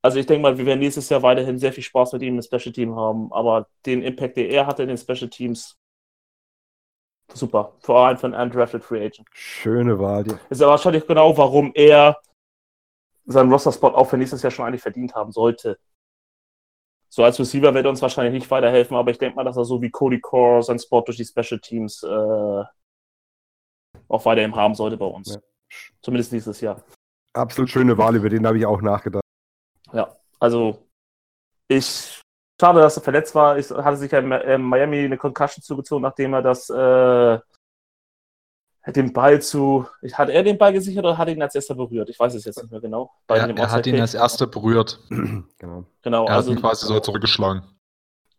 Also ich denke mal, wir werden nächstes Jahr weiterhin sehr viel Spaß mit ihm im Special Team haben, aber den Impact, den er hatte in den Special Teams, super. Vor allem für einen undrafted Free Agent. Schöne Wahl. Ist ja wahrscheinlich genau, warum er seinen Roster-Spot auch für nächstes Jahr schon eigentlich verdient haben sollte. So als Receiver wird er uns wahrscheinlich nicht weiterhelfen, aber ich denke mal, dass er so wie Cody Core seinen Spot durch die Special Teams äh, auch weiterhin haben sollte bei uns. Ja. Zumindest nächstes Jahr. Absolut schöne Wahl, über den habe ich auch nachgedacht. Ja, also ich schade, dass er verletzt war. Ich hatte sich ja in Miami eine Concussion zugezogen, nachdem er das äh, den Ball zu. Hat er den Ball gesichert oder hat er ihn als erster berührt? Ich weiß es jetzt nicht mehr genau. Er, er hat ihn als erster berührt. [clears throat] genau. genau. Er also, hat ihn quasi so zurückgeschlagen.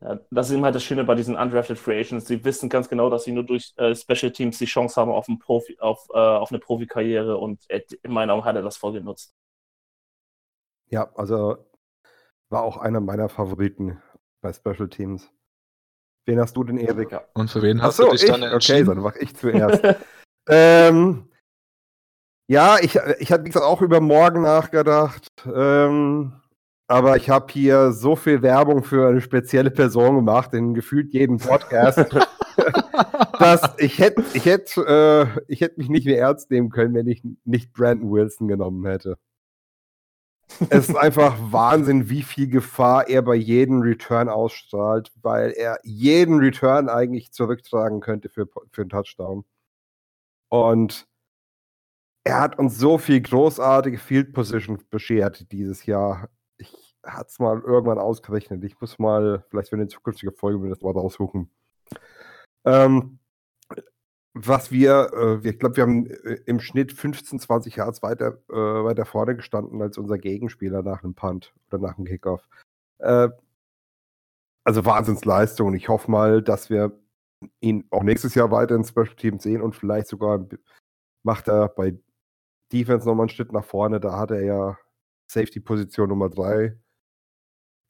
Ja, das ist eben halt das Schöne bei diesen Undrafted Free Agents. Sie wissen ganz genau, dass sie nur durch äh, Special Teams die Chance haben auf, ein Profi, auf, äh, auf eine Profikarriere und äh, in meinen Augen hat er das voll genutzt. Ja, also war auch einer meiner Favoriten bei Special Teams. Wen hast du denn, Erik? Und für wen hast so, du dich ich? dann entschieden? Okay, dann mach ich zuerst. [laughs] ähm, ja, ich, ich hatte, wie gesagt, auch über morgen nachgedacht. Ähm, aber ich habe hier so viel Werbung für eine spezielle Person gemacht, in gefühlt jedem Podcast, [laughs] dass ich hätte ich hätt, äh, ich mich nicht mehr ernst nehmen können, wenn ich nicht Brandon Wilson genommen hätte. es ist einfach [laughs] Wahnsinn, wie viel Gefahr er bei jedem Return ausstrahlt, weil er jeden Return eigentlich zurücktragen könnte für, für einen Touchdown. Und er hat uns so viel großartige Field Position beschert dieses Jahr hat es mal irgendwann ausgerechnet. Ich muss mal, vielleicht für eine zukünftige Folge mir das mal raussuchen. Ähm, was wir, äh, ich glaube, wir haben äh, im Schnitt 15, 20 Yards weiter, äh, weiter vorne gestanden als unser Gegenspieler nach einem Punt oder nach einem Kickoff. Äh, also Wahnsinnsleistung. Ich hoffe mal, dass wir ihn auch nächstes Jahr weiter in Special Teams sehen und vielleicht sogar macht er bei Defense nochmal einen Schritt nach vorne. Da hat er ja Safety-Position Nummer 3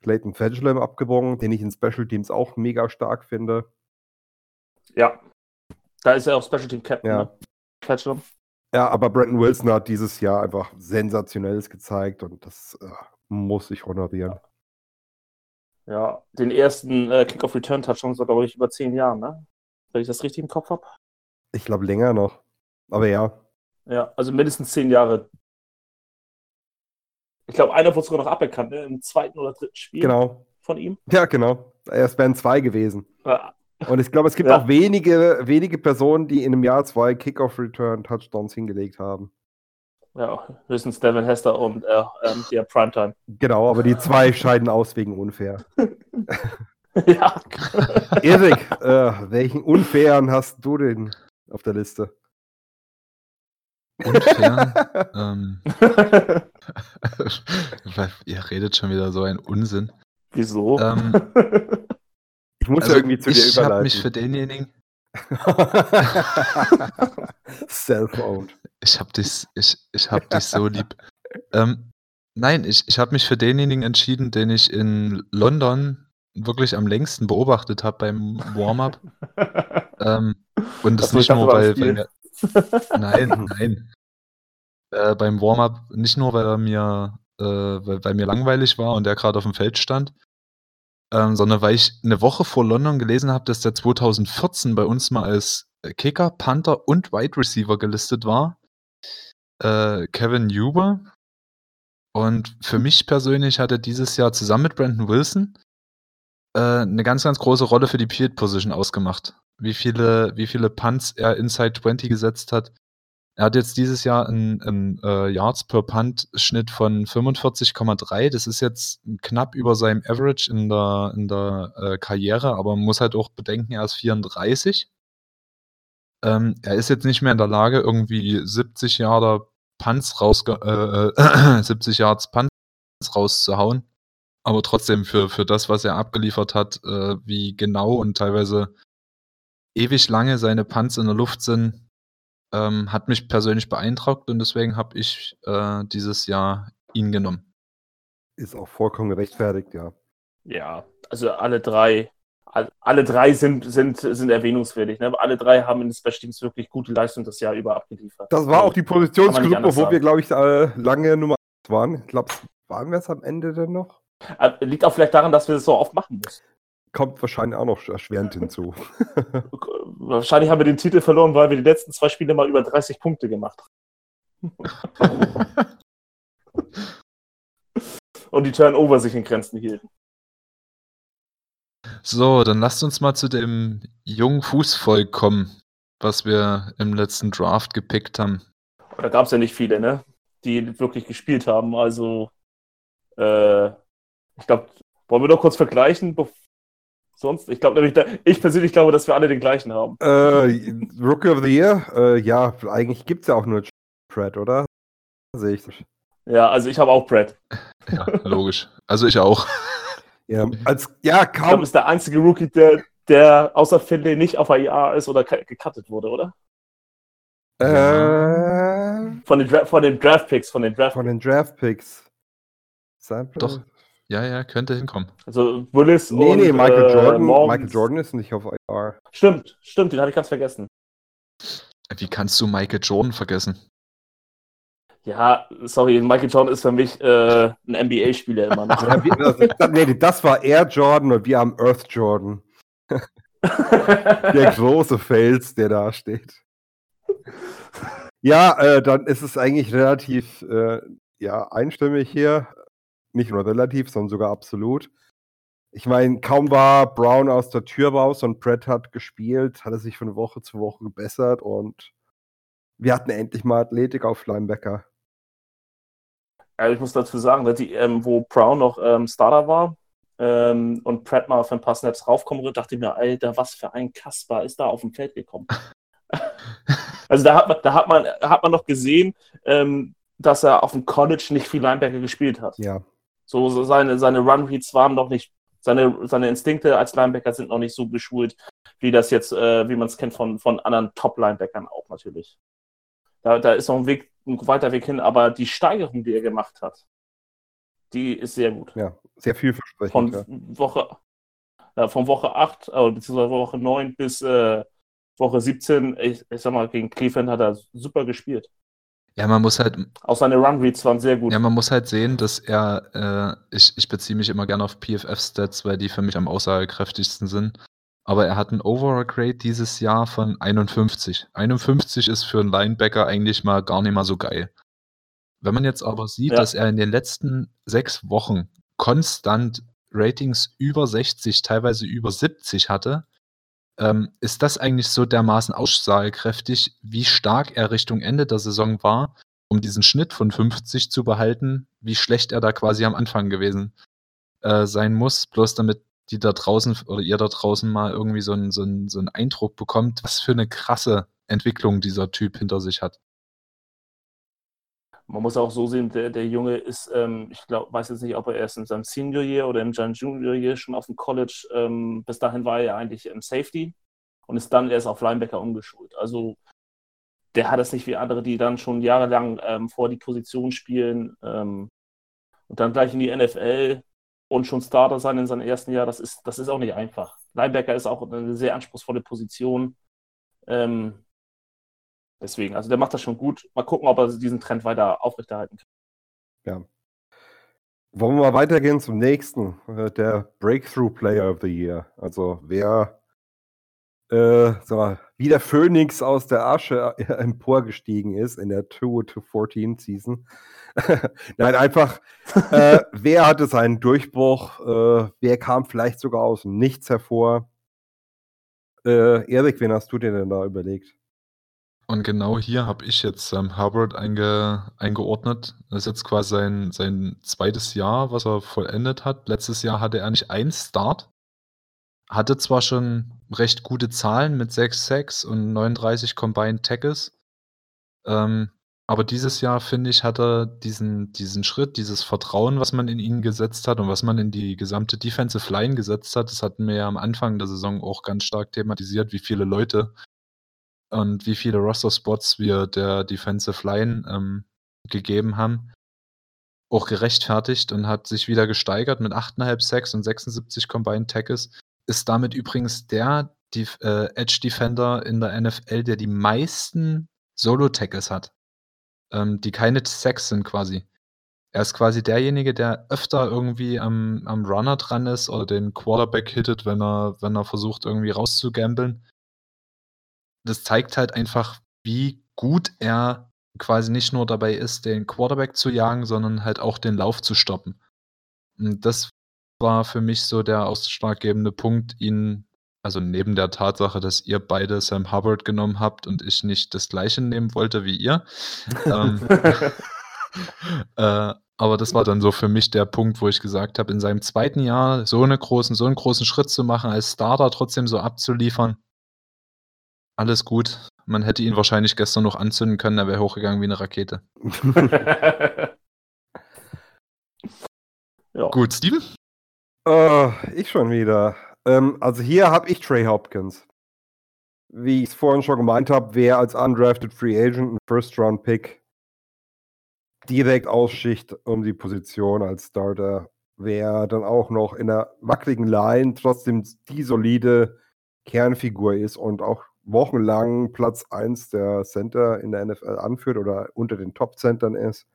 Clayton Fedgelem abgewogen, den ich in Special Teams auch mega stark finde. Ja, da ist er auch Special Team Captain, ja. ne? Ja, aber Brandon Wilson hat dieses Jahr einfach sensationelles gezeigt und das äh, muss ich honorieren. Ja, den ersten äh, Kick-Off-Return-Touchdown sogar, glaube ich, über zehn Jahren, ne? Wenn ich das richtig im Kopf habe. Ich glaube länger noch. Aber ja. Ja, also mindestens zehn Jahre ich glaube, einer wurde sogar noch aberkannt, ne? im zweiten oder dritten Spiel genau. von ihm. Ja, genau. Es wären zwei gewesen. Ja. Und ich glaube, es gibt ja. auch wenige, wenige Personen, die in einem Jahr zwei Kickoff-Return-Touchdowns hingelegt haben. Ja, höchstens Devin Hester und äh, ähm, der Primetime. Genau, aber die zwei scheiden aus wegen unfair. [laughs] ja. Erik, äh, welchen unfairen hast du denn auf der Liste? Unfair? [laughs] ähm, [laughs] ihr redet schon wieder so ein Unsinn. Wieso? Ähm, ich muss also ja irgendwie zu dir ich überleiten. Ich habe mich für denjenigen. [laughs] Self-owned. Ich habe dich, ich, ich hab dich so lieb. Ähm, nein, ich, ich habe mich für denjenigen entschieden, den ich in London wirklich am längsten beobachtet habe beim Warm-up. [laughs] ähm, und das, das nicht nur, weil, weil mir, [laughs] Nein, nein. Äh, beim Warm-up nicht nur, weil er mir, äh, weil, weil, mir langweilig war und er gerade auf dem Feld stand, ähm, sondern weil ich eine Woche vor London gelesen habe, dass der 2014 bei uns mal als Kicker, Panther und Wide Receiver gelistet war. Äh, Kevin Huber. Und für mich persönlich hat er dieses Jahr zusammen mit Brandon Wilson äh, eine ganz, ganz große Rolle für die Field Position ausgemacht. Wie viele, wie viele Punts er inside 20 gesetzt hat, er hat jetzt dieses Jahr einen, einen äh, Yards per Punt-Schnitt von 45,3. Das ist jetzt knapp über seinem Average in der, in der äh, Karriere, aber man muss halt auch bedenken, er ist 34. Ähm, er ist jetzt nicht mehr in der Lage, irgendwie 70 Jahre Punts raus, äh, 70 äh, [clears throat] Yards Punts rauszuhauen. Aber trotzdem für, für das, was er abgeliefert hat, äh, wie genau und teilweise ewig lange seine Punts in der Luft sind, ähm, hat mich persönlich beeindruckt und deswegen habe ich äh, dieses Jahr ihn genommen. Ist auch vollkommen gerechtfertigt, ja. Ja, also alle drei, all- alle drei sind, sind, sind erwähnungswürdig. Ne? Alle drei haben in den Special Teams wirklich gute Leistung das Jahr über abgeliefert. Das war auch die Positionsgruppe, wo wir, glaube ich, äh, lange Nummer 1 waren. Ich glaube, waren wir es am Ende denn noch? Äh, Liegt auch vielleicht daran, dass wir das so oft machen müssen. Kommt wahrscheinlich auch noch erschwerend [laughs] hinzu. [laughs] Wahrscheinlich haben wir den Titel verloren, weil wir die letzten zwei Spiele mal über 30 Punkte gemacht haben. [laughs] Und die Turnover sich in Grenzen hielten. So, dann lasst uns mal zu dem jungen Fußvolk kommen, was wir im letzten Draft gepickt haben. Und da gab es ja nicht viele, ne? Die wirklich gespielt haben. Also, äh, ich glaube, wollen wir doch kurz vergleichen? Sonst, ich glaube nämlich, da, ich persönlich glaube, dass wir alle den gleichen haben. äh, Rookie of the Year? Äh, ja, eigentlich gibt es ja auch nur Pratt, oder? Sehe ich. Ja, also ich habe auch Brad. Ja, logisch. Also ich auch. Ja, als, ja Ich glaube, kaum. ist der einzige Rookie, der, der außer Finlay nicht auf AIA ist oder gecuttet wurde, oder? Äh, Von den, Dra von den Draft-Picks, von den Draft von den Draft Picks. Doch. Ja, ja, könnte hinkommen. Also Willis Nee, und nee, Michael äh, Jordan. Morgans. Michael Jordan ist nicht auf IR. Stimmt, stimmt, den hatte ich ganz vergessen. Wie kannst du Michael Jordan vergessen? Ja, sorry, Michael Jordan ist für mich äh, ein NBA-Spieler immer noch. [laughs] Ja, wir, das, das, nee, das war Air Jordan und wir haben Earth Jordan. Der [laughs] große Fels, der da steht. Ja, äh, dann ist es eigentlich relativ äh, ja, einstimmig hier. Nicht nur relativ, sondern sogar absolut. Ich meine, kaum war Brown aus der Tür raus und Brett hat gespielt, hat er sich von Woche zu Woche gebessert und wir hatten endlich mal Athletik auf Linebacker. Also ich muss dazu sagen, dass die, ähm, wo Brown noch ähm, Starter war ähm, und Pratt mal für ein paar Snaps raufkommen würde, dachte ich mir, Alter, was für ein Kasper ist da auf dem Feld gekommen. [laughs] also da hat man, da hat man, hat man noch gesehen, ähm, dass er auf dem College nicht viel Linebacker gespielt hat. Ja, So, so seine, seine Run-Reads waren noch nicht, seine, seine Instinkte als Linebacker sind noch nicht so geschult, wie das jetzt, äh, wie man es kennt von, von anderen Top-Linebackern auch natürlich. Da, da ist noch ein Weg, ein weiter Weg hin, aber die Steigerung, die er gemacht hat, die ist sehr gut. ja, sehr vielversprechend. Von ja. Woche, äh, von Woche 8, äh, beziehungsweise Woche 9 bis äh, Woche 17, ich, ich sag mal, gegen Cleveland hat er super gespielt. Ja, man muss halt, Auch seine Run-Reads waren sehr gut. ja, man muss halt sehen, dass er, äh, ich, ich beziehe mich immer gerne auf PFF-Stats, weil die für mich am aussagekräftigsten sind. Aber er hat ein Overall-Grade dieses Jahr von 51. 51 ist für einen Linebacker eigentlich mal gar nicht mal so geil. Wenn man jetzt aber sieht, Ja. dass er in den letzten sechs Wochen konstant Ratings über 60, teilweise über 70 hatte, ähm, ist das eigentlich so dermaßen aussagekräftig, wie stark er Richtung Ende der Saison war, um diesen Schnitt von 50 zu behalten, wie schlecht er da quasi am Anfang gewesen äh, sein muss, bloß damit die da draußen oder ihr da draußen mal irgendwie so einen, so, so einen Eindruck bekommt, was für eine krasse Entwicklung dieser Typ hinter sich hat. Man muss auch so sehen, der, der Junge ist, ähm, ich glaube, weiß jetzt nicht, ob er erst in seinem Senior Year oder seinem Junior Year schon auf dem College, ähm, bis dahin war er eigentlich im Safety und ist dann erst auf Linebacker umgeschult. Also der hat es nicht wie andere, die dann schon jahrelang ähm, vor die Position spielen ähm, und dann gleich in die NFL und schon Starter sein in seinem ersten Jahr. Das ist, das ist auch nicht einfach. Linebacker ist auch eine sehr anspruchsvolle Position. Ähm, Deswegen, also der macht das schon gut. Mal gucken, ob er diesen Trend weiter aufrechterhalten kann. Wollen wir mal weitergehen zum nächsten, äh, der Breakthrough Player of the Year. Also wer äh, sag mal, wie der Phönix aus der Asche äh, [laughs] emporgestiegen ist in der 2-14 Season. [laughs] Nein, einfach, [laughs] äh, wer hatte seinen Durchbruch? Äh, wer kam vielleicht sogar aus dem Nichts hervor? Äh, Erik, wen hast du dir denn da überlegt? Und genau hier habe ich jetzt Sam Hubbard einge, eingeordnet. Das ist jetzt quasi sein, sein zweites Jahr, was er vollendet hat. Letztes Jahr hatte er nicht einen Start. Hatte zwar schon recht gute Zahlen mit 6 Sacks und 39 Combined Tackles. Ähm, aber dieses Jahr, finde ich, hat er diesen, diesen Schritt, dieses Vertrauen, was man in ihn gesetzt hat und was man in die gesamte Defensive Line gesetzt hat, das hatten wir ja am Anfang der Saison auch ganz stark thematisiert, wie viele Leute und wie viele Roster-Spots wir der Defensive Line ähm, gegeben haben. Auch gerechtfertigt und hat sich wieder gesteigert mit 8,5 Sacks und 76 Combined Tackles. Ist damit übrigens der Def äh, Edge Defender in der NFL, der die meisten Solo-Tackles hat ähm, die keine Sacks sind quasi. Er ist quasi derjenige, der öfter irgendwie am, am Runner dran ist oder den Quarterback hittet, wenn er, wenn er versucht, irgendwie rauszugambeln. Das zeigt halt einfach, wie gut er quasi nicht nur dabei ist, den Quarterback zu jagen, sondern halt auch den Lauf zu stoppen. Und das war für mich so der ausschlaggebende Punkt, ihn also neben der Tatsache, dass ihr beide Sam Hubbard genommen habt und ich nicht das gleiche nehmen wollte wie ihr. ähm, [laughs] äh, aber das war dann so für mich der Punkt, wo ich gesagt habe, in seinem zweiten Jahr so, eine großen, so einen großen Schritt zu machen, als Starter trotzdem so abzuliefern, alles gut. Man hätte ihn wahrscheinlich gestern noch anzünden können, er wäre hochgegangen wie eine Rakete. [laughs] ja. Gut, Steven? Uh, ich schon wieder. Ähm, also hier habe ich Trey Hopkins. Wie ich es vorhin schon gemeint habe, wer als undrafted Free Agent ein First-Round-Pick direkt ausschicht um die Position als Starter, wer dann auch noch in der wackeligen Line trotzdem die solide Kernfigur ist und auch wochenlang Platz 1 der Center in der NFL anführt oder unter den Top-Centern ist,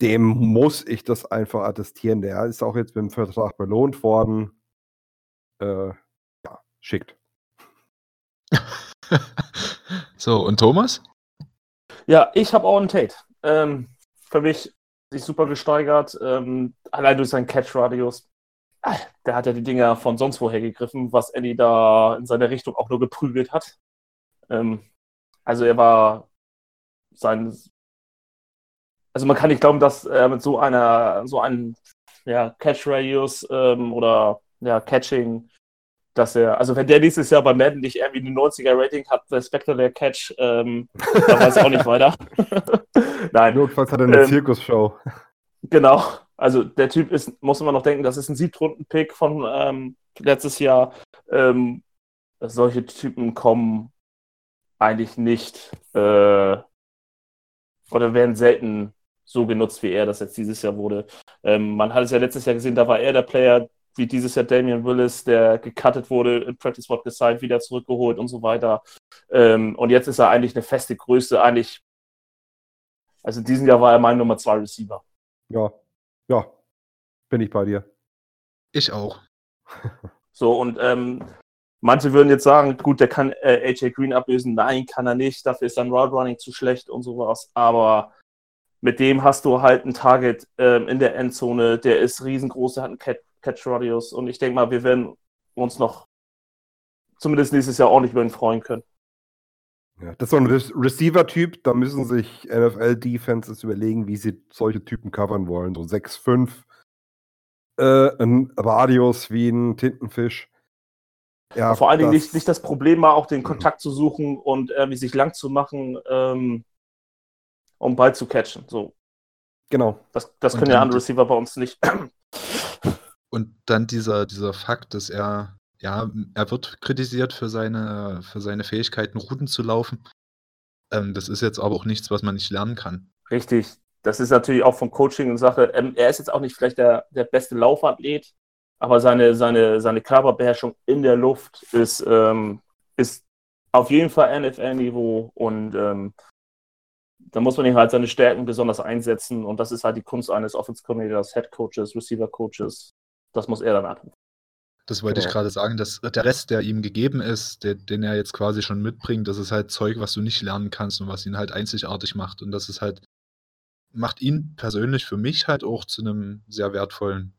dem muss ich das einfach attestieren. Der ist auch jetzt mit dem Vertrag belohnt worden äh, ja, schickt. [laughs] so, und Thomas? Ja, ich habe auch einen Tate. Ähm, für mich sich super gesteigert, ähm, allein durch seinen Catch-Radius. Der hat ja die Dinger von sonst woher gegriffen, was Eddie da in seine Richtung auch nur geprügelt hat. Ähm, also er war sein. Also man kann nicht glauben, dass er mit so einer, so einem ja, Catch-Radius ähm, oder ja, Catching, dass er, also wenn der nächstes Jahr bei Madden nicht irgendwie eine 90er-Rating hat, der Spectacular Catch, ähm, dann weiß ich auch nicht weiter. [laughs] Nein. Notfalls hat er eine ähm, Zirkusshow. Genau. Also der Typ ist, muss man noch denken, das ist ein Siebtrunden-Pick von ähm, letztes Jahr. Ähm, solche Typen kommen eigentlich nicht äh, oder werden selten so genutzt, wie er das jetzt dieses Jahr wurde. Ähm, man hat es ja letztes Jahr gesehen, da war er der Player, wie dieses Jahr Damian Willis, der gecuttet wurde, in Practice Squad gesigned, wieder zurückgeholt und so weiter. Ähm, und jetzt ist er eigentlich eine feste Größe, eigentlich. Also in diesem Jahr war er mein Nummer 2 Receiver. Ja, ja, bin ich bei dir. Ich auch. [laughs] so, und ähm, manche würden jetzt sagen, gut, der kann äh, AJ Green ablösen. Nein, kann er nicht. Dafür ist sein Route Running zu schlecht und sowas. Aber mit dem hast du halt ein Target ähm, in der Endzone, der ist riesengroß, der hat einen Cat Catch Radius. Und ich denke mal, wir werden uns noch zumindest nächstes Jahr ordentlich über ihn freuen können. Ja, das ist so ein Re Receiver-Typ, da müssen sich NFL-Defenses überlegen, wie sie solche Typen covern wollen. So 6-5, äh, ein Radius wie ein Tintenfisch. Ja, vor allen Dingen nicht, nicht das Problem, mal auch den mhm. Kontakt zu suchen und irgendwie sich lang zu machen, ähm, um Ball zu catchen. So. Genau. Das, das können ja andere Receiver bei uns nicht. Und dann dieser, dieser Fakt, dass er, ja, er wird kritisiert für seine, für seine Fähigkeiten, Routen zu laufen. Ähm, das ist jetzt aber auch nichts, was man nicht lernen kann. Richtig. Das ist natürlich auch vom Coaching eine Sache. Ähm, er ist jetzt auch nicht vielleicht der, der beste Laufathlet, aber seine, seine, seine Körperbeherrschung in der Luft ist, ähm, ist auf jeden Fall NFL-Niveau und ähm, da muss man ihn halt seine Stärken besonders einsetzen und das ist halt die Kunst eines Offense-Coordinators, Head Coaches, Receiver Coaches, das muss er dann abrufen. Das wollte genau. ich gerade sagen, dass der Rest, der ihm gegeben ist, der, den er jetzt quasi schon mitbringt, das ist halt Zeug, was du nicht lernen kannst und was ihn halt einzigartig macht. Und das ist halt, macht ihn persönlich für mich halt auch zu einem sehr wertvollen,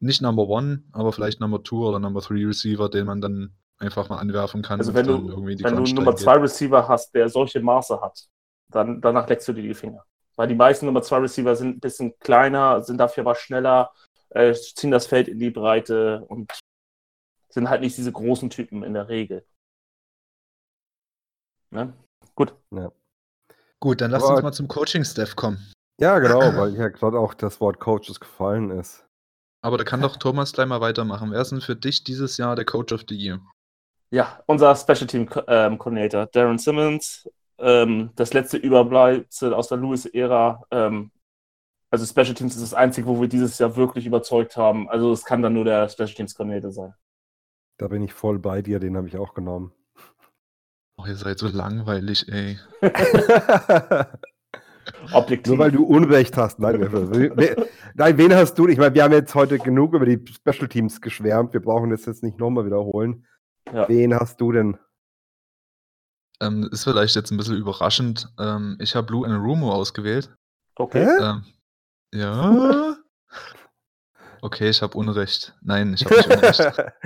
nicht Number One, aber vielleicht Number Two oder Number Three Receiver, den man dann einfach mal anwerfen kann. Also wenn du, wenn du einen Nummer zwei Receiver hast, der solche Maße hat, dann danach leckst du dir die Finger. Weil die meisten Nummer zwei Receiver sind ein bisschen kleiner, sind dafür aber schneller, äh, ziehen das Feld in die Breite und sind halt nicht diese großen Typen in der Regel. Ne? Gut. Ja. Gut, dann lass Aber- uns mal zum Coaching-Staff kommen. Ja, genau, [clears throat] weil ja gerade auch das Wort Coaches gefallen ist. Aber da kann doch Thomas gleich mal weitermachen. Wer ist denn für dich dieses Jahr der Coach of the Year? Ja, unser Special Team ähm, Coordinator, Darren Simmons, ähm, das letzte Überbleibsel aus der Lewis-Ära. Ähm, also Special Teams ist das Einzige, wo wir dieses Jahr wirklich überzeugt haben. Also es kann dann nur der Special Teams Coordinator sein. Da bin ich voll bei dir, den habe ich auch genommen. Oh, ihr seid so langweilig, ey. [laughs] Objektiv. Nur weil du Unrecht hast. Nein, nein, wen hast du? Ich meine, wir haben jetzt heute genug über die Special Teams geschwärmt. Wir brauchen das jetzt nicht nochmal wiederholen. Ja. Wen hast du denn? Ähm, ist vielleicht jetzt ein bisschen überraschend. Ähm, ich habe Blue and Rumo ausgewählt. okay. Ähm, ja. Okay, ich habe Unrecht. Nein, ich habe nicht Unrecht. [laughs]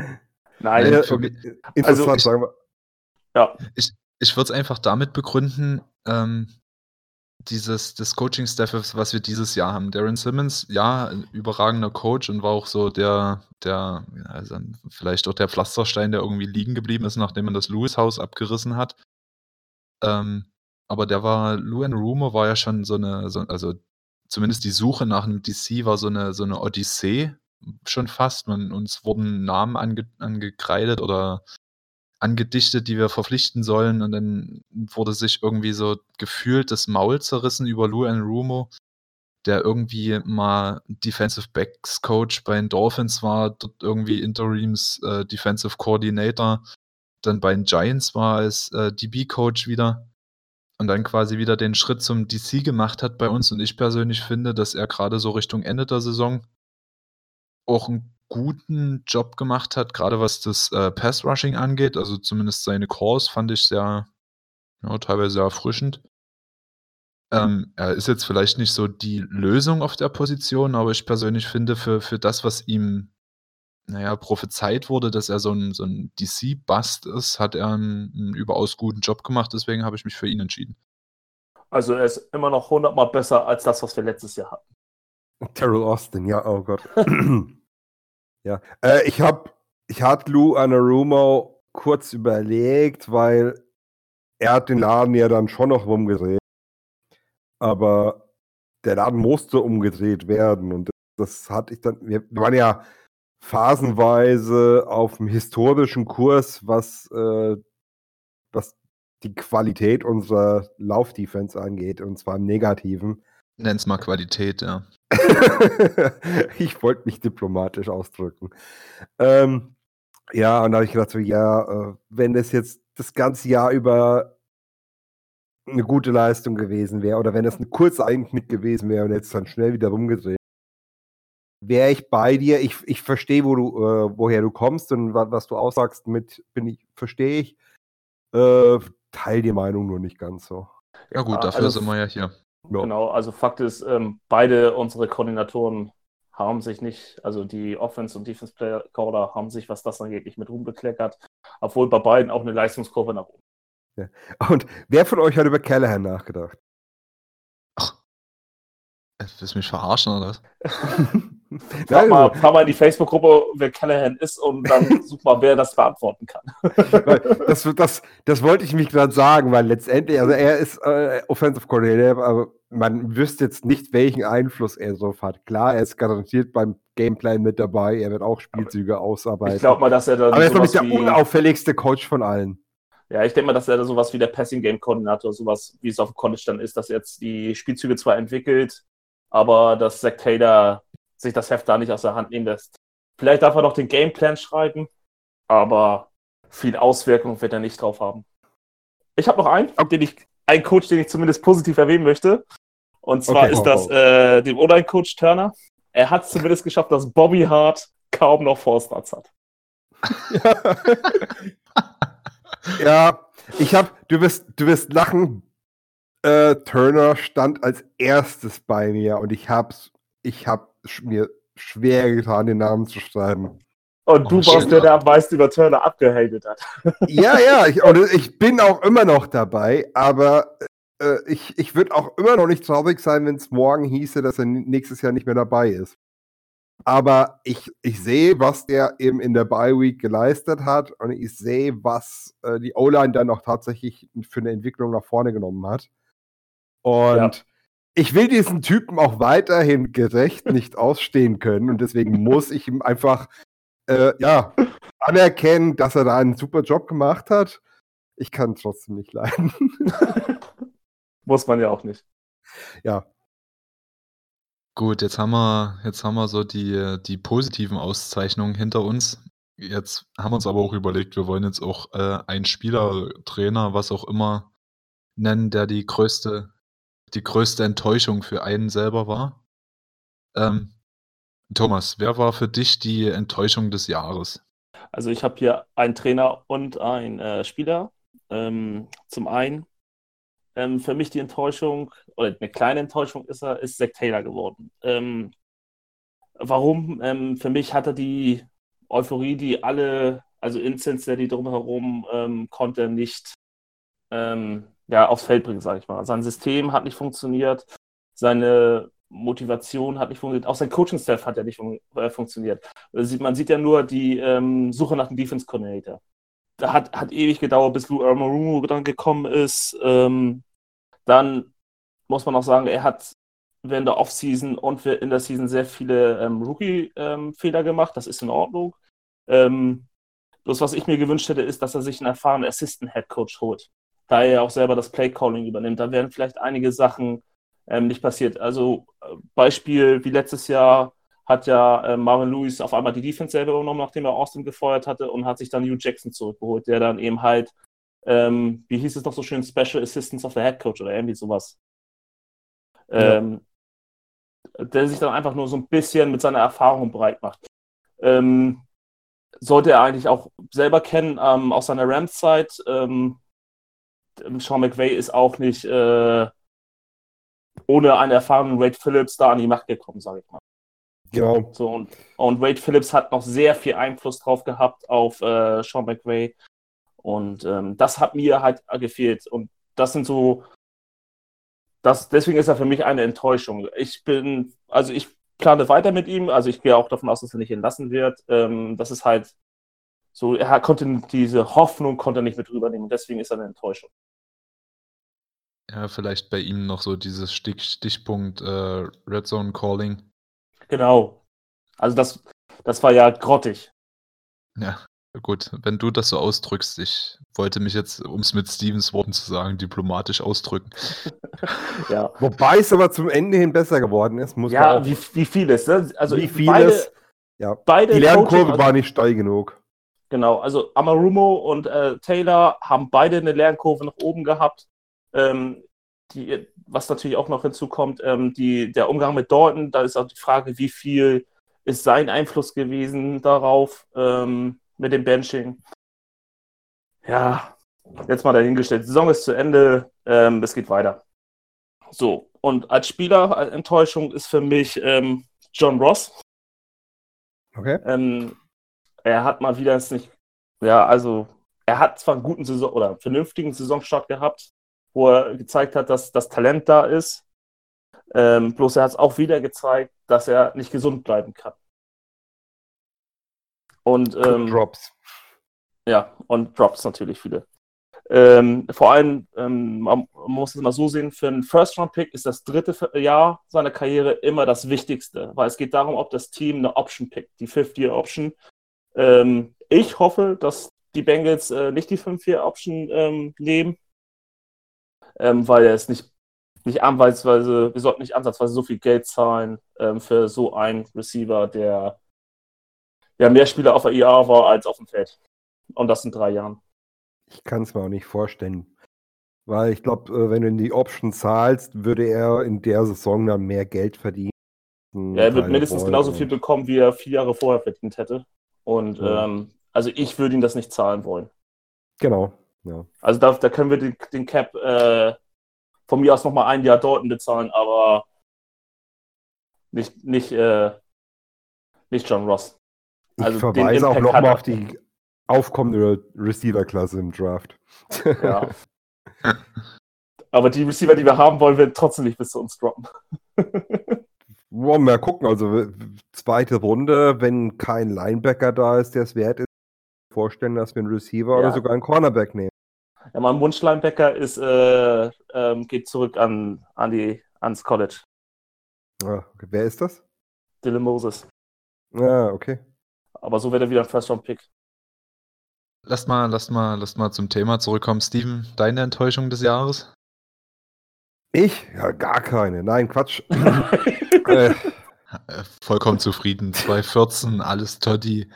Nein, Nein, für mich- Interessant, Also ich- sagen wir. ja. Ich würde es einfach damit begründen, ähm, dieses das Coaching-Staff, was wir dieses Jahr haben. Darren Simmons, ja, ein überragender Coach und war auch so der, der, also vielleicht auch der Pflasterstein, der irgendwie liegen geblieben ist, nachdem man das Lewis-Haus abgerissen hat. Ähm, aber der war, Lou and Rumo war ja schon so eine, so, also zumindest die Suche nach einem DC war so eine, so eine Odyssee schon fast. Man, uns wurden Namen ange, angekreidet oder angedichtet, die wir verpflichten sollen. Und dann wurde sich irgendwie so gefühlt das Maul zerrissen über Lou Rumo, der irgendwie mal Defensive Backs Coach bei den Dolphins war, dort irgendwie Interims äh, Defensive Coordinator, dann bei den Giants war als äh, DB Coach wieder und dann quasi wieder den Schritt zum DC gemacht hat bei uns. Und ich persönlich finde, dass er gerade so Richtung Ende der Saison auch einen guten Job gemacht hat, gerade was das äh, Pass-Rushing angeht. Also zumindest seine Calls fand ich sehr, ja, teilweise sehr erfrischend. Ähm, er ist jetzt vielleicht nicht so die Lösung auf der Position, aber ich persönlich finde, für, für das, was ihm, naja, prophezeit wurde, dass er so ein, so ein DC-Bust ist, hat er einen, einen überaus guten Job gemacht. Deswegen habe ich mich für ihn entschieden. Also er ist immer noch hundertmal besser als das, was wir letztes Jahr hatten. Terrell Austin, ja, oh Gott. [clears throat] ja, äh, ich habe, ich hatte Lou Anarumo kurz überlegt, weil er hat den Laden ja dann schon noch rumgedreht. Aber der Laden musste umgedreht werden und das hatte ich dann, wir, wir waren ja phasenweise auf dem historischen Kurs, was, äh, was die Qualität unserer Laufdefense angeht, und zwar im Negativen. Nenn's mal Qualität, ja. [laughs] ich wollte mich diplomatisch ausdrücken. Ähm, ja, und da habe ich gedacht, so, ja, äh, wenn das jetzt das ganze Jahr über eine gute Leistung gewesen wäre oder wenn das ein kurzer Einschnitt gewesen wäre und jetzt dann schnell wieder rumgedreht, wäre ich bei dir. Ich, ich verstehe, wo du, äh, woher du kommst und wa was du aussagst mit, bin ich, verstehe ich. Äh, teil die Meinung nur nicht ganz so. Ja gut, Ja, dafür also- sind wir ja hier. Ja. Genau, also Fakt ist, ähm, beide unsere Koordinatoren haben sich nicht, also die Offense- und Defense-Player-Caller haben sich, was das angeht, nicht mit Ruhm bekleckert, obwohl bei beiden auch eine Leistungskurve nach oben. Und wer von euch hat über Callahan nachgedacht? Äh, Willst du mich verarschen oder was? [laughs] [laughs] Frag mal, frag mal in die Facebook-Gruppe, wer Callahan ist und dann [laughs] such mal, wer das beantworten kann. Das, das, das wollte ich mich gerade sagen, weil letztendlich, also er ist äh, Offensive Coordinator, aber man wüsste jetzt nicht, welchen Einfluss er so hat. Klar, er ist garantiert beim Gameplan mit dabei, er wird auch Spielzüge ausarbeiten. Ich glaube mal, dass er dann aber er ist nicht sowas der unauffälligste Coach von allen. ja, ich denke mal, dass er da sowas wie der Passing-Game-Koordinator, sowas wie es auf dem College dann ist, dass er jetzt die Spielzüge zwar entwickelt, aber dass Zach Taylor sich das Heft da nicht aus der Hand nehmen lässt. Vielleicht darf er noch den Gameplan schreiben, aber viel Auswirkung wird er nicht drauf haben. Ich habe noch einen, den ich, einen Coach, den ich zumindest positiv erwähnen möchte. Und zwar Okay, ist das raus. äh, dem O-Line-Coach Turner. Er hat es zumindest geschafft, dass Bobby Hart kaum noch Force-Starts hat. [laughs] ja, ich habe, du wirst, du wirst lachen. Äh, Turner stand als erstes bei mir und ich hab's, ich hab mir schwer getan, den Namen zu schreiben. Und Oh, du shit. warst der, der am meisten über Turner abgehatet hat. [laughs] ja, ja, ich, und ich bin auch immer noch dabei, aber äh, ich, ich würde auch immer noch nicht traurig sein, wenn es morgen hieße, dass er nächstes Jahr nicht mehr dabei ist. Aber ich, ich sehe, was der eben in der Bye Week geleistet hat und ich sehe, was äh, die O-Line dann auch tatsächlich für eine Entwicklung nach vorne genommen hat. Und Ja. Ich will diesen Typen auch weiterhin gerecht nicht ausstehen können. Und deswegen muss ich ihm einfach äh, ja, anerkennen, dass er da einen super Job gemacht hat. Ich kann trotzdem nicht leiden. [laughs] Muss man ja auch nicht. ja, Gut, jetzt haben wir, jetzt haben wir so die, die positiven Auszeichnungen hinter uns. Jetzt haben wir uns aber auch überlegt, wir wollen jetzt auch äh, einen Spieler, Trainer, was auch immer, nennen, der die größte, die größte Enttäuschung für einen selber war. Ähm, Thomas, wer war für dich die Enttäuschung des Jahres? Also ich habe hier einen Trainer und einen äh, Spieler. Ähm, zum einen ähm, für mich die Enttäuschung, oder eine kleine Enttäuschung ist er, ist Zach Taylor geworden. Ähm, warum? Ähm, für mich hat er die Euphorie, die alle, also in Cincinnati drumherum, ähm, konnte nicht ähm, ja, aufs Feld bringen, sage ich mal. Sein System hat nicht funktioniert, seine Motivation hat nicht funktioniert, auch sein Coaching-Staff hat ja nicht fun äh, funktioniert. Also man sieht ja nur die ähm, Suche nach dem Defense-Coordinator da hat, hat ewig gedauert, bis Lou Armarumo dann gekommen ist. Ähm, dann muss man auch sagen, er hat während der Offseason und in der Season sehr viele ähm, Rookie-Fehler ähm, gemacht. Das ist in Ordnung. Ähm, bloß was ich mir gewünscht hätte, ist, dass er sich einen erfahrenen Assistant-Head-Coach holt. Da er auch selber das Play-Calling übernimmt. Da wären vielleicht einige Sachen ähm, nicht passiert. Also äh, Beispiel wie letztes Jahr hat ja äh, Marvin Lewis auf einmal die Defense selber übernommen, nachdem er Austin gefeuert hatte und hat sich dann Hugh Jackson zurückgeholt, der dann eben halt, ähm, wie hieß es noch so schön, Special Assistance of the Head Coach oder irgendwie sowas. Ja. Ähm, der sich dann einfach nur so ein bisschen mit seiner Erfahrung breit macht. Ähm, sollte er eigentlich auch selber kennen ähm, aus seiner Rams-Zeit. Ähm, Sean McVay ist auch nicht äh, ohne einen erfahrenen Wade Phillips da an die Macht gekommen, sage ich mal. genau. So, und, und Wade Phillips hat noch sehr viel Einfluss drauf gehabt auf äh, Sean McVay. Und ähm, das hat mir halt gefehlt. Und das sind so, das, deswegen ist er für mich eine Enttäuschung. Ich bin, also ich plane weiter mit ihm, also ich gehe auch davon aus, dass er nicht entlassen wird. Ähm, das ist halt so, er konnte diese Hoffnung konnte er nicht mit rübernehmen. Deswegen ist er eine Enttäuschung. Ja, vielleicht bei ihm noch so dieses Stich, Stichpunkt äh, Red Zone Calling. Genau. Also das, das war ja grottig. Ja, gut, wenn du das so ausdrückst, ich wollte mich jetzt, um es mit Stevens Worten zu sagen, diplomatisch ausdrücken. [laughs] Ja. Wobei es aber zum Ende hin besser geworden ist, muss Ja, man auch. wie, wie vieles. Ne? Also wie beide, vieles. ja. beide Die Lernkurve Coaching- war nicht steil genug. Genau, also Amarumo und äh, Taylor haben beide eine Lernkurve nach oben gehabt. Ähm, die, was natürlich auch noch hinzukommt, ähm, die, der Umgang mit Dalton, da ist auch die Frage, wie viel ist sein Einfluss gewesen darauf ähm, mit dem Benching. Ja, jetzt mal dahingestellt. Die Saison ist zu Ende, ähm, es geht weiter. So, und als Spieler, als Enttäuschung ist für mich ähm, John Ross. Okay. Er hat mal wieder es nicht, ja, also er hat zwar einen guten Saison oder einen vernünftigen Saisonstart gehabt, wo er gezeigt hat, dass das Talent da ist. Ähm, bloß er hat es auch wieder gezeigt, dass er nicht gesund bleiben kann. Und ähm, Drops. ja, und Drops natürlich viele. Ähm, vor allem, ähm, man, muss es mal so sehen, für einen First-Round-Pick ist das dritte Jahr seiner Karriere immer das Wichtigste, weil es geht darum, ob das Team eine Option pickt, die Fifth-Year-Option. Ähm, ich hoffe, dass die Bengals äh, nicht die Fünf-Year-Option ähm, nehmen, ähm, weil es nicht, nicht anweisweise, wir sollten nicht ansatzweise so viel Geld zahlen ähm, für so einen Receiver, der ja mehr Spieler auf der IA war als auf dem Feld. Und das in drei Jahren. Ich kann es mir auch nicht vorstellen. Weil ich glaube, äh, wenn du in die Option zahlst, würde er in der Saison dann mehr Geld verdienen. Ja, er wird mindestens genauso viel bekommen, wie er vier Jahre vorher verdient hätte. Und Ja. ähm, also ich würde ihm das nicht zahlen wollen. Genau. Ja. Also da, da können wir den, den Cap äh, von mir aus nochmal ein Jahr Dalton bezahlen, aber nicht, nicht, äh, nicht John Ross. Ich Also den verweise auch nochmal auf die aufkommende Receiver-Klasse im Draft. Ja. [laughs] aber die Receiver, die wir haben wollen, werden trotzdem nicht bis zu uns droppen. Wollen wir mal gucken. Also zweite Runde, wenn kein Linebacker da ist, der es wert ist, vorstellen, dass wir einen Receiver Ja. oder sogar einen Cornerback nehmen. Ja, mein Wunschlinebacker ist, äh, ähm, geht zurück an, an die, ans College. Ah, okay. Wer ist das? Dylan Moses. Ah, okay. Aber so wird er wieder ein First-Round-Pick. Lass mal, lass mal, lass mal zum Thema zurückkommen. Steven, deine Enttäuschung des Jahres? Ich? Ja, gar keine. Nein, Quatsch. [laughs] äh, Vollkommen zufrieden. 214, alles Toddy.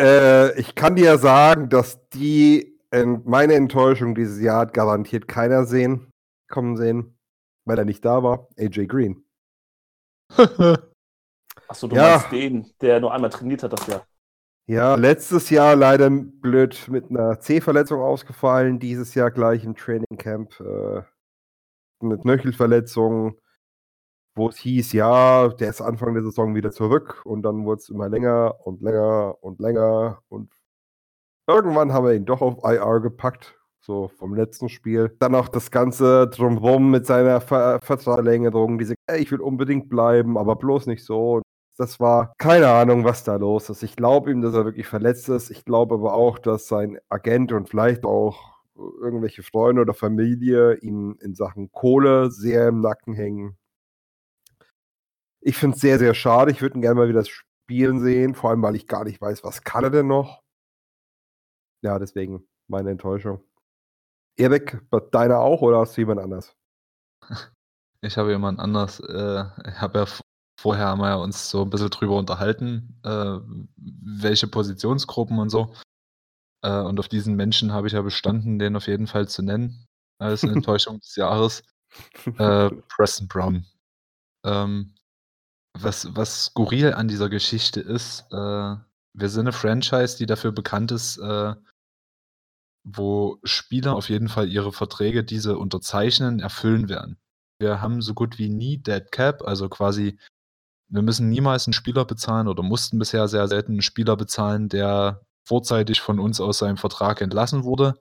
äh, ich kann dir sagen, dass die ähm, meine Enttäuschung dieses Jahr hat garantiert keiner sehen, kommen sehen, weil er nicht da war. AJ Green. Achso, du Ja. meinst den, der nur einmal trainiert hat das Jahr. Ja, letztes Jahr leider blöd mit einer C-Verletzung ausgefallen, dieses Jahr gleich im Trainingcamp äh, mit Knöchelverletzung, wo es hieß, ja, der ist Anfang der Saison wieder zurück und dann wurde es immer länger und länger und länger und irgendwann haben wir ihn doch auf IR gepackt, so vom letzten Spiel. Dann auch das Ganze drumherum mit seiner Ver Vertragsverlängerung, diese, ey, ich will unbedingt bleiben, aber bloß nicht so. Das war keine Ahnung, was da los ist. Ich glaube ihm, dass er wirklich verletzt ist. Ich glaube aber auch, dass sein Agent und vielleicht auch irgendwelche Freunde oder Familie ihm in Sachen Kohle sehr im Nacken hängen. Ich finde es sehr, sehr schade. Ich würde ihn gerne mal wieder spielen sehen, vor allem, weil ich gar nicht weiß, was kann er denn noch. Ja, deswegen meine Enttäuschung. Erik, deiner auch oder hast du jemand anders? [laughs] Ich habe jemand anders. Äh, ich habe ja vorher haben wir uns so ein bisschen drüber unterhalten, äh, welche Positionsgruppen und so. Äh, und auf diesen Menschen habe ich ja bestanden, den auf jeden Fall zu nennen, als eine [laughs] Enttäuschung des Jahres. Äh, Preston Brown. Ähm, was, was skurril an dieser Geschichte ist, äh, wir sind eine Franchise, die dafür bekannt ist, äh, wo Spieler auf jeden Fall ihre Verträge, diese unterzeichnen, erfüllen werden. Wir haben so gut wie nie Dead Cap, also quasi, wir müssen niemals einen Spieler bezahlen oder mussten bisher sehr selten einen Spieler bezahlen, der vorzeitig von uns aus seinem Vertrag entlassen wurde,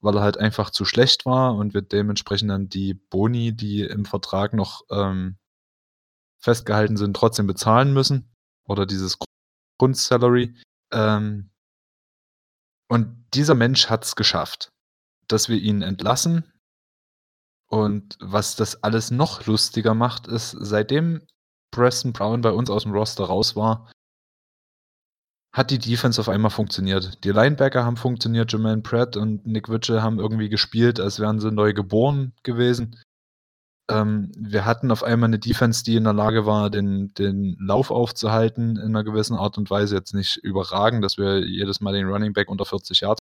weil er halt einfach zu schlecht war und wir dementsprechend dann die Boni, die im Vertrag noch ähm, festgehalten sind, trotzdem bezahlen müssen. Oder dieses Grundsalary. Ähm, und dieser Mensch hat es geschafft, dass wir ihn entlassen. Und was das alles noch lustiger macht, ist, seitdem Preston Brown bei uns aus dem Roster raus war, hat die Defense auf einmal funktioniert. Die Linebacker haben funktioniert, Jermaine Pratt und Nick Witchell haben irgendwie gespielt, als wären sie neu geboren gewesen. Ähm, wir hatten auf einmal eine Defense, die in der Lage war, den, den Lauf aufzuhalten in einer gewissen Art und Weise. Jetzt nicht überragend, dass wir jedes Mal den Running Back unter 40 Yards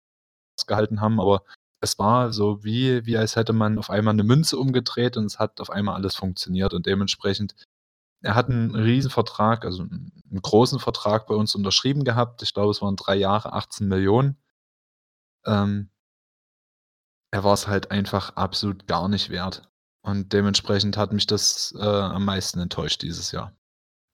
gehalten haben, aber es war so wie, wie als hätte man auf einmal eine Münze umgedreht und es hat auf einmal alles funktioniert und dementsprechend er hat einen Riesenvertrag, also einen großen Vertrag bei uns unterschrieben gehabt. Ich glaube, es waren drei Jahre, 18 Millionen. Ähm, er war es halt einfach absolut gar nicht wert. Und dementsprechend hat mich das äh, am meisten enttäuscht dieses Jahr.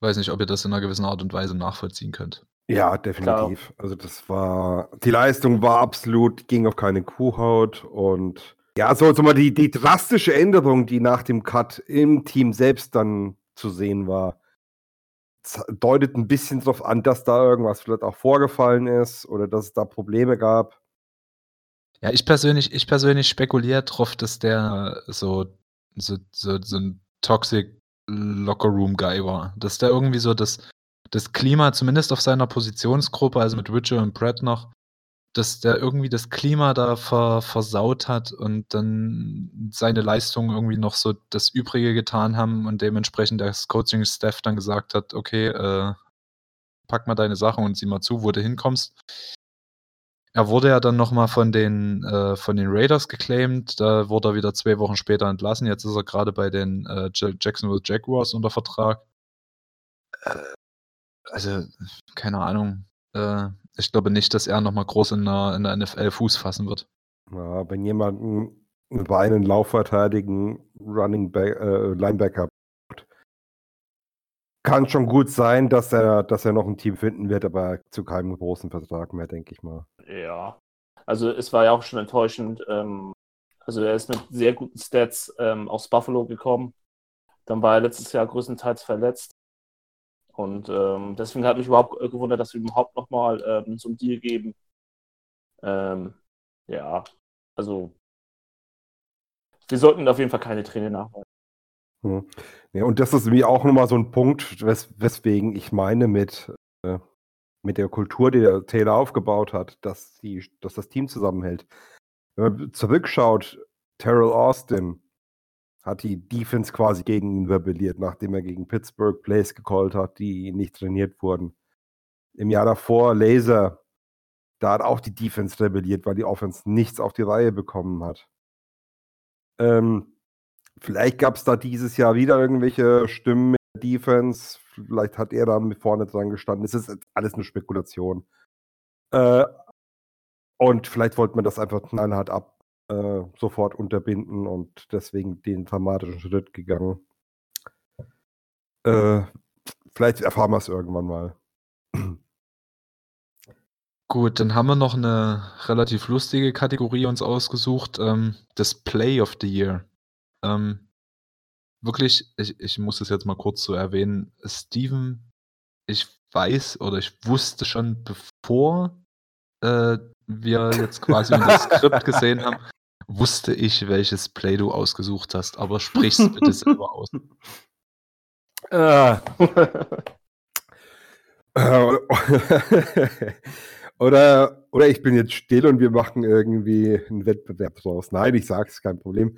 Weiß nicht, ob ihr das in einer gewissen Art und Weise nachvollziehen könnt. Ja, definitiv. Also das war, die Leistung war absolut, ging auf keine Kuhhaut und ja, so, so mal die, die drastische Änderung, die nach dem Cut im Team selbst dann zu sehen war, deutet ein bisschen darauf an, dass da irgendwas vielleicht auch vorgefallen ist oder dass es da Probleme gab. Ja, ich persönlich, ich persönlich spekuliere drauf, dass der so, so, so, so ein Toxic Locker Room Guy war. Dass der irgendwie so das, das Klima, zumindest auf seiner Positionsgruppe, also mit Richard und Brett noch, dass der irgendwie das Klima da ver, versaut hat und dann seine Leistungen irgendwie noch so das Übrige getan haben und dementsprechend das Coaching-Staff dann gesagt hat, okay, äh, pack mal deine Sachen und sieh mal zu, wo du hinkommst. Er wurde ja dann nochmal von den, äh, von den Raiders geclaimed. Da wurde er wieder zwei Wochen später entlassen. Jetzt ist er gerade bei den äh, Ja- Jacksonville Jaguars unter Vertrag. Äh, also, keine Ahnung. Äh, ich glaube nicht, dass er nochmal groß in der, in der NFL Fuß fassen wird. Ja, wenn jemand einen, über einen laufverteidigen Running Back, äh, Linebacker braucht, kann schon gut sein, dass er, dass er noch ein Team finden wird, aber zu keinem großen Vertrag mehr, denke ich mal. Ja. Also es war ja auch schon enttäuschend. Ähm, also er ist mit sehr guten Stats ähm, aus Buffalo gekommen. Dann war er letztes Jahr größtenteils verletzt. Und ähm, deswegen hat mich überhaupt äh, gewundert, dass wir überhaupt nochmal ähm, so einen Deal geben. Ähm, ja. Also, wir sollten auf jeden Fall keine Träne nachweisen. Hm. Ja, und das ist mir auch nochmal so ein Punkt, wes weswegen ich meine mit, äh, mit der Kultur, die der Taylor aufgebaut hat, dass, die, dass das Team zusammenhält. Wenn man zurückschaut, Terrell Austin hat die Defense quasi gegen ihn rebelliert, nachdem er gegen Pittsburgh Plays gecallt hat, die nicht trainiert wurden. Im Jahr davor Laser, da hat auch die Defense rebelliert, weil die Offense nichts auf die Reihe bekommen hat. Ähm, vielleicht gab es da dieses Jahr wieder irgendwelche Stimmen mit der Defense. Vielleicht hat er da vorne dran gestanden. Es ist alles eine Spekulation. Äh, und vielleicht wollte man das einfach knallhart ab äh, sofort unterbinden und deswegen den dramatischen Schritt gegangen. Äh, vielleicht erfahren wir es irgendwann mal. [clears throat] Gut, dann haben wir noch eine relativ lustige Kategorie uns ausgesucht, ähm, das Play of the Year. Ähm, wirklich, ich, ich muss es jetzt mal kurz so erwähnen, Steven, ich weiß oder ich wusste schon, bevor äh, wir jetzt quasi das Skript gesehen haben, wusste ich, welches Play du ausgesucht hast, aber sprich's bitte selber aus. [laughs] Äh. [laughs] oder, oder ich bin jetzt still und wir machen irgendwie einen Wettbewerb draus. Nein, ich sag's, kein Problem.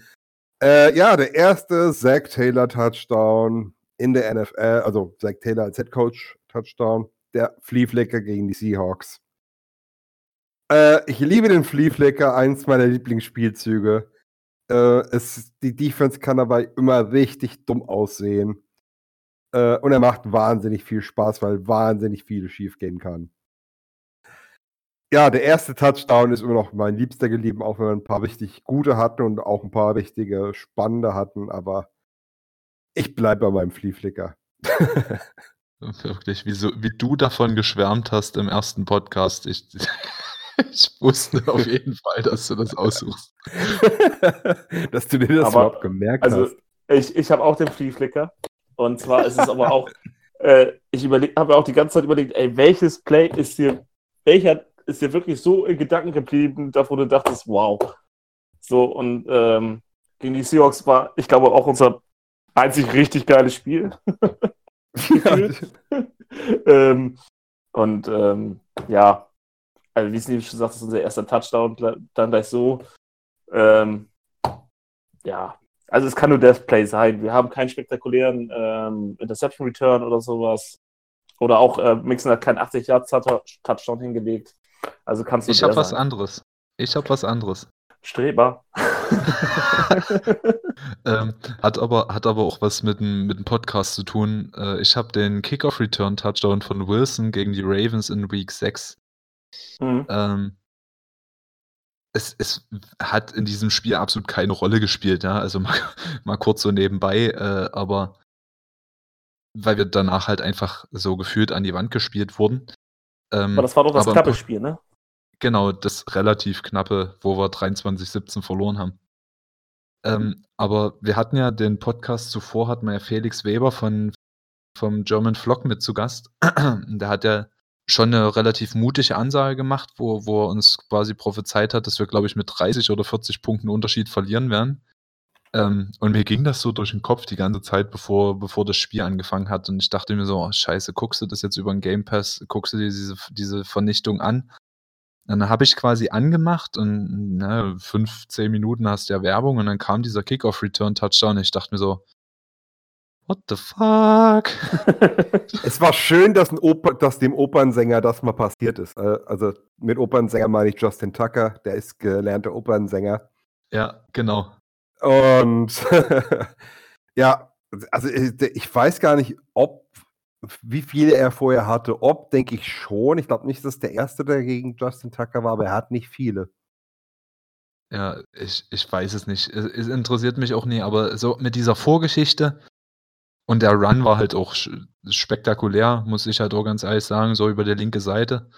Äh, ja, der erste Zach Taylor Touchdown in der NFL, also Zach Taylor als Head Coach Touchdown, der Flea Flicker gegen die Seahawks. Äh, ich liebe den Flea Flicker, eins meiner Lieblingsspielzüge. Äh, es, die Defense kann dabei immer richtig dumm aussehen. Äh, und er macht wahnsinnig viel Spaß, weil wahnsinnig viel schief gehen kann. Ja, der erste Touchdown ist immer noch mein liebster geblieben, auch wenn wir ein paar richtig gute hatten und auch ein paar richtige spannende hatten, aber ich bleibe bei meinem Flea Flicker. [laughs] Wirklich, wie, so, wie du davon geschwärmt hast im ersten Podcast. Ich, [laughs] ich wusste auf jeden Fall, dass du das aussuchst. [laughs] dass du dir das Aber, überhaupt gemerkt Also, hast. ich, ich habe auch den Flea Flicker. Und zwar ist es aber auch, [laughs] äh, ich habe auch die ganze Zeit überlegt, ey, welches Play ist dir, welcher ist dir wirklich so in Gedanken geblieben, davor du dachtest, wow. So, und ähm, gegen die Seahawks war, ich glaube, auch unser einzig richtig geiles Spiel. Gefühlt. ähm, und ähm, ja, also wie Steve schon sagt, das ist unser erster Touchdown, dann gleich so. Ähm, ja, also es kann nur Death Play sein. Wir haben keinen spektakulären ähm, Interception Return oder sowas. Oder auch äh, Mixon hat keinen 80 Yards Touchdown hingelegt. Also kannst du Ich habe was anderes. Ich habe was anderes. Streber. [laughs] [laughs] ähm, hat, aber, hat aber auch was mit dem, mit dem Podcast zu tun. Äh, ich habe den Kickoff-Return-Touchdown von Wilson gegen die Ravens in Week 6. Mhm. Ähm, es, es hat in diesem Spiel absolut keine Rolle gespielt, ja. Also [laughs] mal, mal kurz so nebenbei, äh, aber weil wir danach halt einfach so gefühlt an die Wand gespielt wurden. Ähm, Aber das war doch das knappe Spiel, ne? Genau, das relativ knappe, wo wir 23-17 verloren haben. Ähm, aber wir hatten ja den Podcast zuvor, hatten wir ja Felix Weber von, vom German Vlog mit zu Gast. [clears throat] Der hat ja schon eine relativ mutige Ansage gemacht, wo, wo er uns quasi prophezeit hat, dass wir, glaube ich, mit 30 oder 40 Punkten Unterschied verlieren werden. Ähm, und mir ging das so durch den Kopf die ganze Zeit, bevor, bevor das Spiel angefangen hat. Und ich dachte mir so, oh, scheiße, guckst du das jetzt über den Game Pass, guckst du dir diese, diese Vernichtung an? Dann habe ich quasi angemacht und ne, fünf, zehn Minuten hast du ja Werbung und dann kam dieser Kickoff-Return-Touchdown ich dachte mir so, what the fuck? [laughs] Es war schön, dass, Oper, dass dem Opernsänger das mal passiert ist. Äh, Also mit Opernsänger meine ich Justin Tucker, der ist gelernter Opernsänger. ja, genau. Und [laughs] ja, also ich ich weiß gar nicht, ob wie viele er vorher hatte. Ob, denke ich schon. Ich glaube nicht, dass der erste, der gegen Justin Tucker war, aber er hat nicht viele. Ja, ich, ich weiß es nicht. Es, es interessiert mich auch nie, aber so mit dieser Vorgeschichte und der Run war halt auch spektakulär, muss ich halt auch ganz ehrlich sagen, so über der linke Seite.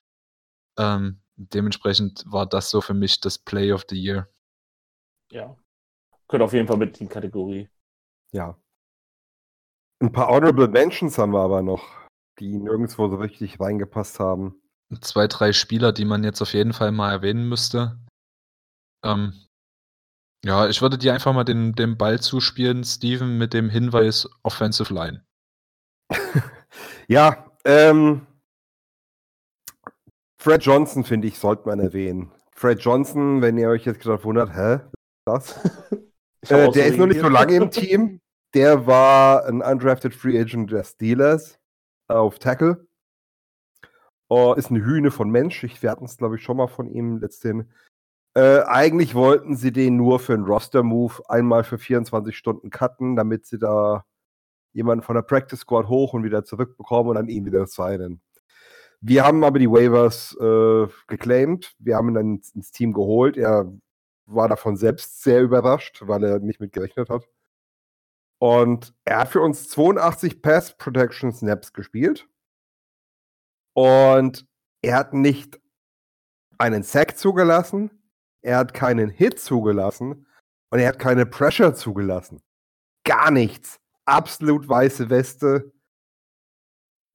Ähm, dementsprechend war das so für mich das Play of the Year. ja. Könnte auf jeden Fall mit in die Kategorie. Ja. Ein paar Honorable Mentions haben wir aber noch, die nirgendwo so richtig reingepasst haben. Zwei, drei Spieler, die man jetzt auf jeden Fall mal erwähnen müsste. Ähm, Ja, ich würde dir einfach mal den, den Ball zuspielen, Steven, mit dem Hinweis Offensive Line. [laughs] Ja, ähm, Fred Johnson, finde ich, sollte man erwähnen. Fred Johnson, wenn ihr euch jetzt gerade wundert, hä? Das? [laughs] Ich hab Äh, der ist noch nicht so lange im Team. Der war ein undrafted Free Agent der Steelers auf Tackle. Oh, ist eine Hühne von Mensch. Ich, wir hatten es, glaube ich, schon mal von ihm letzten. Äh, eigentlich wollten sie den nur für einen Roster-Move einmal für 24 Stunden cutten, damit sie da jemanden von der Practice Squad hoch und wieder zurückbekommen und dann ihn wieder signen. Wir haben aber die Waivers äh, geclaimed. Wir haben ihn dann ins, ins Team geholt. Er war davon selbst sehr überrascht, weil er nicht mit gerechnet hat. Und er hat für uns 82 Pass Protection Snaps gespielt. Und er hat nicht einen Sack zugelassen, er hat keinen Hit zugelassen und er hat keine Pressure zugelassen. Gar nichts. Absolut weiße Weste.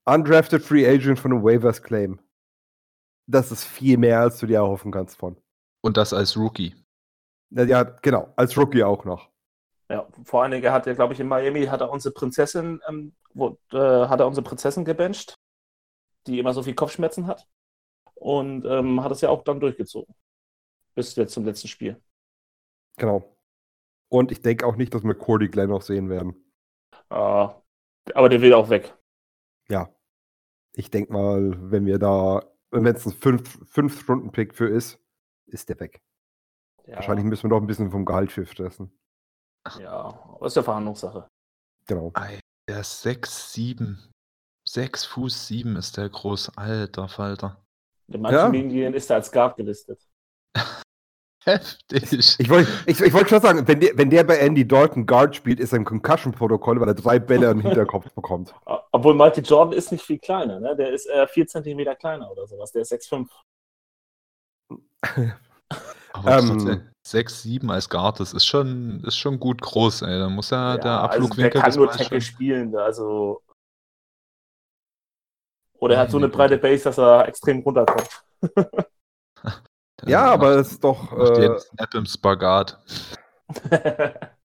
Undrafted Free Agent von einem Waivers Claim. Das ist viel mehr, als du dir erhoffen kannst von. Und das als Rookie. Ja, genau. Als Rookie auch noch. Ja, vor allen Dingen, er hat ja, glaube ich, in Miami hat er unsere Prinzessin, ähm, wo, äh, hat er unsere Prinzessin gebencht, die immer so viel Kopfschmerzen hat. Und ähm, hat es ja auch dann durchgezogen. Bis jetzt zum letzten Spiel. Genau. Und ich denke auch nicht, dass wir Cordy Glenn noch sehen werden. Äh, aber der will auch weg. Ja. Ich denke mal, wenn wir da, wenn es ein 5-Stunden-Pick für ist, ist der weg. Ja, Wahrscheinlich müssen wir noch ein bisschen vom Gehalt für stressen. Ja, aber ist ja Verhandlungssache. Genau. Der ist 6, 7. 6 Fuß 7 ist der groß. Alter Falter. In manchen Ja. Medien ist er als Guard gelistet. [laughs] Heftig. Ich wollte ich, ich wollt schon sagen, wenn der, wenn der bei Andy Dalton Guard spielt, ist er im Concussion-Protokoll, weil er drei Bälle im Hinterkopf bekommt. Obwohl Michael Jordan ist nicht viel kleiner, ne? Der ist äh, 4 cm kleiner oder sowas. Der ist 6'5. [laughs] Aber Ähm. trotzdem, 6, 7 als Guard, das ist schon, ist schon gut groß, ey. Da muss ja, der also Abflugwinkel. der kann nur Tackle schon- spielen, also. Oder er hat so eine breite Base, dass er extrem runterkommt. [laughs] der Ja, macht- aber es ist doch. Äh, Snap im Spagat. [laughs]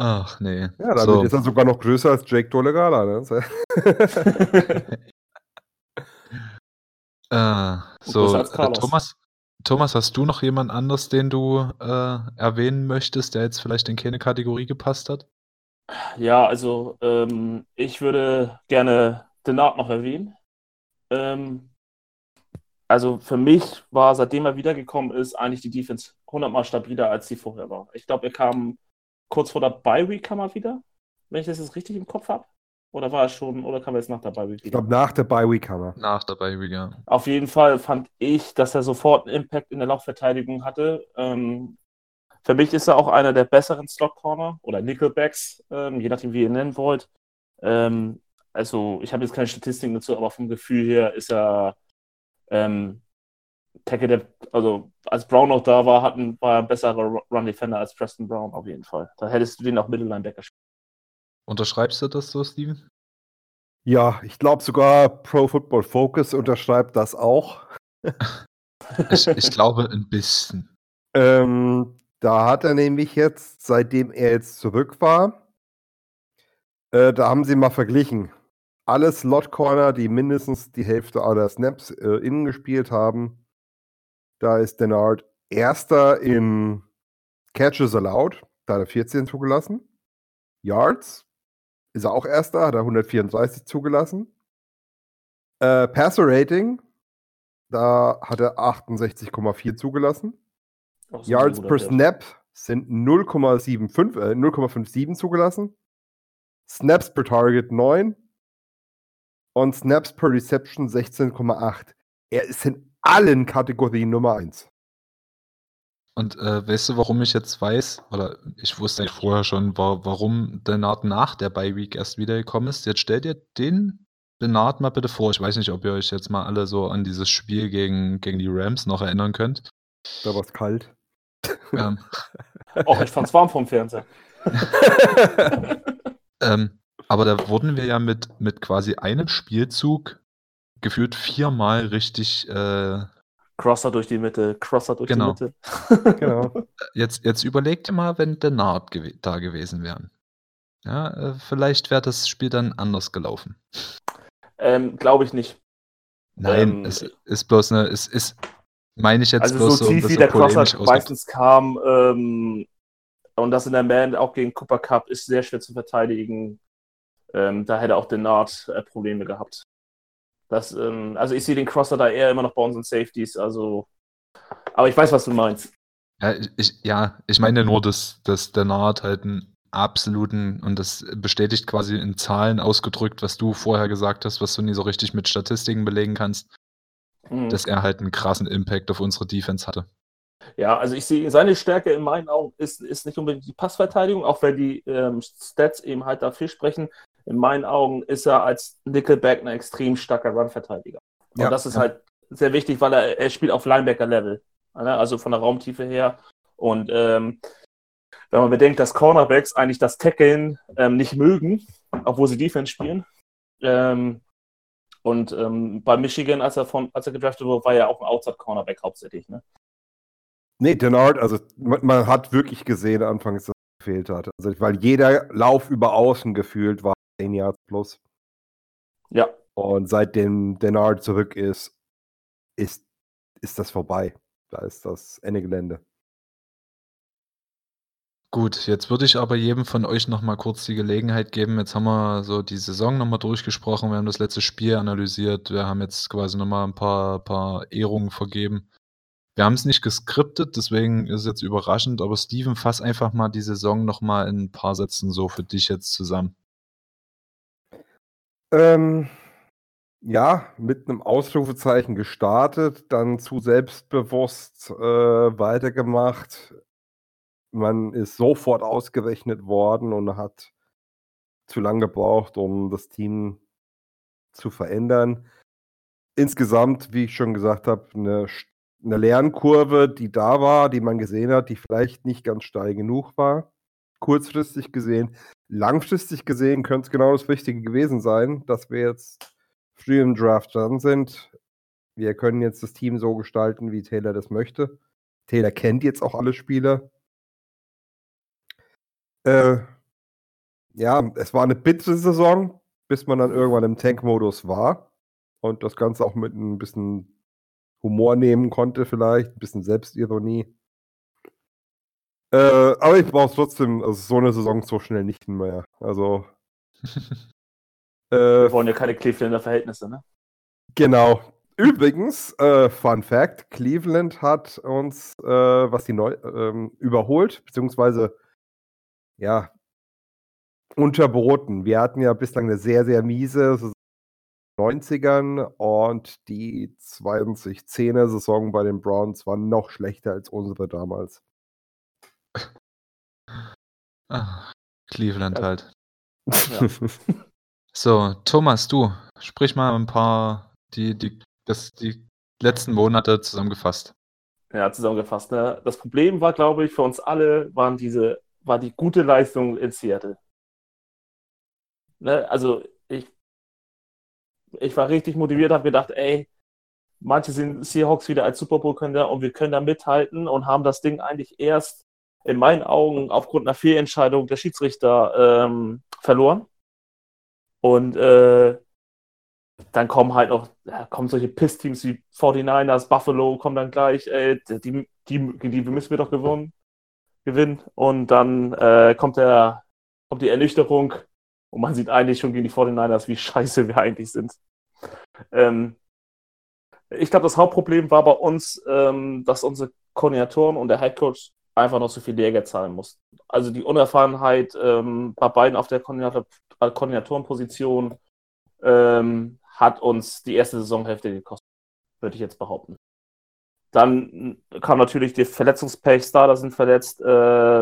Ach nee. ja, damit so. ist er sogar noch größer als Jake Dolegala. Ne? So- [laughs] Äh, so, äh. Thomas, Thomas, hast du noch jemand anders, den du äh, erwähnen möchtest, der jetzt vielleicht in keine Kategorie gepasst hat? Ja, also ähm, ich würde gerne Denard noch erwähnen. Ähm, also für mich war, seitdem er wiedergekommen ist, eigentlich die Defense hundertmal stabiler, als sie vorher war. Ich glaube, er kam kurz vor der Bye Week kam er wieder, wenn ich das jetzt richtig im Kopf habe. Oder war er schon, oder kam er jetzt nach der Bye Week Ich wieder? glaube, nach der Bye Week haben wir. Nach dabei wieder. Auf jeden Fall fand ich, dass er sofort einen Impact in der Laufverteidigung hatte. Ähm, für mich ist er auch einer der besseren Slot Corner oder Nickelbacks, ähm, je nachdem, wie ihr ihn nennen wollt. Ähm, also, ich habe jetzt keine Statistiken dazu, aber vom Gefühl her ist er ähm, Tackle, der, also als Brown noch da war, hatten, war er ein besserer Run Defender als Preston Brown auf jeden Fall. Da hättest du den auch Middle Linebacker spielen. Unterschreibst du das so, Steven? Ja, ich glaube sogar Pro Football Focus unterschreibt das auch. [laughs] Ich, ich glaube ein bisschen. Ähm, da hat er nämlich jetzt, seitdem er jetzt zurück war, äh, da haben sie mal verglichen. Alle Slot Corner, die mindestens die Hälfte aller Snaps äh, innen gespielt haben, da ist Denard erster in Catches allowed, da hat er 14 zugelassen. Yards ist er auch erster, hat er 134 zugelassen. Äh, Passer Rating, da hat er 68,4 zugelassen. So Yards per. Snap sind 0,75, äh, 0,57 zugelassen. Snaps per Target 9 und Snaps per Reception 16,8. Er ist in allen Kategorien Nummer 1. Und äh, weißt du, warum ich jetzt weiß, oder ich wusste eigentlich vorher schon, wa warum Denard nach der Bye Week erst wiedergekommen ist. Jetzt stellt ihr den Denard mal bitte vor. Ich weiß nicht, ob ihr euch jetzt mal alle so an dieses Spiel gegen, gegen die Rams noch erinnern könnt. Da war es kalt. ähm, Och, ich fand's warm vom Fernseher. [laughs] ähm, aber da wurden wir ja mit, mit quasi einem Spielzug gefühlt viermal richtig äh, Crosser durch die Mitte, Crosser durch Genau. die Mitte. [laughs] Genau. Jetzt, jetzt überleg dir mal, wenn Denard gew da gewesen wären. Ja, äh, vielleicht wäre das Spiel dann anders gelaufen. ähm, Glaube ich nicht. Nein, Ähm, es ist bloß eine, es ist, meine ich jetzt Also bloß so so, tief das wie so der Crosser meistens kam ähm, und das in der Man auch gegen Cooper Cup ist sehr schwer zu verteidigen. Ähm, da hätte auch Denard äh, Probleme gehabt. Das, ähm, also ich sehe den Crosser da eher immer noch bei unseren Safeties. Also, aber ich weiß, was du meinst. Ja, ich- ich, ja, ich meine nur, dass, dass der Nard halt einen absoluten, und das bestätigt quasi in Zahlen ausgedrückt, was du vorher gesagt hast, was du nie so richtig mit Statistiken belegen kannst, Mhm. dass er halt einen krassen Impact auf unsere Defense hatte. Ja, also ich sehe, seine Stärke in meinen Augen ist, ist nicht unbedingt die Passverteidigung, auch wenn die ähm, Stats eben halt dafür sprechen. In meinen Augen ist er als Nickelback ein extrem starker Run-Verteidiger. Und Ja, das ist ja. halt sehr wichtig, weil er, er spielt auf Linebacker-Level, ne? also von der Raumtiefe her. Und ähm, wenn man bedenkt, dass Cornerbacks eigentlich das Tackeln ähm, nicht mögen, obwohl sie Defense spielen. Ähm, und ähm, bei Michigan, als er, von, als er gedraftet wurde, war er auch ein Outside-Cornerback hauptsächlich. Ne? Nee, Denard, also man, man hat wirklich gesehen anfangs, dass es gefehlt hat. Also, weil jeder Lauf über außen gefühlt war 10 Yards plus. Ja, Und seitdem Denard zurück ist, ist, ist das vorbei. Da ist das Ende Gelände. Gut, jetzt würde ich aber jedem von euch noch mal kurz die Gelegenheit geben. Jetzt haben wir so die Saison noch mal durchgesprochen, wir haben das letzte Spiel analysiert, wir haben jetzt quasi noch mal ein paar, paar Ehrungen vergeben. Wir haben es nicht geskriptet, deswegen ist es jetzt überraschend, aber Steven, fass einfach mal die Saison noch mal in ein paar Sätzen so für dich jetzt zusammen. Ähm, ja, mit einem Ausrufezeichen gestartet, dann zu selbstbewusst äh, weitergemacht. Man ist sofort ausgerechnet worden und hat zu lange gebraucht, um das Team zu verändern. Insgesamt, wie ich schon gesagt habe, eine, eine Lernkurve, die da war, die man gesehen hat, die vielleicht nicht ganz steil genug war. Kurzfristig gesehen. Langfristig gesehen könnte es genau das Richtige gewesen sein, dass wir jetzt früh im Draft dran sind. Wir können jetzt das Team so gestalten, wie Taylor das möchte. Taylor kennt jetzt auch alle Spieler. Äh, ja, es war eine bittere Saison, bis man dann irgendwann im Tank-Modus war und das Ganze auch mit ein bisschen Humor nehmen konnte, vielleicht, ein bisschen Selbstironie. Äh, aber ich brauche trotzdem, also so eine Saison so schnell nicht mehr. Also, [laughs] äh, wir wollen ja keine Clevelander Verhältnisse, ne? Genau. Übrigens, äh, Fun Fact: Cleveland hat uns, äh, was die neu ähm, überholt, beziehungsweise ja, unterboten. Wir hatten ja bislang eine sehr, sehr miese Saison in den 90ern und die 2010er Saison bei den Browns war noch schlechter als unsere damals. Ah, Cleveland halt. [laughs] Ja. [laughs] So, Thomas, du, sprich mal ein paar, die, die, das, die letzten Monate zusammengefasst. Ja, zusammengefasst. Ne? Das Problem war, glaube ich, für uns alle, waren diese, war die gute Leistung in Seattle. Ne? Also ich, ich war richtig motiviert, habe gedacht, ey, manche sind Seahawks wieder als Super Bowl-Könder und wir können da mithalten und haben das Ding eigentlich erst in meinen Augen aufgrund einer Fehlentscheidung der Schiedsrichter ähm, verloren. Und äh, dann kommen halt noch, ja, kommen solche Piss-Teams wie 49ers, Buffalo, kommen dann gleich, ey, die, die, die, müssen wir doch gewonnen, gewinnen. Und dann äh, kommt, der, kommt die Ernüchterung und man sieht eigentlich schon gegen die 49ers, wie scheiße wir eigentlich sind. Ähm, ich glaube, das Hauptproblem war bei uns, ähm, dass unsere Koordinatoren und der Headcoach einfach noch so viel Lehrgeld zahlen mussten. Also die Unerfahrenheit ähm, bei beiden auf der Koordinator äh, Koordinatorenposition ähm, hat uns die erste Saisonhälfte gekostet, würde ich jetzt behaupten. Dann kam natürlich die Verletzungspech, Starter sind verletzt. Äh,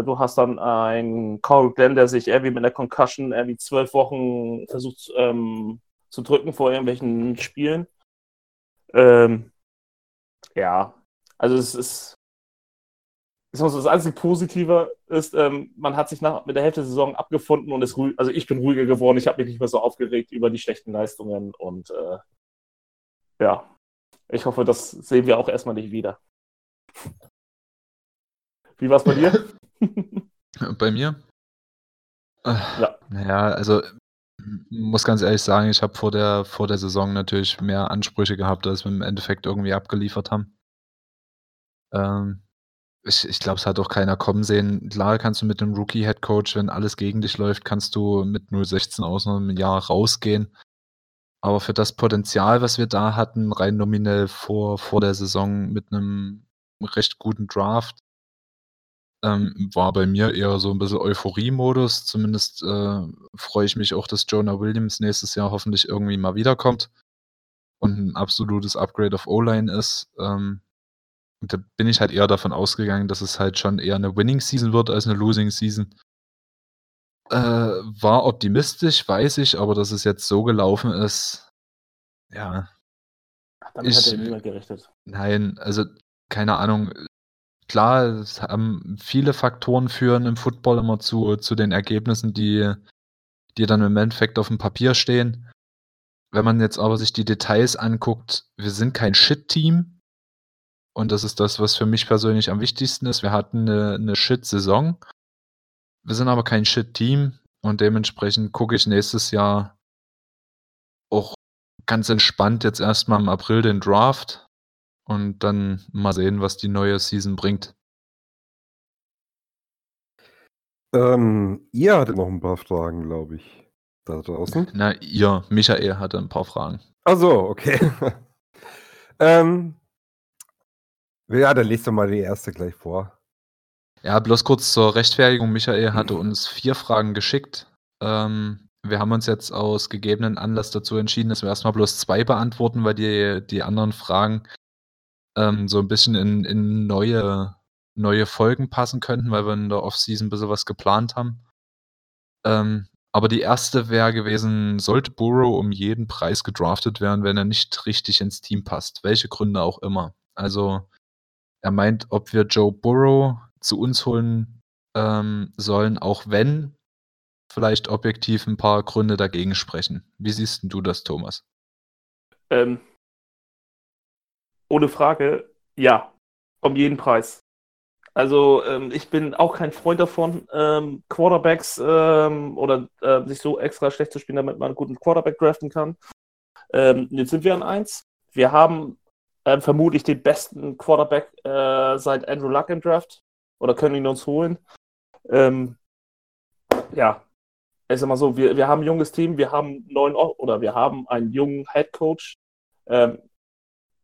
du hast dann einen Corey Glenn, der sich irgendwie mit einer Concussion irgendwie zwölf Wochen versucht ähm, zu drücken vor irgendwelchen Spielen. Ähm, ja, also es ist das einzige Positive ist, ähm, man hat sich nach, mit der Hälfte der Saison abgefunden und ist ruhig, also ich bin ruhiger geworden, ich habe mich nicht mehr so aufgeregt über die schlechten Leistungen und äh, ja, Ich hoffe, das sehen wir auch erstmal nicht wieder. Wie war es bei dir? [laughs] Bei mir? Äh, Ja. Naja, also muss ganz ehrlich sagen, ich habe vor der, vor der Saison natürlich mehr Ansprüche gehabt, als wir im Endeffekt irgendwie abgeliefert haben. Ähm, ich ich glaube, es hat auch keiner kommen sehen. Klar kannst du mit dem Rookie-Headcoach, wenn alles gegen dich läuft, kannst du mit 0,16 aus einem Jahr rausgehen. Aber für das Potenzial, was wir da hatten, rein nominell vor, vor der Saison mit einem recht guten Draft, ähm, war bei mir eher so ein bisschen Euphorie-Modus. Zumindest äh, freue ich mich auch, dass Jonah Williams nächstes Jahr hoffentlich irgendwie mal wiederkommt und ein absolutes Upgrade auf O-Line ist. Ähm, da bin ich halt eher davon ausgegangen, dass es halt schon eher eine Winning-Season wird als eine Losing-Season. Äh, war optimistisch, weiß ich, aber dass es jetzt so gelaufen ist, ja, Damit Ich- hat ja niemand gerechnet. Nein, also keine Ahnung. Klar, es haben viele Faktoren führen im Football immer zu, zu den Ergebnissen, die, die dann im Endeffekt auf dem Papier stehen. Wenn man jetzt aber sich die Details anguckt, wir sind kein Shit-Team. Und das ist das, was für mich persönlich am wichtigsten ist. Wir hatten eine, eine Shit-Saison. Wir sind aber kein Shit-Team. Und dementsprechend gucke ich nächstes Jahr auch ganz entspannt jetzt erstmal im April den Draft und dann mal sehen, was die neue Season bringt. Ähm, ihr hattet noch ein paar Fragen, glaube ich, da draußen. Na, ihr, Michael hatte ein paar Fragen. Ach so, okay. [laughs] ähm, ja, dann lest doch mal die erste gleich vor. Ja, bloß kurz zur Rechtfertigung. Michael hatte uns vier Fragen geschickt. Ähm, wir haben uns jetzt aus gegebenen Anlass dazu entschieden, dass wir erstmal bloß zwei beantworten, weil die, die anderen Fragen ähm, so ein bisschen in, in neue, neue Folgen passen könnten, weil wir in der Offseason ein bisschen was geplant haben. Ähm, aber die erste wäre gewesen, sollte Burrow um jeden Preis gedraftet werden, wenn er nicht richtig ins Team passt? Welche Gründe auch immer. Also er meint, ob wir Joe Burrow zu uns holen ähm, sollen, auch wenn vielleicht objektiv ein paar Gründe dagegen sprechen. Wie siehst du das, Thomas? Ähm, ohne Frage, ja, um jeden Preis. Also ähm, ich bin auch kein Freund davon, ähm, Quarterbacks ähm, oder äh, sich so extra schlecht zu spielen, damit man einen guten Quarterback draften kann. Ähm, jetzt sind wir an eins. Wir haben ähm, vermutlich den besten Quarterback äh, seit Andrew Luck im Draft oder können ihn uns holen. Ähm, ja, ich sag mal so, wir, wir haben ein junges Team, wir haben neun oder wir haben einen jungen Head Coach. Ähm,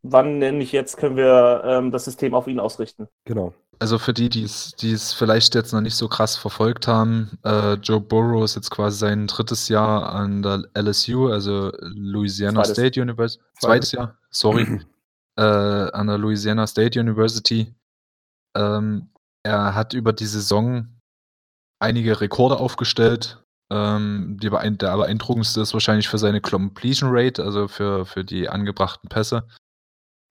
wann nämlich jetzt können wir ähm, das System auf ihn ausrichten? Genau. Also für die, die es die es vielleicht jetzt noch nicht so krass verfolgt haben, äh, Joe Burrow ist jetzt quasi sein drittes Jahr an der LSU, also Louisiana Zweites. State University. Zweites Jahr, sorry. [clears throat] äh, an der Louisiana State University. Ähm, er hat über die Saison einige Rekorde aufgestellt. Ähm, die der beeindruckendste ist wahrscheinlich für seine Completion Rate, also für, für die angebrachten Pässe.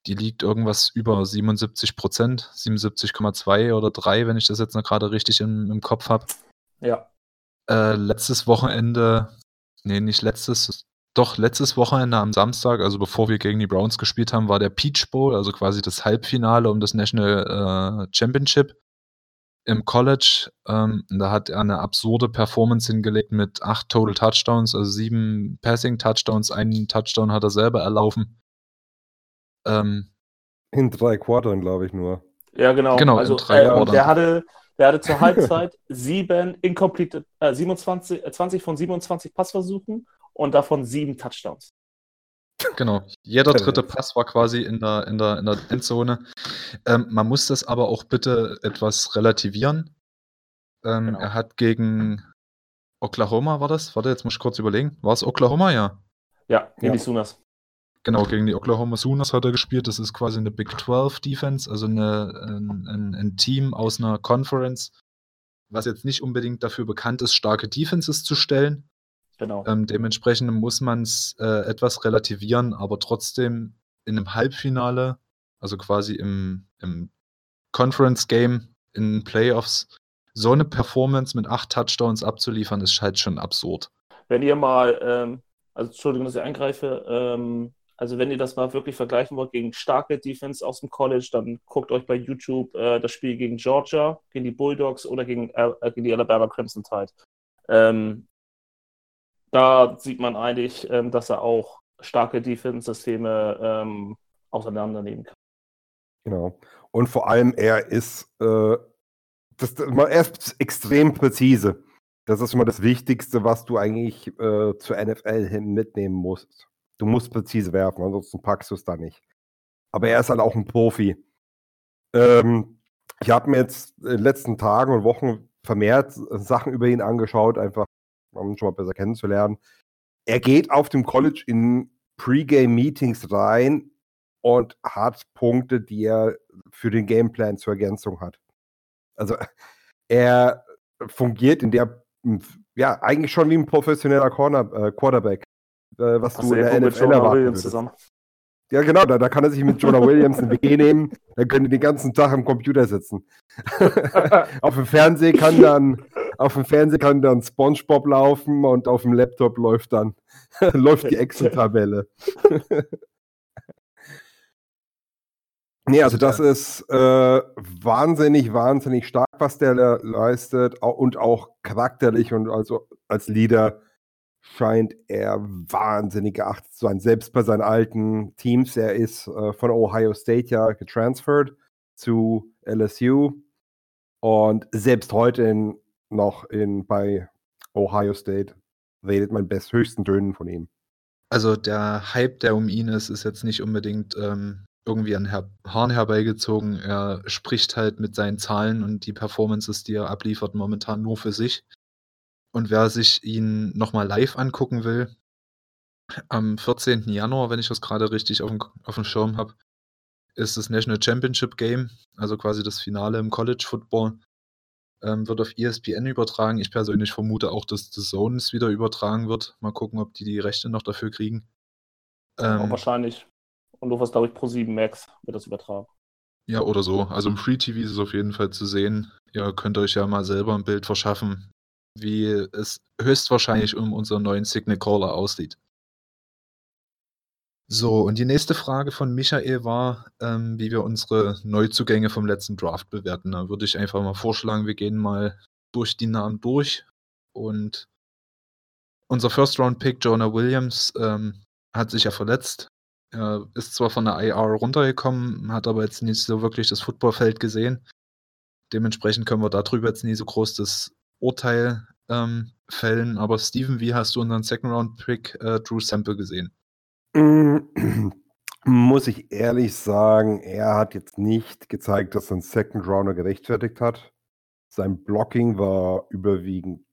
Die liegt irgendwas über 77 Prozent, 77,2 oder 3, wenn ich das jetzt noch gerade richtig im, im Kopf habe. Ja. Äh, letztes Wochenende, nee, nicht letztes, doch letztes Wochenende am Samstag, also bevor wir gegen die Browns gespielt haben, war der Peach Bowl, also quasi das Halbfinale um das National äh, Championship im College. Ähm, da hat er eine absurde Performance hingelegt mit acht Total Touchdowns, also sieben Passing Touchdowns, einen Touchdown hat er selber erlaufen. Ähm, In drei Quartern, glaube ich, nur. Ja, genau. Genau, in also, drei äh, Quartern. der, hatte, der hatte zur Halbzeit [laughs] sieben incomplete, äh, 27, äh, 20 von 27 Passversuchen und davon sieben Touchdowns. Genau. Jeder dritte Pass war quasi in der, in der, in der Endzone. Ähm, man muss das aber auch bitte etwas relativieren. Ähm, Genau. Er hat gegen Oklahoma, war das? Warte, jetzt muss ich kurz überlegen. War es Oklahoma? Ja. Ja, gegen Ja. die Sooners. Genau, gegen die Oklahoma Sooners hat er gespielt. Das ist quasi eine Big 12 Defense, also eine, ein, ein, ein Team aus einer Conference, was jetzt nicht unbedingt dafür bekannt ist, starke Defenses zu stellen. Genau. Ähm, dementsprechend muss man es äh, etwas relativieren, aber trotzdem in einem Halbfinale, also quasi im, im Conference Game, in Playoffs, so eine Performance mit acht Touchdowns abzuliefern, ist halt schon absurd. Wenn ihr mal, ähm, also Entschuldigung, dass ich eingreife, ähm, Also wenn ihr das mal wirklich vergleichen wollt gegen starke Defense aus dem College, dann guckt euch bei YouTube äh, das Spiel gegen Georgia, gegen die Bulldogs oder gegen, äh, gegen die Alabama Crimson Tide. Ähm, da sieht man eigentlich, ähm, dass er auch starke Defense-Systeme ähm, auseinandernehmen kann. Genau. Und vor allem, er ist, äh, das, er ist extrem präzise. Das ist immer das Wichtigste, was du eigentlich äh, zur NFL hin mitnehmen musst. Du musst präzise werfen, ansonsten packst du es da nicht. Aber er ist halt auch ein Profi. Ähm, ich habe mir jetzt in den letzten Tagen und Wochen vermehrt Sachen über ihn angeschaut, einfach um ihn schon mal besser kennenzulernen. Er geht auf dem College in Pre-Game-Meetings rein und hat Punkte, die er für den Gameplan zur Ergänzung hat. Also er fungiert in der, ja, eigentlich schon wie ein professioneller Corner, äh, Quarterback äh, was Ach, du in der NFL erwarten zusammen. Ja, genau, da, da kann er sich mit Jonah Williams eine WG nehmen, dann können die den ganzen Tag am Computer sitzen. [laughs] auf dem Fernseher kann dann, auf dem Fernseher kann dann SpongeBob laufen und auf dem Laptop läuft dann [laughs] läuft die Excel-Tabelle. [laughs] nee, also das ist äh, wahnsinnig, wahnsinnig stark, was der leistet und auch charakterlich und also als Leader scheint er wahnsinnig geachtet zu sein. Selbst bei seinen alten Teams. Er ist äh, von Ohio State ja getransfert zu LSU. Und selbst heute in, noch in, bei Ohio State redet man best höchsten Tönen von ihm. Also der Hype, der um ihn ist, ist jetzt nicht unbedingt ähm, irgendwie an Her Haaren herbeigezogen. Er spricht halt mit seinen Zahlen und die Performances, die er abliefert, momentan nur für sich. Und wer sich ihn nochmal live angucken will, am 14. Januar, wenn ich das gerade richtig auf dem, auf dem Schirm habe, ist das National Championship Game, also quasi das Finale im College Football. Ähm, wird auf ESPN übertragen. Ich persönlich vermute auch, dass The Zones wieder übertragen wird. Mal gucken, ob die die Rechte noch dafür kriegen. Ähm, wahrscheinlich. Und du was, glaube ich, pro 7 Max wird das übertragen. Ja, oder so. Also im Free TV ist es auf jeden Fall zu sehen. Ihr könnt euch ja mal selber ein Bild verschaffen, wie es höchstwahrscheinlich um unseren neuen Signal Caller aussieht. So, und die nächste Frage von Michael war, ähm, wie wir unsere Neuzugänge vom letzten Draft bewerten. Da würde ich einfach mal vorschlagen, wir gehen mal durch die Namen durch. Und unser First-Round-Pick, Jonah Williams, ähm, hat sich ja verletzt. Er ist zwar von der IR runtergekommen, hat aber jetzt nicht so wirklich das Footballfeld gesehen. Dementsprechend können wir darüber jetzt nie so groß das Urteil ähm, fällen. Aber Steven, wie hast du unseren Second-Round-Pick äh, Drew Sample gesehen? [clears throat] Muss ich ehrlich sagen, er hat jetzt nicht gezeigt, dass er einen Second Rounder gerechtfertigt hat. Sein Blocking war überwiegend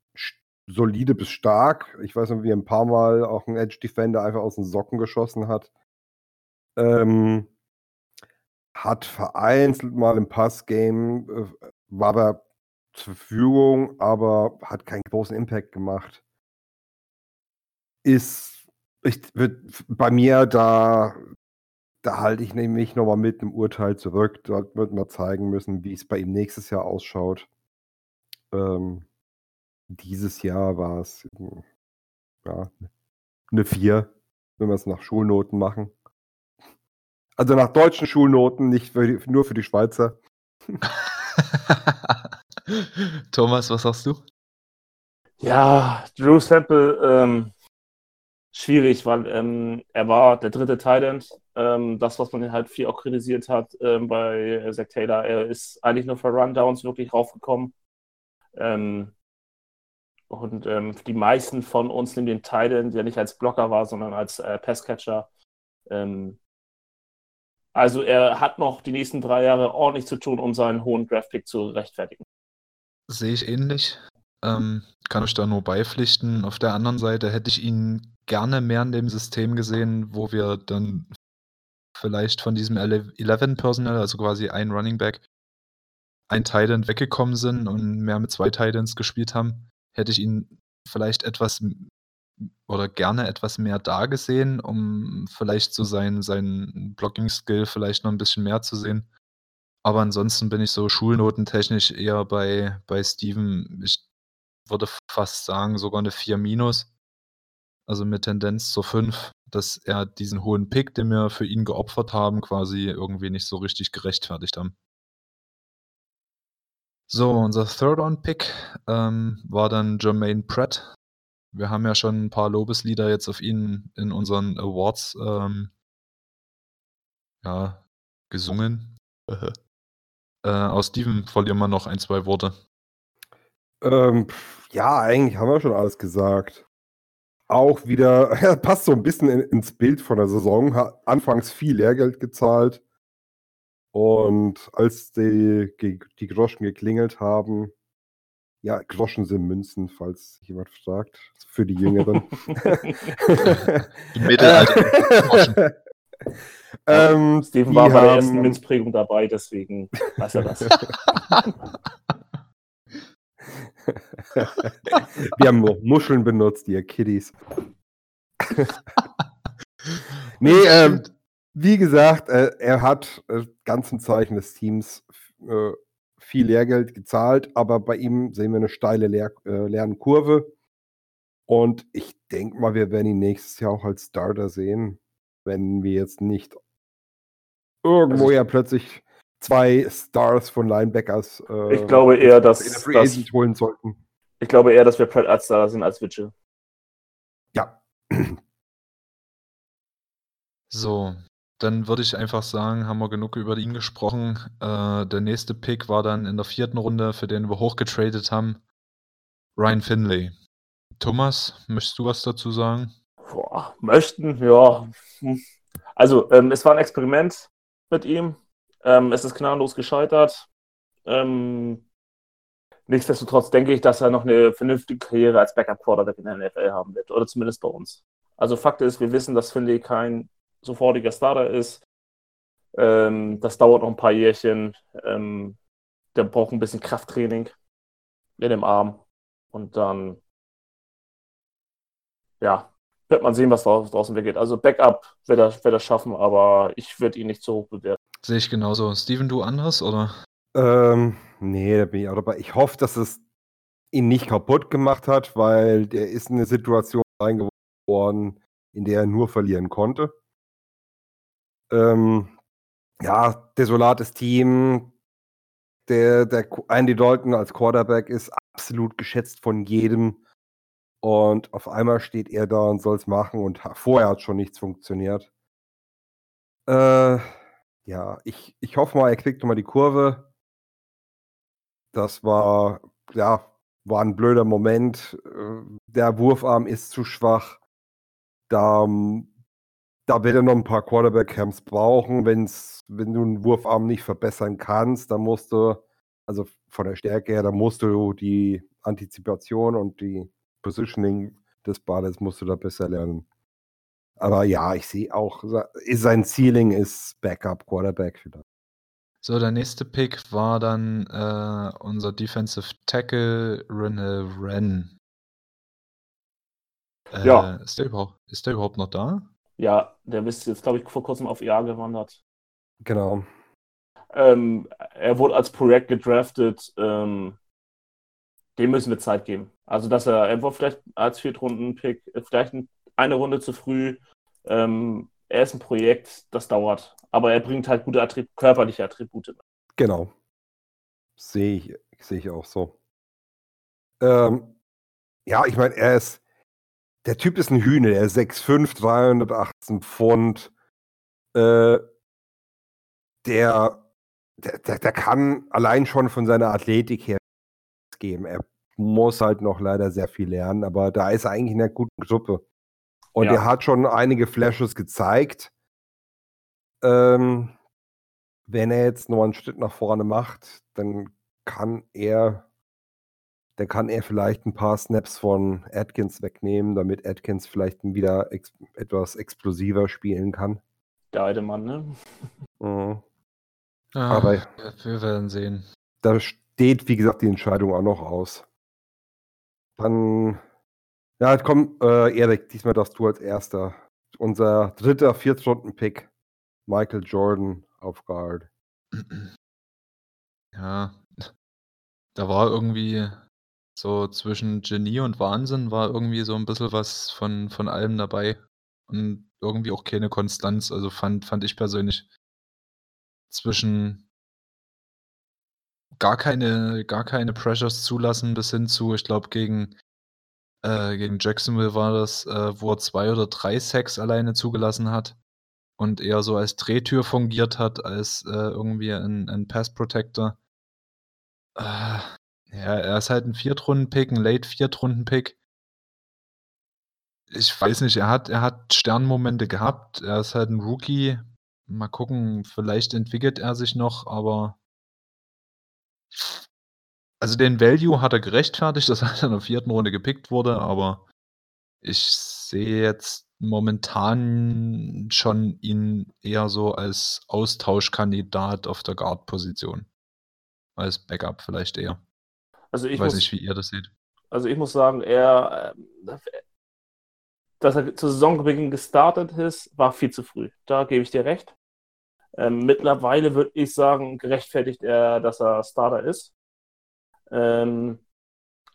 solide bis stark. Ich weiß noch, wie er ein paar Mal auch einen Edge Defender einfach aus den Socken geschossen hat. Ähm, hat vereinzelt mal im Passgame, äh, war er zur Verfügung, aber hat keinen großen Impact gemacht. Ist, ich würde bei mir da, da halte ich nämlich nochmal mit einem Urteil zurück. Da wird man zeigen müssen, wie es bei ihm nächstes Jahr ausschaut. Ähm, dieses Jahr war es ja, eine 4, wenn wir es nach Schulnoten machen. Also nach deutschen Schulnoten, nicht für nur für die Schweizer. [laughs] Thomas, was sagst du? Ja, Drew Sample, ähm, schwierig, weil ähm, er war der dritte Thailand. Ähm, das, was man halt viel auch kritisiert hat ähm, bei Zach Taylor, er ist eigentlich nur für Rundowns wirklich raufgekommen. Ähm, und ähm, die meisten von uns nehmen den Thailand, der nicht als Blocker war, sondern als äh, Passcatcher. Ähm, also er hat noch die nächsten drei Jahre ordentlich zu tun, um seinen hohen Draftpick zu rechtfertigen. Sehe ich ähnlich. Ähm, kann ich da nur beipflichten. Auf der anderen Seite hätte ich ihn gerne mehr in dem System gesehen, wo wir dann vielleicht von diesem 11 Personal, also quasi ein Running Back, ein Titan weggekommen sind und mehr mit zwei Titans gespielt haben, hätte ich ihn vielleicht etwas oder gerne etwas mehr da gesehen, um vielleicht so sein, sein Blocking-Skill vielleicht noch ein bisschen mehr zu sehen. Aber ansonsten bin ich so schulnotentechnisch eher bei, bei Steven, ich würde fast sagen, sogar eine 4 minus. Also mit Tendenz zur 5, dass er diesen hohen Pick, den wir für ihn geopfert haben, quasi irgendwie nicht so richtig gerechtfertigt haben. So, unser Third-on-Pick ähm, war dann Jermaine Pratt. Wir haben ja schon ein paar Lobeslieder jetzt auf ihn in unseren Awards ähm, ja, gesungen. [laughs] äh, aus Steven verlieren wir noch ein, zwei Worte. Ähm, ja, eigentlich haben wir schon alles gesagt. Auch wieder, [laughs] er passt so ein bisschen in, ins Bild von der Saison. Hat anfangs viel Lehrgeld gezahlt. Und als die, die Groschen geklingelt haben, ja, Groschen sind Münzen, falls jemand fragt, für die Jüngeren. [laughs] [laughs] Die Mittelalter. ähm, Steven war bei der ersten Münzprägung dabei, deswegen weiß er das. Wir haben nur Muscheln benutzt, ihr Kiddies. [laughs] nee, ähm, wie gesagt, äh, er hat äh, ganzen Zeichen des Teams äh, viel Lehrgeld gezahlt, aber bei ihm sehen wir eine steile Lehr äh, Lernkurve. Und ich denke mal, wir werden ihn nächstes Jahr auch als Starter sehen, wenn wir jetzt nicht irgendwo Also ja plötzlich zwei Stars von Linebackers äh, Ich glaube eher, dass- in der Free dass- Agent holen sollten. Ich glaube eher, dass wir Pratt als Star sind als Witche. Ja. [clears throat] So, dann würde ich einfach sagen, haben wir genug über ihn gesprochen. Äh, der nächste Pick war dann in der vierten Runde, für den wir hochgetradet haben. Ryan Finlay. Thomas, möchtest du was dazu sagen? Boah, möchten, ja. Hm. Also, ähm, es war ein Experiment mit ihm. Ähm, es ist gnadenlos gescheitert. Ähm, nichtsdestotrotz denke ich, dass er noch eine vernünftige Karriere als Backup-Quarterback in der NFL haben wird. Oder zumindest bei uns. Also, Fakt ist, wir wissen, dass Finley kein sofortiger Starter ist. Ähm, das dauert noch ein paar Jährchen. Ähm, der braucht ein bisschen Krafttraining in dem Arm. Und dann, ja, wird man sehen, was draußen wird. Also Backup wird er, wird er schaffen, aber ich würde ihn nicht so hoch bewerten. Sehe ich genauso. Steven, du anderes oder? Ähm, nee, da bin ich auch dabei. Ich hoffe, dass es ihn nicht kaputt gemacht hat, weil der ist in eine Situation reingeworden, in der er nur verlieren konnte. Ähm, ja, desolates Team. Der, der Andy Dalton als Quarterback ist absolut geschätzt von jedem. Und auf einmal steht er da und soll es machen und vorher hat schon nichts funktioniert. Äh, ja, ich, ich hoffe mal, er kriegt nochmal die Kurve. Das war, ja, war ein blöder Moment. Äh, Der Wurfarm ist zu schwach. Da, ähm, da wird er noch ein paar Quarterback-Camps brauchen. Wenn's, wenn du einen Wurfarm nicht verbessern kannst, dann musst du, also von der Stärke her, dann musst du die Antizipation und die Positioning des Balles musst du da besser lernen. Aber ja, ich sehe auch, sein Ceiling ist Backup-Quarterback vielleicht. So, der nächste Pick war dann äh, unser Defensive Tackle Rene Wren. Äh, Ja. Ist der, überhaupt, ist der überhaupt noch da? Ja, der ist jetzt, glaube ich, vor kurzem auf IA gewandert. Genau. Ähm, er wurde als Projekt gedraftet. Ähm, dem müssen wir Zeit geben. Also, dass er, war vielleicht als Viertrunden-Pick, äh, vielleicht ein- eine Runde zu früh. Ähm, er ist ein Projekt, das dauert. Aber er bringt halt gute Attrib körperliche Attribute. Genau. Sehe ich, sehe ich auch so. Ähm, ja, ich meine, er ist, der Typ ist ein Hühner, er ist 6'5, 318 Pfund. Äh, der, der, der kann allein schon von seiner Athletik her geben. Er muss halt noch leider sehr viel lernen, aber da ist er eigentlich in einer guten Gruppe. Und Ja. er hat schon einige Flashes gezeigt. Ähm, wenn er jetzt noch einen Schritt nach vorne macht, dann kann er, dann kann er vielleicht ein paar Snaps von Atkins wegnehmen, damit Atkins vielleicht wieder ex etwas explosiver spielen kann. Der alte Mann, ne? Mhm. Ja, Aber- wir- wir werden sehen. Da steht, wie gesagt, die Entscheidung auch noch aus. Dann, ja, komm, äh, Erik, diesmal darfst du als erster. Unser dritter Viertrunden-Pick, Michael Jordan auf Guard. [clears throat] Ja, da war irgendwie so zwischen Genie und Wahnsinn war irgendwie so ein bisschen was von von allem dabei und irgendwie auch keine Konstanz. Also, fand fand ich persönlich. Zwischen gar keine gar keine Pressures zulassen bis hin zu, ich glaube, gegen äh, gegen Jacksonville war das, äh, wo er 2 oder 3 Sacks alleine zugelassen hat und eher so als Drehtür fungiert hat als, äh, irgendwie ein 'n Pass Protector. Äh, ja, er ist halt 'n Viertrunden-Pick, 'n Late Viertrunden-Pick. Ich weiß nicht, er hat er hat Sternmomente gehabt. Er ist halt 'n Rookie. Mal gucken, vielleicht entwickelt er sich noch, aber also, den Value hat er gerechtfertigt, [laughs] dass er halt in der vierten Runde gepickt wurde, aber ich sehe jetzt momentan schon ihn eher so als Austauschkandidat auf der Guard-Position. Als Backup vielleicht eher. Also, ich Weiß muss nicht, wie ihr das seht. also, ich muss sagen, er, ähm, dass er zu Saisonbeginn gestartet ist, war viel zu früh. Da gebe ich dir recht. Ähm, mittlerweile würde ich sagen, gerechtfertigt er, dass er Starter ist. Ähm,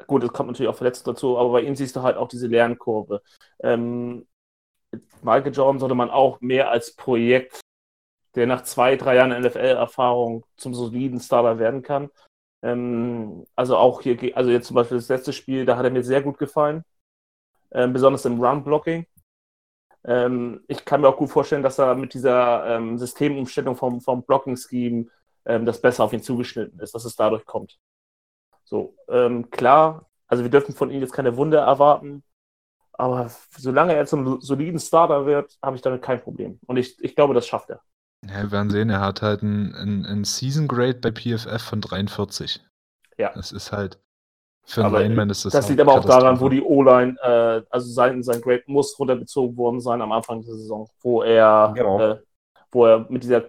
gut, es kommt natürlich auch verletzt dazu, aber bei ihm siehst du halt auch diese Lernkurve. Ähm, Michael Jordan sollte man auch mehr als Projekt, der nach zwei, drei Jahren NFL-Erfahrung zum soliden Starter werden kann. Ähm, also auch hier, also jetzt zum Beispiel das letzte Spiel, da hat er mir sehr gut gefallen. Ähm, besonders im Run-Blocking. Ähm, ich kann mir auch gut vorstellen, dass er mit dieser ähm, Systemumstellung vom, vom Blocking-Scheme ähm, das besser auf ihn zugeschnitten ist, dass es dadurch kommt. So, ähm, klar, also wir dürfen von ihm jetzt keine Wunder erwarten, aber solange er zum soliden Starter wird, habe ich damit kein Problem. Und ich, ich glaube, das schafft er. Ja, wir werden sehen, er hat halt ein Season Grade bei PFF von 43. Ja. Das ist halt für Aber Lineman ist das Das halt liegt aber auch daran, wo die O-Line, äh, also sein, sein Grade muss runtergezogen worden sein am Anfang der Saison, wo er, Genau. äh, wo er mit dieser,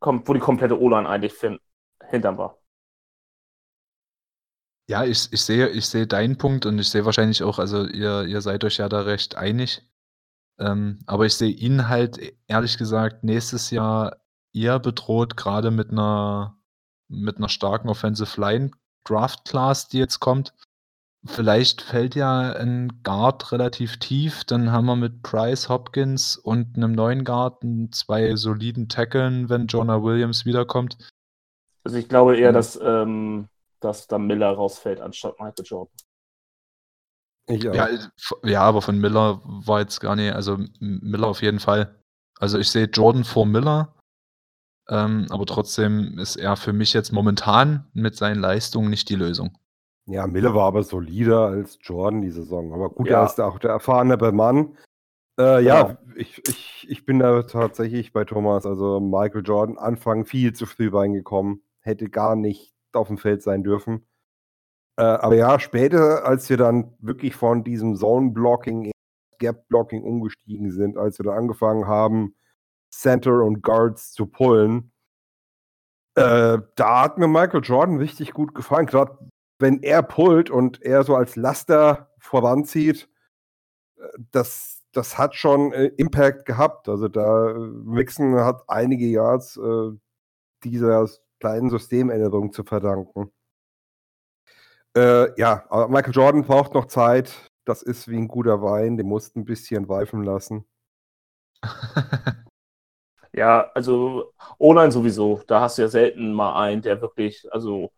wo die komplette O-Line eigentlich fin hintern war. Ja, ich ich sehe ich sehe deinen Punkt und ich sehe wahrscheinlich auch also, ihr ihr seid euch ja da recht einig. Ähm, aber ich sehe ihn halt e ehrlich gesagt nächstes Jahr eher bedroht, grade mit 'ner mit 'ner starken Offensive Line Draft Class, die jetzt kommt. Vielleicht fällt ja 'n Guard relativ tief, dann haben wir mit Price, Hopkins und 'nem neuen Guard 2 soliden Tackeln, wenn Jonah Williams wiederkommt. Also ich glaube eher, Mhm. dass, ähm, dass da Miller rausfällt anstatt Michael Jordan. Ja, ja, aber von Miller war jetzt gar nicht also, Miller auf jeden Fall. Also, ich sehe Jordan vor Miller, ähm, aber trotzdem ist er für mich jetzt momentan mit seinen Leistungen nicht die Lösung. Ja, Miller war aber solider als Jordan die Saison. Aber gut, Ja. er ist auch der erfahrenere Mann. Äh, ja, Genau. ich, ich, ich bin da tatsächlich bei Thomas. Also Michael Jordan Anfang viel zu früh reingekommen. Hätte gar nicht auf dem Feld sein dürfen. Äh, aber ja, später, als wir dann wirklich von diesem Zone-Blocking, Gap-Blocking umgestiegen sind, als wir dann angefangen haben, Center und Guards zu pullen, äh, da hat mir Michael Jordan richtig gut gefallen. Gerade wenn er pullt und er so als Laster voranzieht, äh, das, das hat schon äh, Impact gehabt. Also da äh, Mixon hat einige Yards äh, dieser kleinen Systemänderung zu verdanken. Äh, ja, aber Michael Jordan braucht noch Zeit. Das ist wie ein guter Wein, den musst ein bisschen reifen lassen. [laughs] Ja, also O-Line sowieso. Da hast du ja selten mal einen, der wirklich, also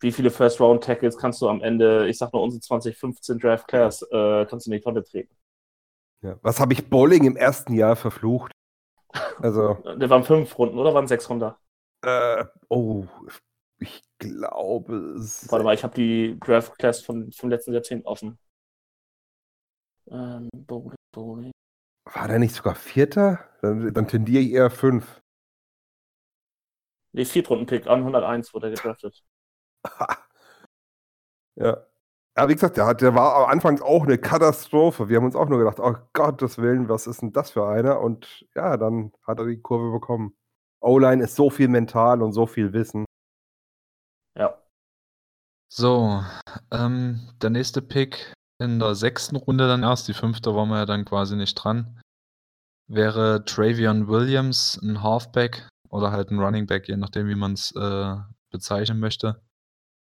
wie viele First-Round-Tackles kannst du am Ende, ich sag nur unsere 2015 Draft Class, äh, kannst du in die Tonne treten. Ja. Was habe ich Bowling im ersten Jahr verflucht? Also, [laughs] Der waren fünf Runden, oder waren sechs Runden? äh, oh, ich glaube. es- Warte mal, ich habe die Draft Class von, vom letzten Jahrzehnt offen. Ähm, Bowling, Bowling. War der nicht sogar Vierter? Dann, dann tendiere ich eher fünf. Nee, Viertrunden-Pick an 101 wurde er gedraftet. [laughs] ja. Aber wie gesagt, der, hat, der war anfangs auch eine Katastrophe. Wir haben uns auch nur gedacht, oh Gottes Willen, was ist denn das für einer? Und ja, dann hat er die Kurve bekommen. O-Line ist so viel mental und so viel Wissen. Ja. So, ähm, der nächste Pick in der sechsten Runde dann erst, die fünfte waren wir ja dann quasi nicht dran, wäre Travion Williams, ein Halfback oder halt ein Running Back, je nachdem, wie man es äh, bezeichnen möchte.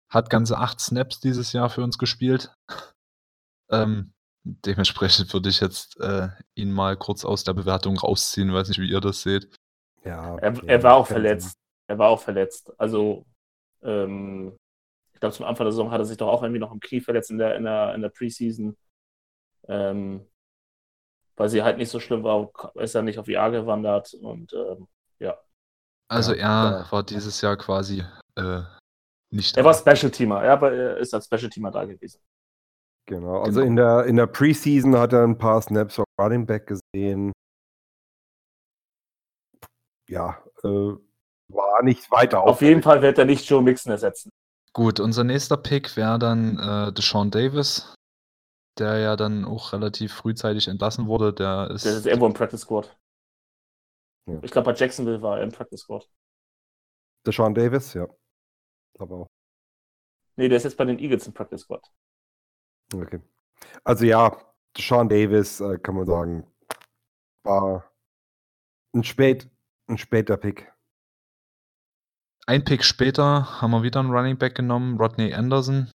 hat ganze acht Snaps dieses Jahr für uns gespielt. [laughs] ähm, dementsprechend würde ich jetzt äh, ihn mal kurz aus der Bewertung rausziehen. Weiß nicht, wie ihr das seht. Ja, Er, okay, er war auch verletzt. Er war auch verletzt. Also, ähm, ich glaube, zum Anfang der Saison hat er sich doch auch irgendwie noch im Knie verletzt in der, in der, in der Preseason. Ähm, weil sie halt nicht so schlimm war, ist er nicht auf IA gewandert und ähm, ja. Also Ja, er ja. war dieses Jahr quasi äh, nicht Er da. war Special Teamer, ja, aber er ist als Special Teamer da gewesen. Genau, also Genau. in der, in der Preseason hat er ein paar Snaps auf Running Back gesehen. Ja, äh, war nicht weiter Auf jeden Fall wird er nicht Joe Mixon ersetzen. Gut, unser nächster Pick wäre dann äh, Deshaun Davis, der ja dann auch relativ frühzeitig entlassen wurde. Der ist, Der ist irgendwo im Practice Squad. Ja. Ich glaube, bei Jacksonville war er im Practice Squad. Deshaun Davis, ja. Aber auch. Nee, der ist jetzt bei den Eagles im Practice Squad. Okay. Also ja, Deshaun Davis, äh, kann man sagen, war ein, spät, ein später Pick. Ein Pick später haben wir wieder einen Running Back genommen, Rodney Anderson.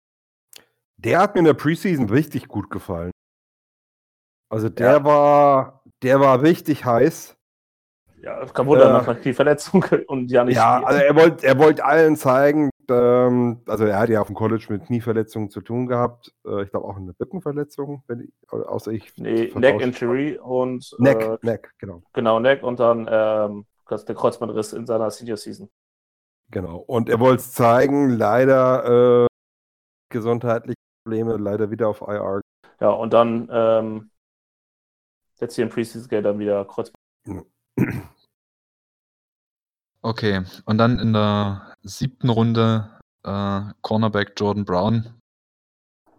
Der hat mir in der Preseason richtig gut gefallen. Also der Ja. war, der war richtig heiß. Ja, kein Wunder, Äh, nach einer Knieverletzung [laughs] und ja nicht. Ja, spielt. also er wollte er wollt allen zeigen, ähm, also er hat ja auf dem College mit Knieverletzungen zu tun gehabt. Äh, ich glaube auch eine Rippenverletzung, wenn ich, außer ich. nee. Neck Injury und Neck, äh, Neck, genau. genau Neck und dann ähm, der Kreuzbandriss in seiner Senior Season. Genau. Und er wollte es zeigen, leider äh, gesundheitliche Probleme, leider wieder auf IR. Ja, und dann ähm, jetzt hier im Preseason Game dann wieder Kreuzband. [clears throat] Okay, und dann in der siebten Runde äh, Cornerback Jordan Brown.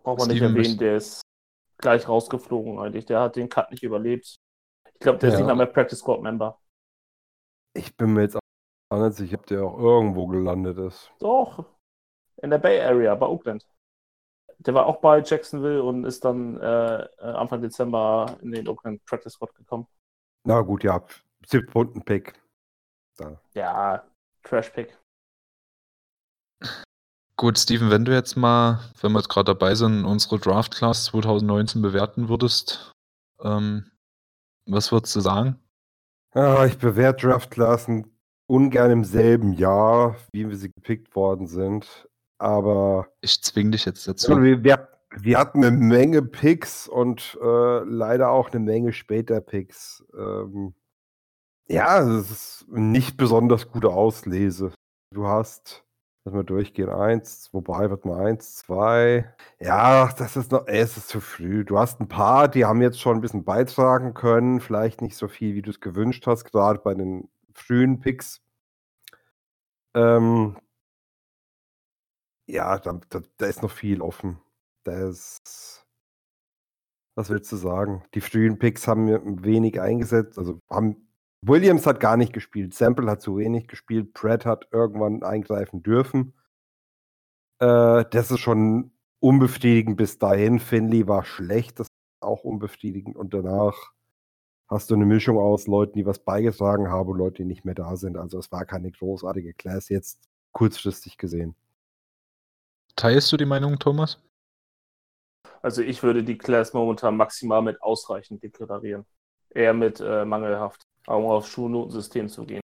Braucht man nicht erwähnen, der ist gleich rausgeflogen eigentlich. Der hat den Cut nicht überlebt. Ich glaube, der ist Ja. nicht mal mehr Practice Squad Member. Ich bin mir jetzt nicht sicher, ob der auch irgendwo gelandet ist. Doch, in der Bay Area, bei Oakland. Der war auch bei Jacksonville und ist dann äh, äh, Anfang Dezember in den Oakland Practice Squad gekommen. Na gut, ja, siebten Runden Pick. Da. Ja, Trash Pick. Gut, Steven, wenn du jetzt mal, wenn wir jetzt gerade dabei sind, unsere Draft Class 2019 bewerten würdest, ähm, was würdest du sagen? Ah, ich bewerte Draftklassen ungern im selben Jahr, wie wir sie gepickt worden sind. Aber Ich zwing dich jetzt dazu. wir, wir, wir hatten eine Menge Picks und äh, leider auch eine Menge später Picks. Ähm, ja, es ist nicht besonders gute Auslese. Du hast, lass mal durchgehen, eins, wobei, warte mal, eins, zwei. Ja, das ist noch, es ist zu früh. Du hast ein paar, die haben jetzt schon ein bisschen beitragen können, vielleicht nicht so viel, wie du es gewünscht hast, gerade bei den frühen Picks. Ähm, ja, da, da, da ist noch viel offen. Da ist, was willst du sagen? Die frühen Picks haben wenig eingesetzt, also haben Williams hat gar nicht gespielt, Sample hat zu wenig gespielt, Pratt hat irgendwann eingreifen dürfen. Äh, das ist schon unbefriedigend bis dahin. Finley war schlecht, das ist auch unbefriedigend. Und danach hast du eine Mischung aus Leuten, die was beigetragen haben und Leuten, die nicht mehr da sind. Also es war keine großartige Class jetzt kurzfristig gesehen. Teilst du die Meinung, Thomas? Also ich würde die Class momentan maximal mit ausreichend deklarieren. Eher mit äh, mangelhaft, um auf Schulnotensystem zu gehen.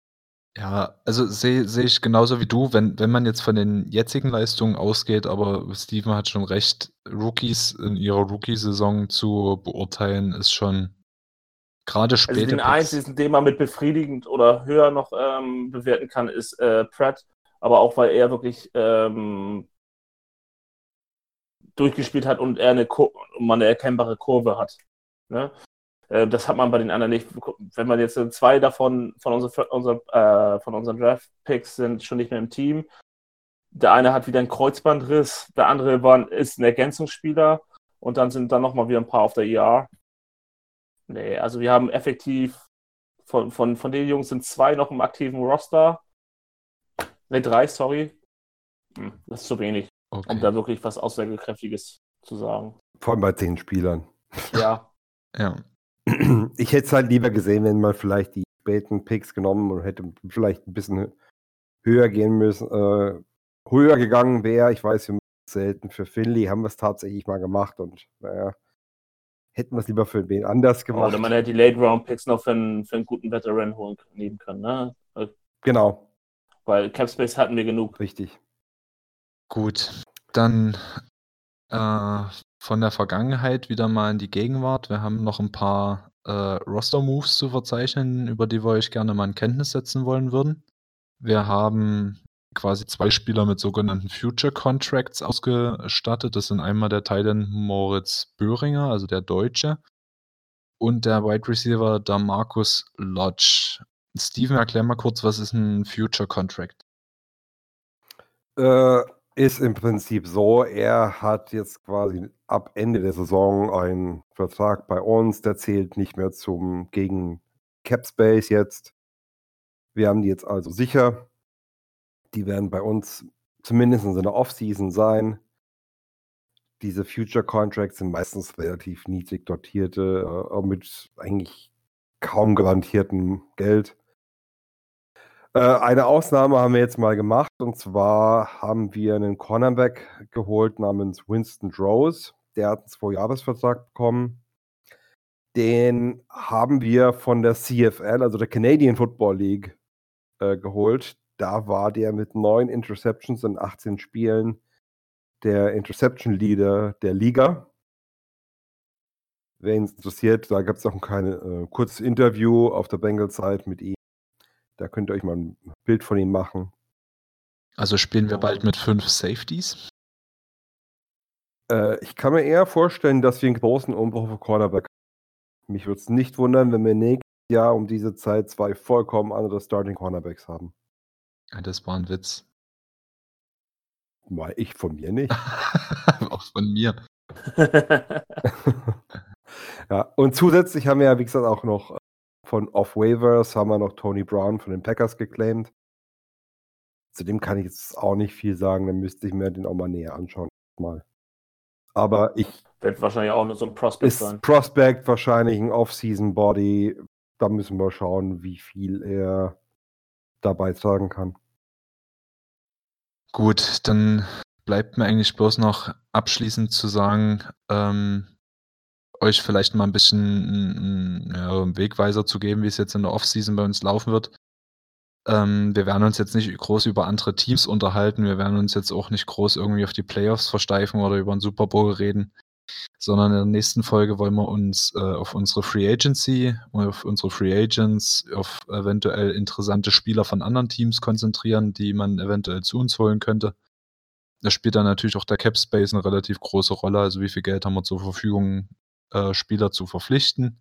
Ja, also sehe sehe ich genauso wie du, wenn, wenn man jetzt von den jetzigen Leistungen ausgeht, aber Steven hat schon recht, Rookies in ihrer Rookie-Saison zu beurteilen, ist schon gerade Also später. den einzigen, den man mit befriedigend oder höher noch ähm, bewerten kann, ist äh, Pratt. Aber auch weil er wirklich ähm, durchgespielt hat und er eine, Kur und man eine erkennbare Kurve hat. Ne? Äh, das hat man bei den anderen nicht. Wenn man jetzt äh, zwei davon von, unser, unser, äh, von unseren Draft-Picks sind schon nicht mehr im Team. Der eine hat wieder einen Kreuzbandriss, der andere war, ist ein Ergänzungsspieler und dann sind dann nochmal wieder ein paar auf der IR. Nee, also wir haben effektiv von, von, von den Jungs sind zwei noch im aktiven Roster. Ne, drei, sorry. Hm, das ist zu wenig, um Okay. da wirklich was Aussagekräftiges zu sagen. Vor allem bei zehn Spielern. Ja, [laughs] Ja. Ich hätte es halt lieber gesehen, wenn man vielleicht die späten Picks genommen und hätte vielleicht ein bisschen höher gehen müssen, äh, höher gegangen wäre. Ich weiß, wir selten für Finley, haben wir es tatsächlich mal gemacht und naja, hätten wir es lieber für wen anders gemacht. Oder man hätte die Late Round Picks noch für einen, für einen guten Veteran holen nehmen können, ne? Genau, Weil Capspace hatten wir genug. richtig. Gut, dann äh, von der Vergangenheit wieder mal in die Gegenwart. Wir haben noch ein paar äh, Roster-Moves zu verzeichnen, über die wir euch gerne mal in Kenntnis setzen wollen würden. Wir haben quasi zwei Spieler mit sogenannten Future Contracts ausgestattet. Das sind einmal der Thailand Moritz Böhringer, also der Deutsche, und der Wide Receiver der Lodge. Steven, erklär mal kurz, was ist ein Future Contract? Äh, ist im Prinzip so, er hat jetzt quasi ab Ende der Saison einen Vertrag bei uns, der zählt nicht mehr zum gegen Capspace jetzt. Wir haben die jetzt also sicher. Die werden bei uns zumindest in der Offseason sein. Diese Future Contracts sind meistens relativ niedrig dotierte, äh, mit eigentlich kaum garantiertem Geld. Äh, eine Ausnahme haben wir jetzt mal gemacht und zwar haben wir einen Cornerback geholt namens Winston Rose. Der hat einen Zwei-Jahres-Vertrag bekommen. Den haben wir von der CFL, also der Canadian Football League, äh, geholt. Da war der mit neun Interceptions in 18 Spielen der Interception Leader der Liga. Wen es interessiert, da gab es auch ein äh, kurzes Interview auf der Bengals-Seite mit ihm. Da könnt ihr euch mal ein Bild von ihm machen. Also spielen wir bald mit fünf Safeties. Äh, ich kann mir eher vorstellen, dass wir einen großen Umbruch für Cornerback haben. Mich würde es nicht wundern, wenn wir nächstes Jahr um diese Zeit zwei vollkommen andere Starting Cornerbacks haben. Ja, Das war ein Witz. Mal ich von mir nicht. [laughs] Auch von mir. [laughs] ja, und zusätzlich haben wir ja, wie gesagt, auch noch äh, von Off Waivers haben wir noch Tony Brown von den Packers geclaimed. Zu dem kann ich jetzt auch nicht viel sagen, dann müsste ich mir den auch mal näher anschauen. Mal. Aber ich Wird wahrscheinlich auch nur so ein Prospect ist sein. Prospect wahrscheinlich ein Off-Season-Body. Da müssen wir schauen, wie viel er dabei sagen kann. Gut, dann bleibt mir eigentlich bloß noch abschließend zu sagen, ähm, euch vielleicht mal ein bisschen einen, Wegweiser zu geben, wie es jetzt in der Offseason bei uns laufen wird. Ähm, wir werden uns jetzt nicht groß über andere Teams unterhalten. Wir werden uns jetzt auch nicht groß irgendwie auf die Playoffs versteifen oder über einen Super Bowl reden, sondern in der nächsten Folge wollen wir uns äh, auf unsere Free Agency, auf unsere Free Agents, auf eventuell interessante Spieler von anderen Teams konzentrieren, die man eventuell zu uns holen könnte. Da spielt dann natürlich auch der Cap Space eine relativ große Rolle. Also wie viel Geld haben wir zur Verfügung, äh, Spieler zu verpflichten.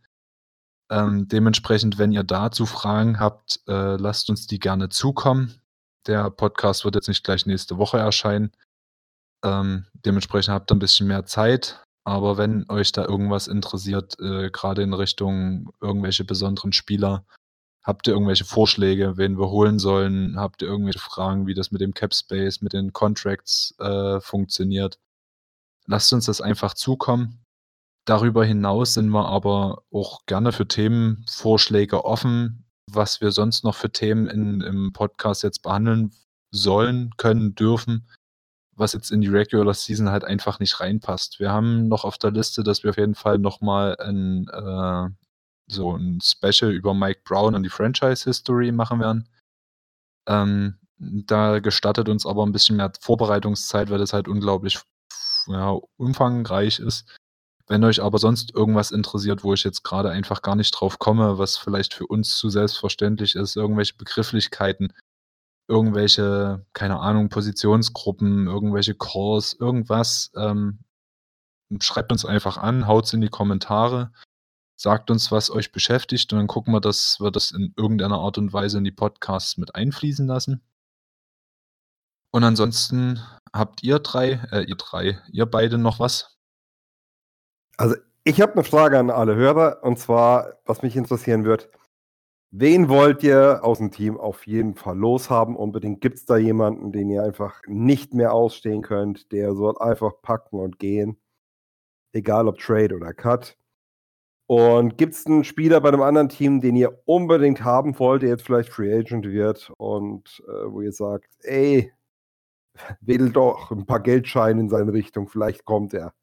Ähm, dementsprechend, wenn ihr dazu Fragen habt, äh, lasst uns die gerne zukommen. Der Podcast wird jetzt nicht gleich nächste Woche erscheinen. Ähm, dementsprechend habt ihr ein bisschen mehr Zeit. Aber wenn euch da irgendwas interessiert, äh, gerade in Richtung irgendwelche besonderen Spieler, habt ihr irgendwelche Vorschläge, wen wir holen sollen? Habt ihr irgendwelche Fragen, wie das mit dem Cap Space, mit den Contracts äh, funktioniert? Lasst uns das einfach zukommen. Darüber hinaus sind wir aber auch gerne für Themenvorschläge offen, was wir sonst noch für Themen in, im Podcast jetzt behandeln sollen, können, dürfen, was jetzt in die Regular Season halt einfach nicht reinpasst. Wir haben noch auf der Liste, dass wir auf jeden Fall nochmal ein, äh, so ein Special über Mike Brown und die Franchise History machen werden. Ähm, da gestattet uns aber ein bisschen mehr Vorbereitungszeit, weil das halt unglaublich ja, umfangreich ist. Wenn euch aber sonst irgendwas interessiert, wo ich jetzt gerade einfach gar nicht drauf komme, was vielleicht für uns zu selbstverständlich ist, irgendwelche Begrifflichkeiten, irgendwelche, keine Ahnung, Positionsgruppen, irgendwelche Calls, irgendwas, ähm, schreibt uns einfach an, haut's in die Kommentare, sagt uns, was euch beschäftigt und dann gucken wir, dass wir das in irgendeiner Art und Weise in die Podcasts mit einfließen lassen. Und ansonsten habt ihr drei, äh, ihr drei, ihr beide noch was? Also, ich habe eine Frage an alle Hörer und zwar, was mich interessieren wird. Wen wollt ihr aus dem Team auf jeden Fall loshaben? Unbedingt gibt es da jemanden, den ihr einfach nicht mehr ausstehen könnt, der soll einfach packen und gehen. Egal ob Trade oder Cut. Und gibt es einen Spieler bei einem anderen Team, den ihr unbedingt haben wollt, der jetzt vielleicht Free Agent wird und äh, wo ihr sagt, ey, wedelt doch ein paar Geldscheine in seine Richtung. Vielleicht kommt er.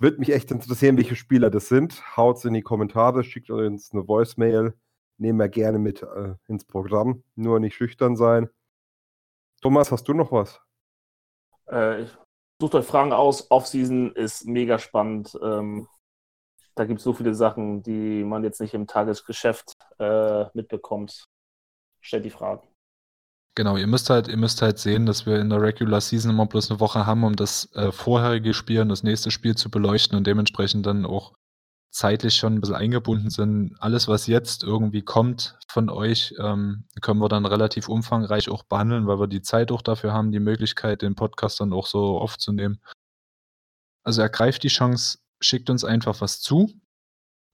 Würde mich echt interessieren, welche Spieler das sind. Haut's in die Kommentare, schickt uns eine Voicemail. Nehmen wir gerne mit äh, ins Programm. Nur nicht schüchtern sein. Thomas, hast du noch was? Äh, sucht euch Fragen aus. Offseason ist mega spannend. Ähm, da gibt es so viele Sachen, die man jetzt nicht im Tagesgeschäft äh, mitbekommt. Stellt die Fragen. Genau, ihr müsst halt, ihr müsst halt sehen, dass wir in der Regular Season immer bloß eine Woche haben, um das äh, vorherige Spiel und das nächste Spiel zu beleuchten und dementsprechend dann auch zeitlich schon ein bisschen eingebunden sind. Alles, was jetzt irgendwie kommt von euch, ähm, können wir dann relativ umfangreich auch behandeln, weil wir die Zeit auch dafür haben, die Möglichkeit, den Podcast dann auch so aufzunehmen. Also ergreift die Chance, schickt uns einfach was zu.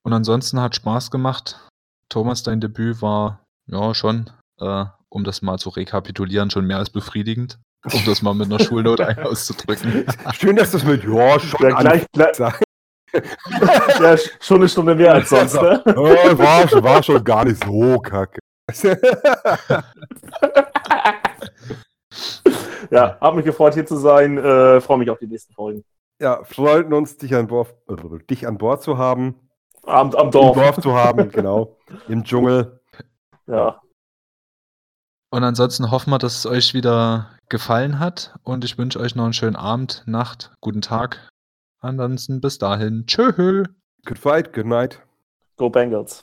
Und ansonsten hat Spaß gemacht. Thomas, dein Debüt war ja schon äh, um das mal zu rekapitulieren, schon mehr als befriedigend. Um das mal mit einer [laughs] Schulnote auszudrücken. Schön, dass das mit Ja schon gleich, gleich ja, schon eine Stunde mehr als sonst, ne? Oh, war, war schon gar nicht so kacke. [laughs] ja, hab mich gefreut, hier zu sein. Äh, Freue mich auf die nächsten Folgen. Ja, freuten uns, dich an Bord, äh, dich an Bord zu haben. Am, am Dorf. Im Dorf zu haben, [laughs] genau. Im Dschungel. Ja. Und ansonsten hoffen wir, dass es euch wieder gefallen hat. Und ich wünsche euch noch einen schönen Abend, Nacht, guten Tag. Ansonsten bis dahin. Tschö. Good fight, good night. Go Bengals.